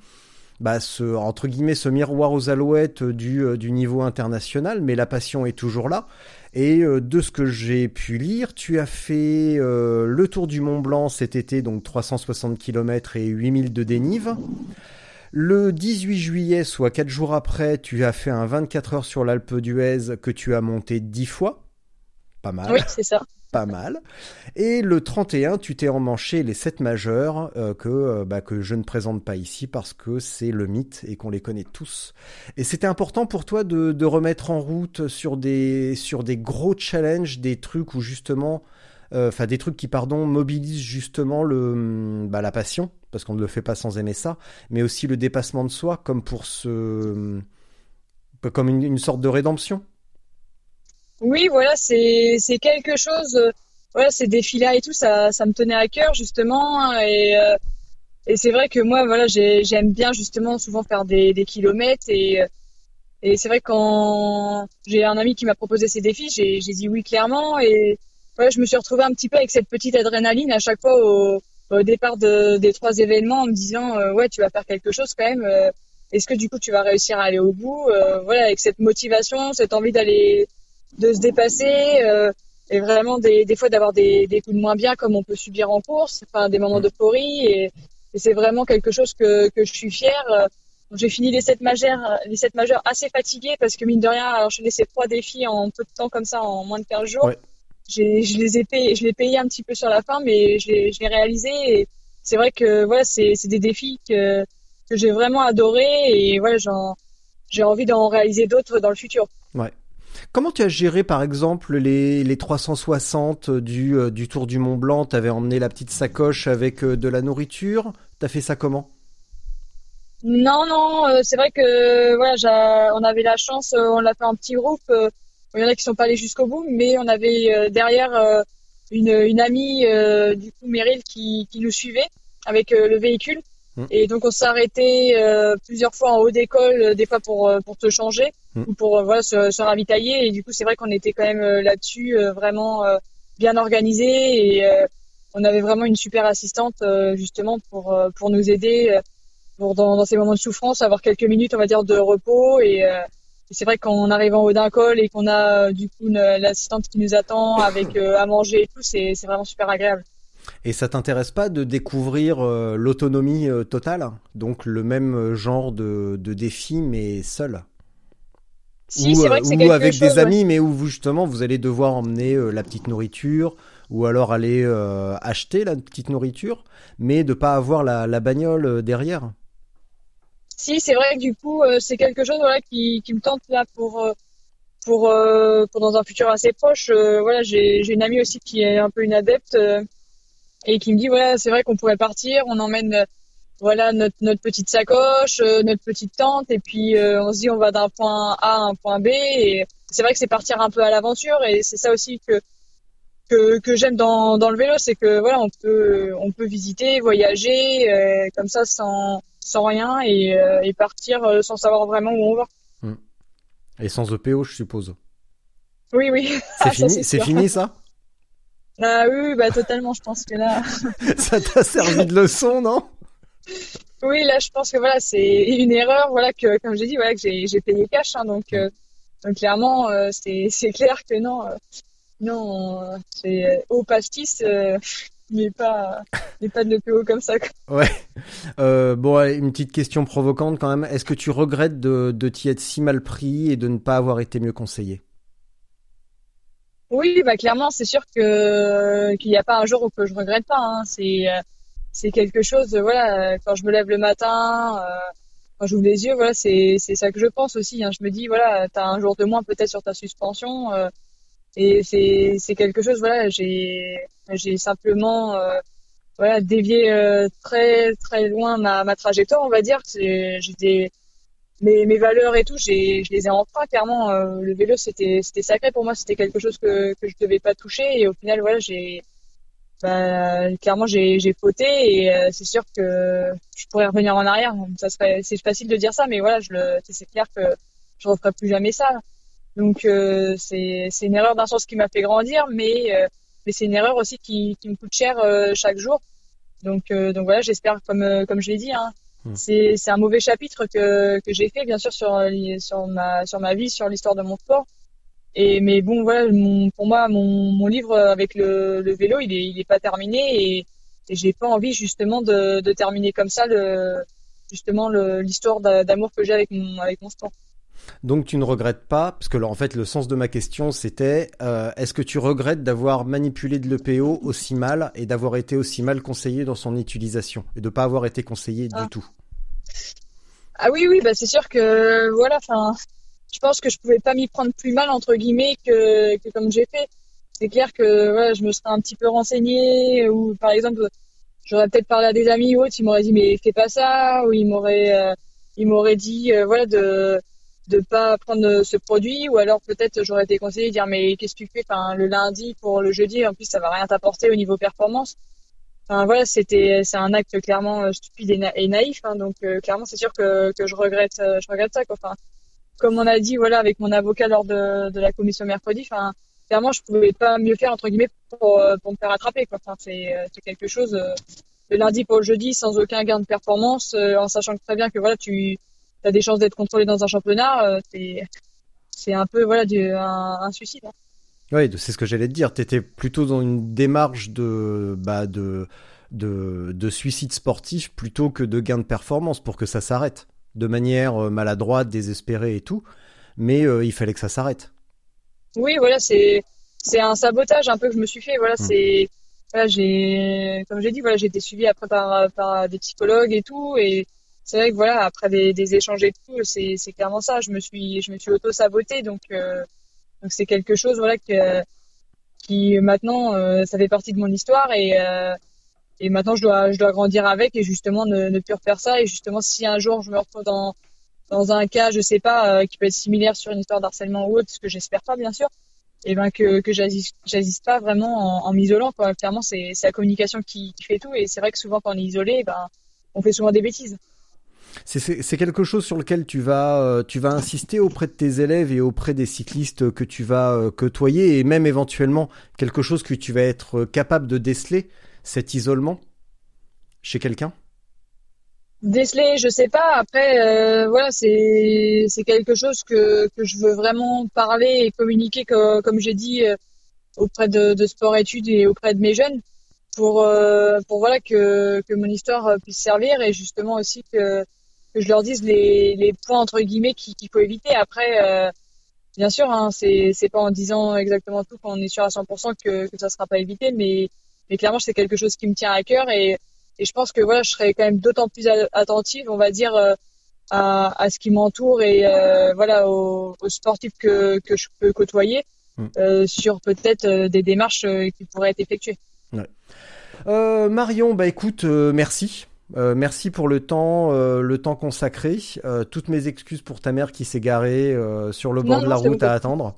bah, ce entre guillemets ce miroir aux alouettes du, du niveau international, mais la passion est toujours là. Et euh, de ce que j'ai pu lire, tu as fait euh, le tour du Mont Blanc cet été, donc 360 km et 8000 de dénive. Le 18 juillet, soit 4 jours après, tu as fait un 24 heures sur l'Alpe d'Huez que tu as monté 10 fois. Pas mal Oui, c'est ça. Pas mal. Et le 31, tu t'es emmanché les 7 majeurs euh, que, euh, bah, que je ne présente pas ici parce que c'est le mythe et qu'on les connaît tous. Et c'était important pour toi de, de remettre en route sur des, sur des gros challenges, des trucs justement, euh, enfin des trucs qui, pardon, mobilisent justement le, hum, bah, la passion, parce qu'on ne le fait pas sans aimer ça, mais aussi le dépassement de soi, comme pour ce, comme une, une sorte de rédemption. Oui, voilà, c'est, quelque chose. euh, Voilà, ces défis-là et tout, ça, ça me tenait à cœur justement. Et, euh, et c'est vrai que moi, voilà, j'ai, j'aime bien justement souvent faire des, des kilomètres et euh, et c'est vrai que quand j'ai un ami qui m'a proposé ces défis, j'ai, dit oui clairement et ouais, je me suis retrouvée un petit peu avec cette petite adrénaline à chaque fois au, au départ de, des trois événements en me disant euh, ouais, tu vas faire quelque chose quand même. euh, est-ce que du coup tu vas réussir à aller au bout Euh, Voilà, avec cette motivation, cette envie d'aller de se dépasser euh, et vraiment des, des fois d'avoir des, des coups de moins bien comme on peut subir en course, enfin des moments d'euphorie et, et c'est vraiment quelque chose que, que je suis fière. Euh, J'ai fini les sept majeurs, les sept majeurs assez fatigués parce que mine de rien, alors je ces trois défis en peu de temps comme ça, en moins de 15 jours. Ouais. J'ai, je les ai payés, je l'ai payé un petit peu sur la fin, mais je l'ai, réalisé et c'est vrai que voilà, c'est, c'est des défis que, que j'ai vraiment adoré et voilà, j'en, j'ai envie d'en réaliser d'autres dans le futur. Ouais. Comment tu as géré par exemple les, les 360 du, euh, du Tour du Mont Blanc? T'avais emmené la petite sacoche avec euh, de la nourriture? T'as fait ça comment? Non, non, euh, c'est vrai que voilà, on avait la chance, on l'a fait en petit groupe. il y en a qui sont pas allés jusqu'au bout, mais on avait derrière une, amie du coup Meryl qui, qui nous suivait avec le véhicule. Mm. Et donc on s'est arrêté euh, plusieurs fois en haut d'école, euh, des fois pour euh, pour se changer Mm. ou pour euh, voilà se, se ravitailler. Et du coup c'est vrai qu'on était quand même euh, là-dessus euh, vraiment euh, bien organisé et euh, on avait vraiment une super assistante euh, justement pour euh, pour nous aider euh, pour dans, dans ces moments de souffrance avoir quelques minutes on va dire de repos et, euh, et c'est vrai qu'en arrivant en haut d'un col et qu'on a du coup l'assistante qui nous attend avec euh, à manger et tout c'est c'est vraiment super agréable. Et ça t'intéresse pas de découvrir euh, l'autonomie euh, totale? Donc le même euh, genre de, de défi mais seul? Si Ou, vrai que ou avec chose des ouais. amis mais où vous, justement vous allez devoir emmener euh, la petite nourriture ou alors aller acheter la petite nourriture mais de pas avoir la, la bagnole derrière. Si, c'est vrai que du coup, c'est quelque chose voilà, qui, qui me tente là pour, pour, pour dans un futur assez proche. Voilà, j'ai, j'ai une amie aussi qui est un peu une adepte et qui me dit voilà, c'est vrai qu'on pourrait partir, on emmène euh, voilà notre, notre petite sacoche, euh, notre petite tente et puis euh, on se dit on va d'un point A à un point B et c'est vrai que c'est partir un peu à l'aventure et c'est ça aussi que que, que j'aime dans, dans le vélo, c'est que voilà, on peut on peut visiter, voyager euh, comme ça sans sans rien et, et partir sans savoir vraiment où on va. Et sans EPO, je suppose. Oui, oui. C'est Ah, ça, fini ça? Ah oui, bah totalement. Je pense que là, Ça t'a servi de leçon, non? Oui, là, je pense que voilà, c'est une erreur. Voilà que, comme j'ai dit, voilà que j'ai payé cash. hein, donc, euh, donc clairement, euh, c'est c'est clair que non, euh, non, c'est au pastis, mais pas, mais pas de l'EPO comme ça. quoi. Ouais. Bon, allez, une petite question provocante quand même. Est-ce que tu regrettes de, de t'y être si mal pris et de ne pas avoir été mieux conseillé? Oui, bah clairement, c'est sûr que qu'il n'y a pas un jour où que je regrette pas. Hein. C'est euh, c'est quelque chose. euh, Voilà, euh, quand je me lève le matin, euh, quand j'ouvre les yeux, voilà, c'est c'est ça que je pense aussi. Hein. Je me dis, voilà, t'as un jour de moins peut-être sur ta suspension, euh, et c'est c'est quelque chose. Voilà, j'ai j'ai simplement euh, voilà dévié très très loin ma ma trajectoire, on va dire. C'est j'étais mes, mes valeurs et tout, j'ai, je les ai emprunts clairement. euh, le vélo, c'était, c'était sacré pour moi, c'était quelque chose que, que je devais pas toucher. Et au final, voilà, j'ai, bah, clairement, j'ai, j'ai fauté. Et euh, c'est sûr que je pourrais revenir en arrière. Ça serait, c'est facile de dire ça, mais voilà, je le, c'est clair que je referai plus jamais ça. Donc, euh, c'est, c'est une erreur d'un sens qui m'a fait grandir, mais, euh, mais c'est une erreur aussi qui, qui me coûte cher euh, chaque jour. Donc, euh, donc voilà, j'espère, comme, comme je l'ai dit, hein, c'est c'est un mauvais chapitre que que j'ai fait bien sûr sur sur ma sur ma vie sur l'histoire de mon sport. Et mais bon voilà mon, pour moi mon mon livre avec le le vélo il est il est pas terminé et et j'ai pas envie justement de de terminer comme ça le justement l'histoire d'a- d'amour que j'ai avec mon avec mon sport Donc tu ne regrettes pas, parce que là, en fait le sens de ma question c'était euh, est-ce que tu regrettes d'avoir manipulé de l'EPO aussi mal et d'avoir été aussi mal conseillé dans son utilisation et de pas avoir été conseillé Ah. du tout? Ah oui, oui, bah c'est sûr que voilà, enfin, je pense que je pouvais pas m'y prendre plus mal entre guillemets que, que comme j'ai fait. C'est clair que voilà, je me serais un petit peu renseignée ou par exemple, j'aurais peut-être parlé à des amis ou autres, ils m'auraient dit mais fais pas ça ou ils m'auraient euh, ils m'auraient dit euh, voilà de de pas prendre ce produit ou alors peut-être j'aurais été conseillé de dire mais qu'est-ce que tu fais enfin le lundi pour le jeudi en plus ça va rien t'apporter au niveau performance. Enfin voilà, c'était c'est un acte clairement euh, stupide et, na- et naïf. hein, donc euh, clairement, c'est sûr que, que je regrette euh, je regrette ça. Quoi. Enfin, comme on a dit voilà avec mon avocat lors de, de la commission mercredi, enfin clairement je pouvais pas mieux faire entre guillemets pour, euh, pour me faire attraper. Quoi. Enfin c'est euh, quelque chose euh, le lundi pour le jeudi sans aucun gain de performance, euh, en sachant très bien que voilà tu as des chances d'être contrôlé dans un championnat. euh, c'est un peu voilà du, un, un suicide. hein. Oui, c'est ce que j'allais te dire. T'étais plutôt dans une démarche de, bah, de, de, de suicide sportif plutôt que de gain de performance pour que ça s'arrête. De manière euh, maladroite, désespérée et tout. Mais euh, il fallait que ça s'arrête. Oui, voilà, c'est un sabotage un peu que je me suis fait. Voilà, c'est voilà, j'ai comme j'ai dit, voilà, j'ai été suivie après par par des psychologues et tout, et c'est vrai que voilà, après des, échanges et tout, c'est clairement ça. Je me suis je me suis auto sabotée, donc euh, donc c'est quelque chose voilà qui maintenant euh, ça fait partie de mon histoire et euh, et maintenant je dois je dois grandir avec et justement ne plus refaire ça et justement si un jour je me retrouve dans dans un cas, je sais pas, qui peut être similaire sur une histoire d'harcèlement ou autre, ce que j'espère pas, bien sûr, et ben que, que j'agisse pas vraiment en, en m'isolant. Clairement, c'est la communication qui, fait tout, et c'est vrai que souvent quand on est isolé, ben, on fait souvent des bêtises. C'est- quelque chose sur lequel tu vas, euh, tu vas insister auprès de tes élèves et auprès des cyclistes que tu vas euh, côtoyer et même éventuellement quelque chose que tu vas être euh, capable de déceler, cet isolement chez quelqu'un? Déceler, je sais pas. Après, voilà, c'est quelque chose que que je veux vraiment parler et communiquer, que, comme j'ai dit, auprès de, de sport-études et auprès de mes jeunes, pour pour voilà que que mon histoire puisse servir et justement aussi que que je leur dise les les points entre guillemets qu'il qu'il faut éviter. Après, euh, bien sûr, hein, c'est pas en disant exactement tout qu'on est sûr à 100% que que ça sera pas évité, mais mais clairement, c'est quelque chose qui me tient à cœur et et je pense que voilà, je serais quand même d'autant plus attentive, on va dire, euh, à, à ce qui m'entoure et euh, voilà aux, aux sportifs que, que je peux côtoyer Mm. sur peut-être des démarches qui pourraient être effectuées. Marion, bah écoute, merci. Euh, merci pour le temps, euh, le temps consacré. Euh, toutes mes excuses pour ta mère qui s'est garée sur le bord Non, de la route à attendre.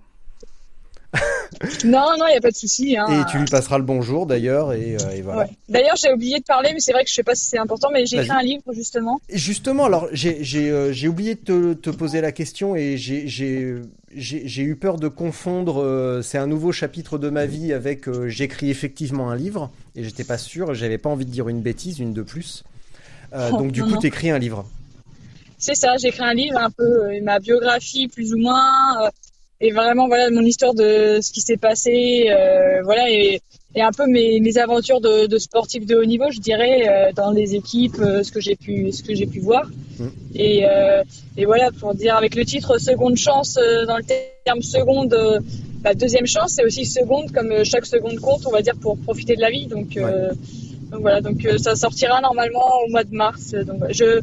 Non, non, il n'y a pas de souci. Hein. Et tu lui passeras le bonjour d'ailleurs, et, et voilà. Ouais. D'ailleurs, j'ai oublié de parler, mais c'est vrai que je sais pas si c'est important, mais j'ai écrit un livre justement. Justement, alors j'ai oublié de te, te poser la question et j'ai eu peur de confondre. c'est un nouveau chapitre de ma vie avec j'écris effectivement un livre et j'étais pas sûr. J'avais pas envie de dire une bêtise, une de plus. Euh, Oh, donc du non, coup, non. t'écris un livre. C'est ça, j'ai écrit un livre, un peu euh, ma biographie plus ou moins, euh, et vraiment voilà mon histoire de ce qui s'est passé, voilà et, et un peu mes, mes aventures de, de sportif de haut niveau, je dirais, dans les équipes, ce que j'ai pu ce que j'ai pu voir. Mm. Et, et voilà pour dire avec le titre seconde chance dans le terme seconde. la deuxième chance, c'est aussi seconde, comme chaque seconde compte, on va dire, pour profiter de la vie. Donc, donc voilà, donc euh, ça sortira normalement au mois de mars. Donc je,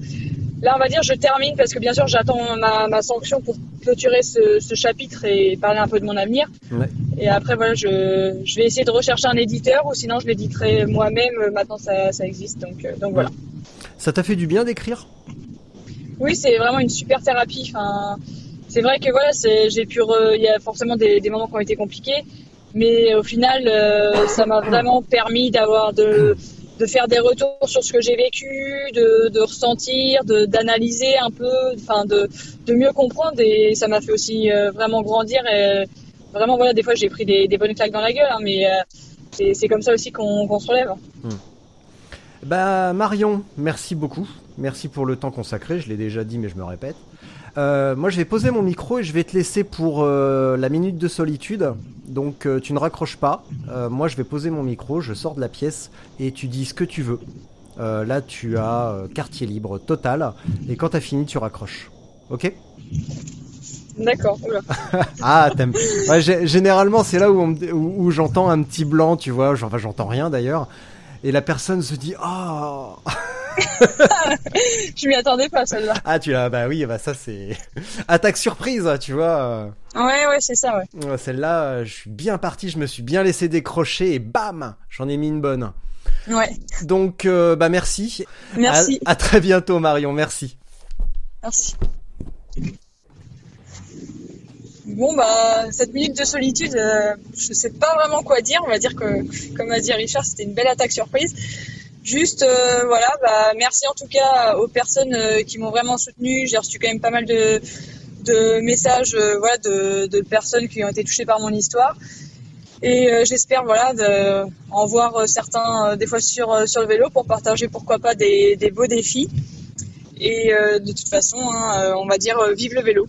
là, on va dire, je termine parce que bien sûr, j'attends ma, ma sanction pour clôturer ce, ce chapitre et parler un peu de mon avenir. Ouais. Et après, voilà, je, je vais essayer de rechercher un éditeur ou sinon je l'éditerai moi-même. Maintenant, ça, ça existe. Donc, euh, donc voilà. Ça t'a fait du bien d'écrire? Oui, c'est vraiment une super thérapie. Enfin, c'est vrai que voilà, j'ai pu, re- il y a forcément des, des moments qui ont été compliqués, mais au final, euh, ça m'a vraiment permis d'avoir de, de faire des retours sur ce que j'ai vécu, de, de ressentir, d'analyser un peu, enfin, de, de mieux comprendre, et ça m'a fait aussi euh, vraiment grandir. Et vraiment, voilà, des fois, j'ai pris des, bonnes claques dans la gueule, hein, mais euh, c'est, comme ça aussi qu'on, se relève. Bah Marion, merci beaucoup. Merci pour le temps consacré. Je l'ai déjà dit, mais je me répète. Euh, moi, je vais poser mon micro et je vais te laisser pour euh, la minute de solitude. Donc, euh, tu ne raccroches pas. Euh, moi, je vais poser mon micro, je sors de la pièce et tu dis ce que tu veux. Euh, là, tu as euh, quartier libre total. Et quand t'as fini, tu raccroches. Ok? D'accord. Ah, t'aimes. Ouais, gé- généralement, c'est là où, on me- où, où j'entends un petit blanc, tu vois. Enfin, j'entends rien d'ailleurs. Et la personne se dit, oh, Je m'y attendais pas, celle-là. Ah, tu l'as, bah oui, bah ça c'est attaque surprise, tu vois. Ouais, ouais, c'est ça, ouais. Celle-là, je suis bien parti, je me suis bien laissé décrocher et bam, j'en ai mis une bonne. Ouais. Donc, euh, bah merci. Merci. À, à très bientôt, Marion, merci. Merci. Bon bah cette minute de solitude, euh, je sais pas vraiment quoi dire. On va dire que, comme a dit Richard, c'était une belle attaque surprise. Juste euh, voilà, bah merci en tout cas aux personnes euh, qui m'ont vraiment soutenu. J'ai reçu quand même pas mal de, messages, euh, voilà, de, personnes qui ont été touchées par mon histoire. Et j'espère voilà en voir certains des fois sur sur le vélo pour partager pourquoi pas des, beaux défis. Et de toute façon, hein, on va dire vive le vélo.